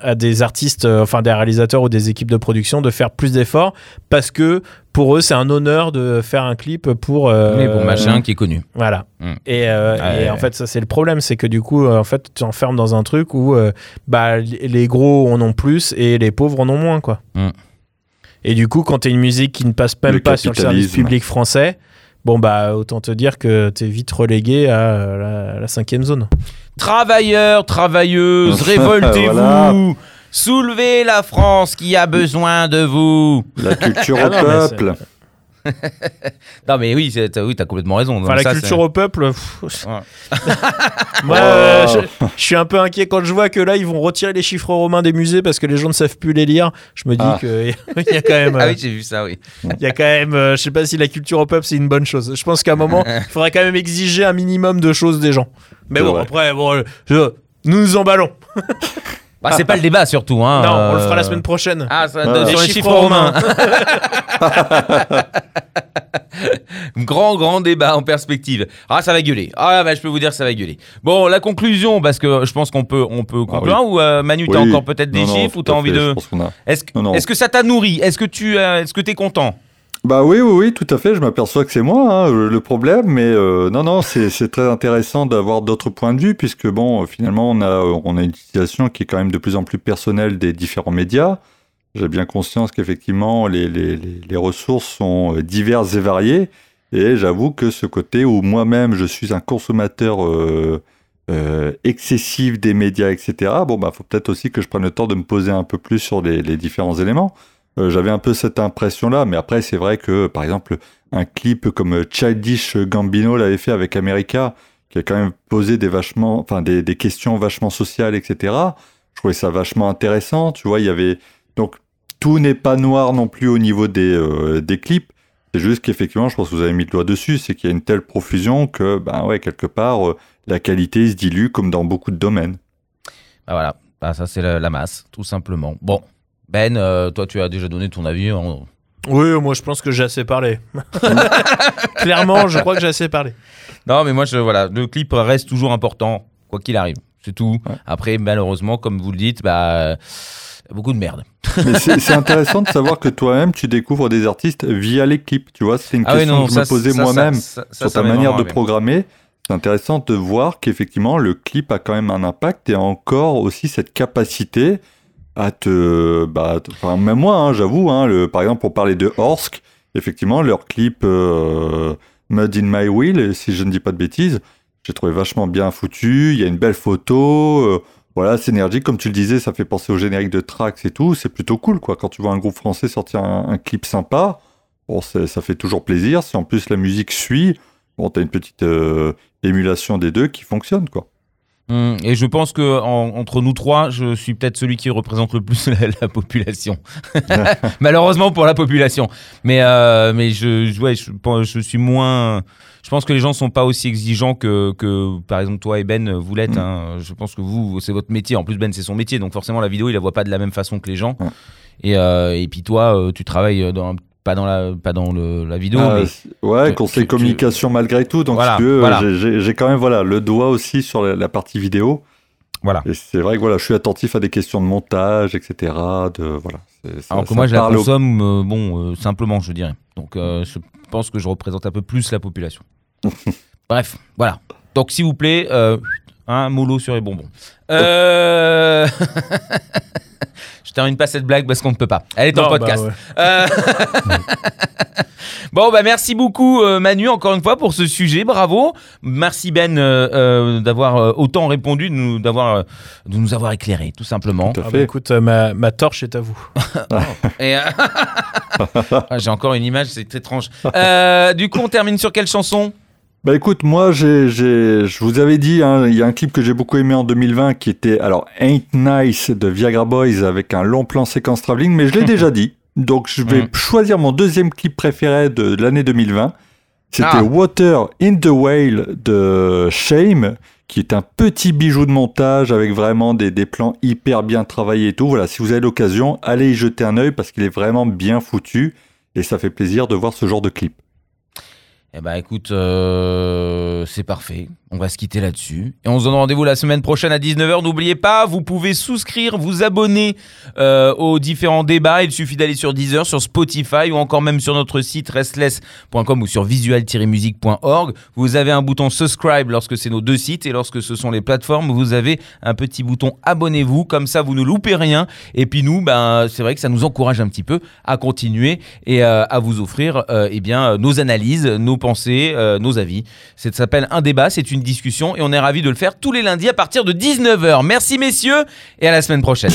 à des artistes, enfin des réalisateurs ou des équipes de production de faire plus d'efforts parce que pour eux, c'est un honneur de faire un clip pour. euh, Mais bon, machin qui est connu. voilà. Mm. Et, euh, et en fait, ça c'est le problème, c'est que du coup, euh, en fait, tu enfermes dans un truc où euh, bah, les gros en ont plus et les pauvres en ont moins, quoi. Mm. Et du coup, quand t'as une musique qui ne passe même Le pas sur le service public français, bon bah autant te dire que t'es vite relégué à euh, la, la cinquième zone. Travailleurs, travailleuses, [LAUGHS] révoltez-vous. Voilà. Soulevez la France qui a besoin de vous. La culture [LAUGHS] Ah au peuple. [LAUGHS] Non, mais oui, t'as oui, complètement raison. Enfin, la ça, culture au peuple. pff, Ouais. [LAUGHS] Moi, euh, je, je suis un peu inquiet quand je vois que là, ils vont retirer les chiffres romains des musées parce que les gens ne savent plus les lire. Je me dis Ah. qu'il y a quand même. Ah euh, oui, j'ai vu ça, oui. Il y a quand même, euh, je sais pas si la culture au peuple c'est une bonne chose. Je pense qu'à un moment, il faudrait quand même exiger un minimum de choses des gens. Mais bon, vrai. après, bon, euh, je- nous nous emballons. Bah, c'est pas le débat surtout. Hein, non, on le fera la euh, semaine prochaine. Ah, ça, Ah. sur les, chiffres, romains. [LAUGHS] grand, grand débat en perspective. Ah, ça va gueuler. Ah, bah, je peux vous dire, ça va gueuler. Bon, la conclusion, parce que je pense qu'on peut, on peut conclure. oui. Ou euh, Manu, t'as Oui. encore peut-être des Non, non, chiffres ou t'as envie fait, de. a- Est-ce que, est-ce que ça t'a nourri? Est-ce que tu, euh, est-ce que t'es content? Bah oui, oui, oui, tout à fait. Je m'aperçois que c'est moi hein, le problème, mais euh, non, non, c'est très intéressant d'avoir d'autres points de vue, puisque bon, finalement, on a, on a une utilisation qui est quand même de plus en plus personnelle des différents médias. J'ai bien conscience qu'effectivement, les, les, les, ressources sont euh, diverses et variées, et j'avoue que ce côté où moi-même je suis un consommateur euh, euh, excessif des médias, etc. Bon, bah, faut peut-être aussi que je prenne le temps de me poser un peu plus sur les différents éléments. Euh, J'avais un peu cette impression-là, mais après, c'est vrai que, par exemple, un clip comme Childish Gambino l'avait fait avec America, qui a quand même posé des, vachement, enfin, des, des questions vachement sociales, etc. Je trouvais ça vachement intéressant. Tu vois, il y avait. Donc, tout n'est pas noir non plus au niveau des, euh, des clips. C'est juste qu'effectivement, je pense que vous avez mis le doigt dessus, c'est qu'il y a une telle profusion que, ben ouais, quelque part, euh, la qualité se dilue comme dans beaucoup de domaines. Bah voilà, Bah, ça c'est la, la masse, tout simplement. Bon, Ben, euh, toi tu as déjà donné ton avis. hein. Oui, moi je pense que j'ai assez parlé. [LAUGHS] Clairement, je crois que j'ai assez parlé. Non, mais moi, je, voilà, le clip reste toujours important, quoi qu'il arrive. C'est tout. Ouais. Après, malheureusement, comme vous le dites, bah, beaucoup de merde. Mais c'est c'est intéressant de savoir que toi-même, tu découvres des artistes via les clips. Tu vois, c'est une Ah oui, question non, que je ça, me posais ça, moi-même ça, ça, sur ça ta m'est manière vraiment de arrivé. programmer. C'est intéressant de voir qu'effectivement, le clip a quand même un impact et a encore aussi cette capacité à te. Bah, enfin, même moi, hein, j'avoue, hein, le, par exemple, pour parler de Orsk, effectivement, leur clip euh, Mud in My Wheel, si je ne dis pas de bêtises, j'ai trouvé vachement bien foutu. Il y a une belle photo. euh, voilà, c'est énergique. Comme tu le disais, ça fait penser au générique de Trax et tout. C'est plutôt cool, quoi. Quand tu vois un groupe français sortir un, clip sympa, bon, ça fait toujours plaisir. Si en plus la musique suit, bon, t'as une petite euh, émulation des deux qui fonctionne, quoi. Hum, et je pense que en- entre nous trois, je suis peut-être celui qui représente le plus [LAUGHS] la, la population. [LAUGHS] Malheureusement pour la population. Mais, euh, mais je, je- ouais, je, suis moins. Je pense que les gens sont pas aussi exigeants que, que par exemple, toi et Ben, vous l'êtes. Mm. hein. Je pense que vous, c'est votre métier. En plus, Ben, c'est son métier. Donc, forcément, la vidéo, il la voit pas de la même façon que les gens. Et, euh, et puis, toi, euh, tu travailles dans, pas dans la, pas dans le, la vidéo. Ah, mais ouais, conseil tu- communication malgré tout. Donc, Voilà, j'ai- quand même voilà, le doigt aussi sur la, la partie vidéo. voilà. Et c'est vrai que voilà, je suis attentif à des questions de montage, etc. De, voilà, Alors que moi, je la au- consomme, euh, bon, euh, simplement, je dirais. Donc, euh, je pense que je représente un peu plus la population. [LAUGHS] Bref, voilà. Donc, s'il vous plaît, un mollo sur les bonbons. Euh... [LAUGHS] je termine pas cette blague parce qu'on ne peut pas. Elle est en bah podcast. ouais. Euh, [LAUGHS] bon, bah merci beaucoup euh, Manu encore une fois pour ce sujet, bravo. Merci Ben euh, euh, d'avoir euh, autant répondu, de nous, d'avoir, euh, de nous avoir éclairé, tout simplement. Tout à Ah bah fait. écoute, euh, ma, ma torche est à vous. [LAUGHS] Et, euh, [LAUGHS] ah, J'ai encore une image, c'est étrange. Euh, du coup, on termine sur quelle chanson? Bah écoute, moi, j'ai, j'ai, je vous avais dit, hein, il y a un clip que j'ai beaucoup aimé en 2020 qui était alors Ain't Nice de Viagra Boys avec un long plan séquence travelling, mais je l'ai [LAUGHS] déjà dit. Donc je vais Mm. choisir mon deuxième clip préféré de, de l'année 2020. C'était Ah. Water in the Whale de Shame, qui est un petit bijou de montage avec vraiment des, des plans hyper bien travaillés et tout. Voilà, si vous avez l'occasion, allez y jeter un œil parce qu'il est vraiment bien foutu et ça fait plaisir de voir ce genre de clip. Eh ben écoute, euh, c'est parfait. On va se quitter là-dessus. Et on se donne rendez-vous la semaine prochaine à 19h. N'oubliez pas, vous pouvez souscrire, vous abonner euh, aux différents débats. Il suffit d'aller sur Deezer, sur Spotify ou encore même sur notre site restless.com ou sur visual-music.org. Vous avez un bouton subscribe lorsque c'est nos deux sites et lorsque ce sont les plateformes, vous avez un petit bouton abonnez-vous. Comme ça, vous ne loupez rien. Et puis nous, ben, c'est vrai que ça nous encourage un petit peu à continuer et euh, à vous offrir euh, eh bien, nos analyses, nos pensées, nos avis. Ça s'appelle un débat, c'est une et on est ravis de le faire tous les lundis à partir de 19h. Merci messieurs et à la semaine prochaine.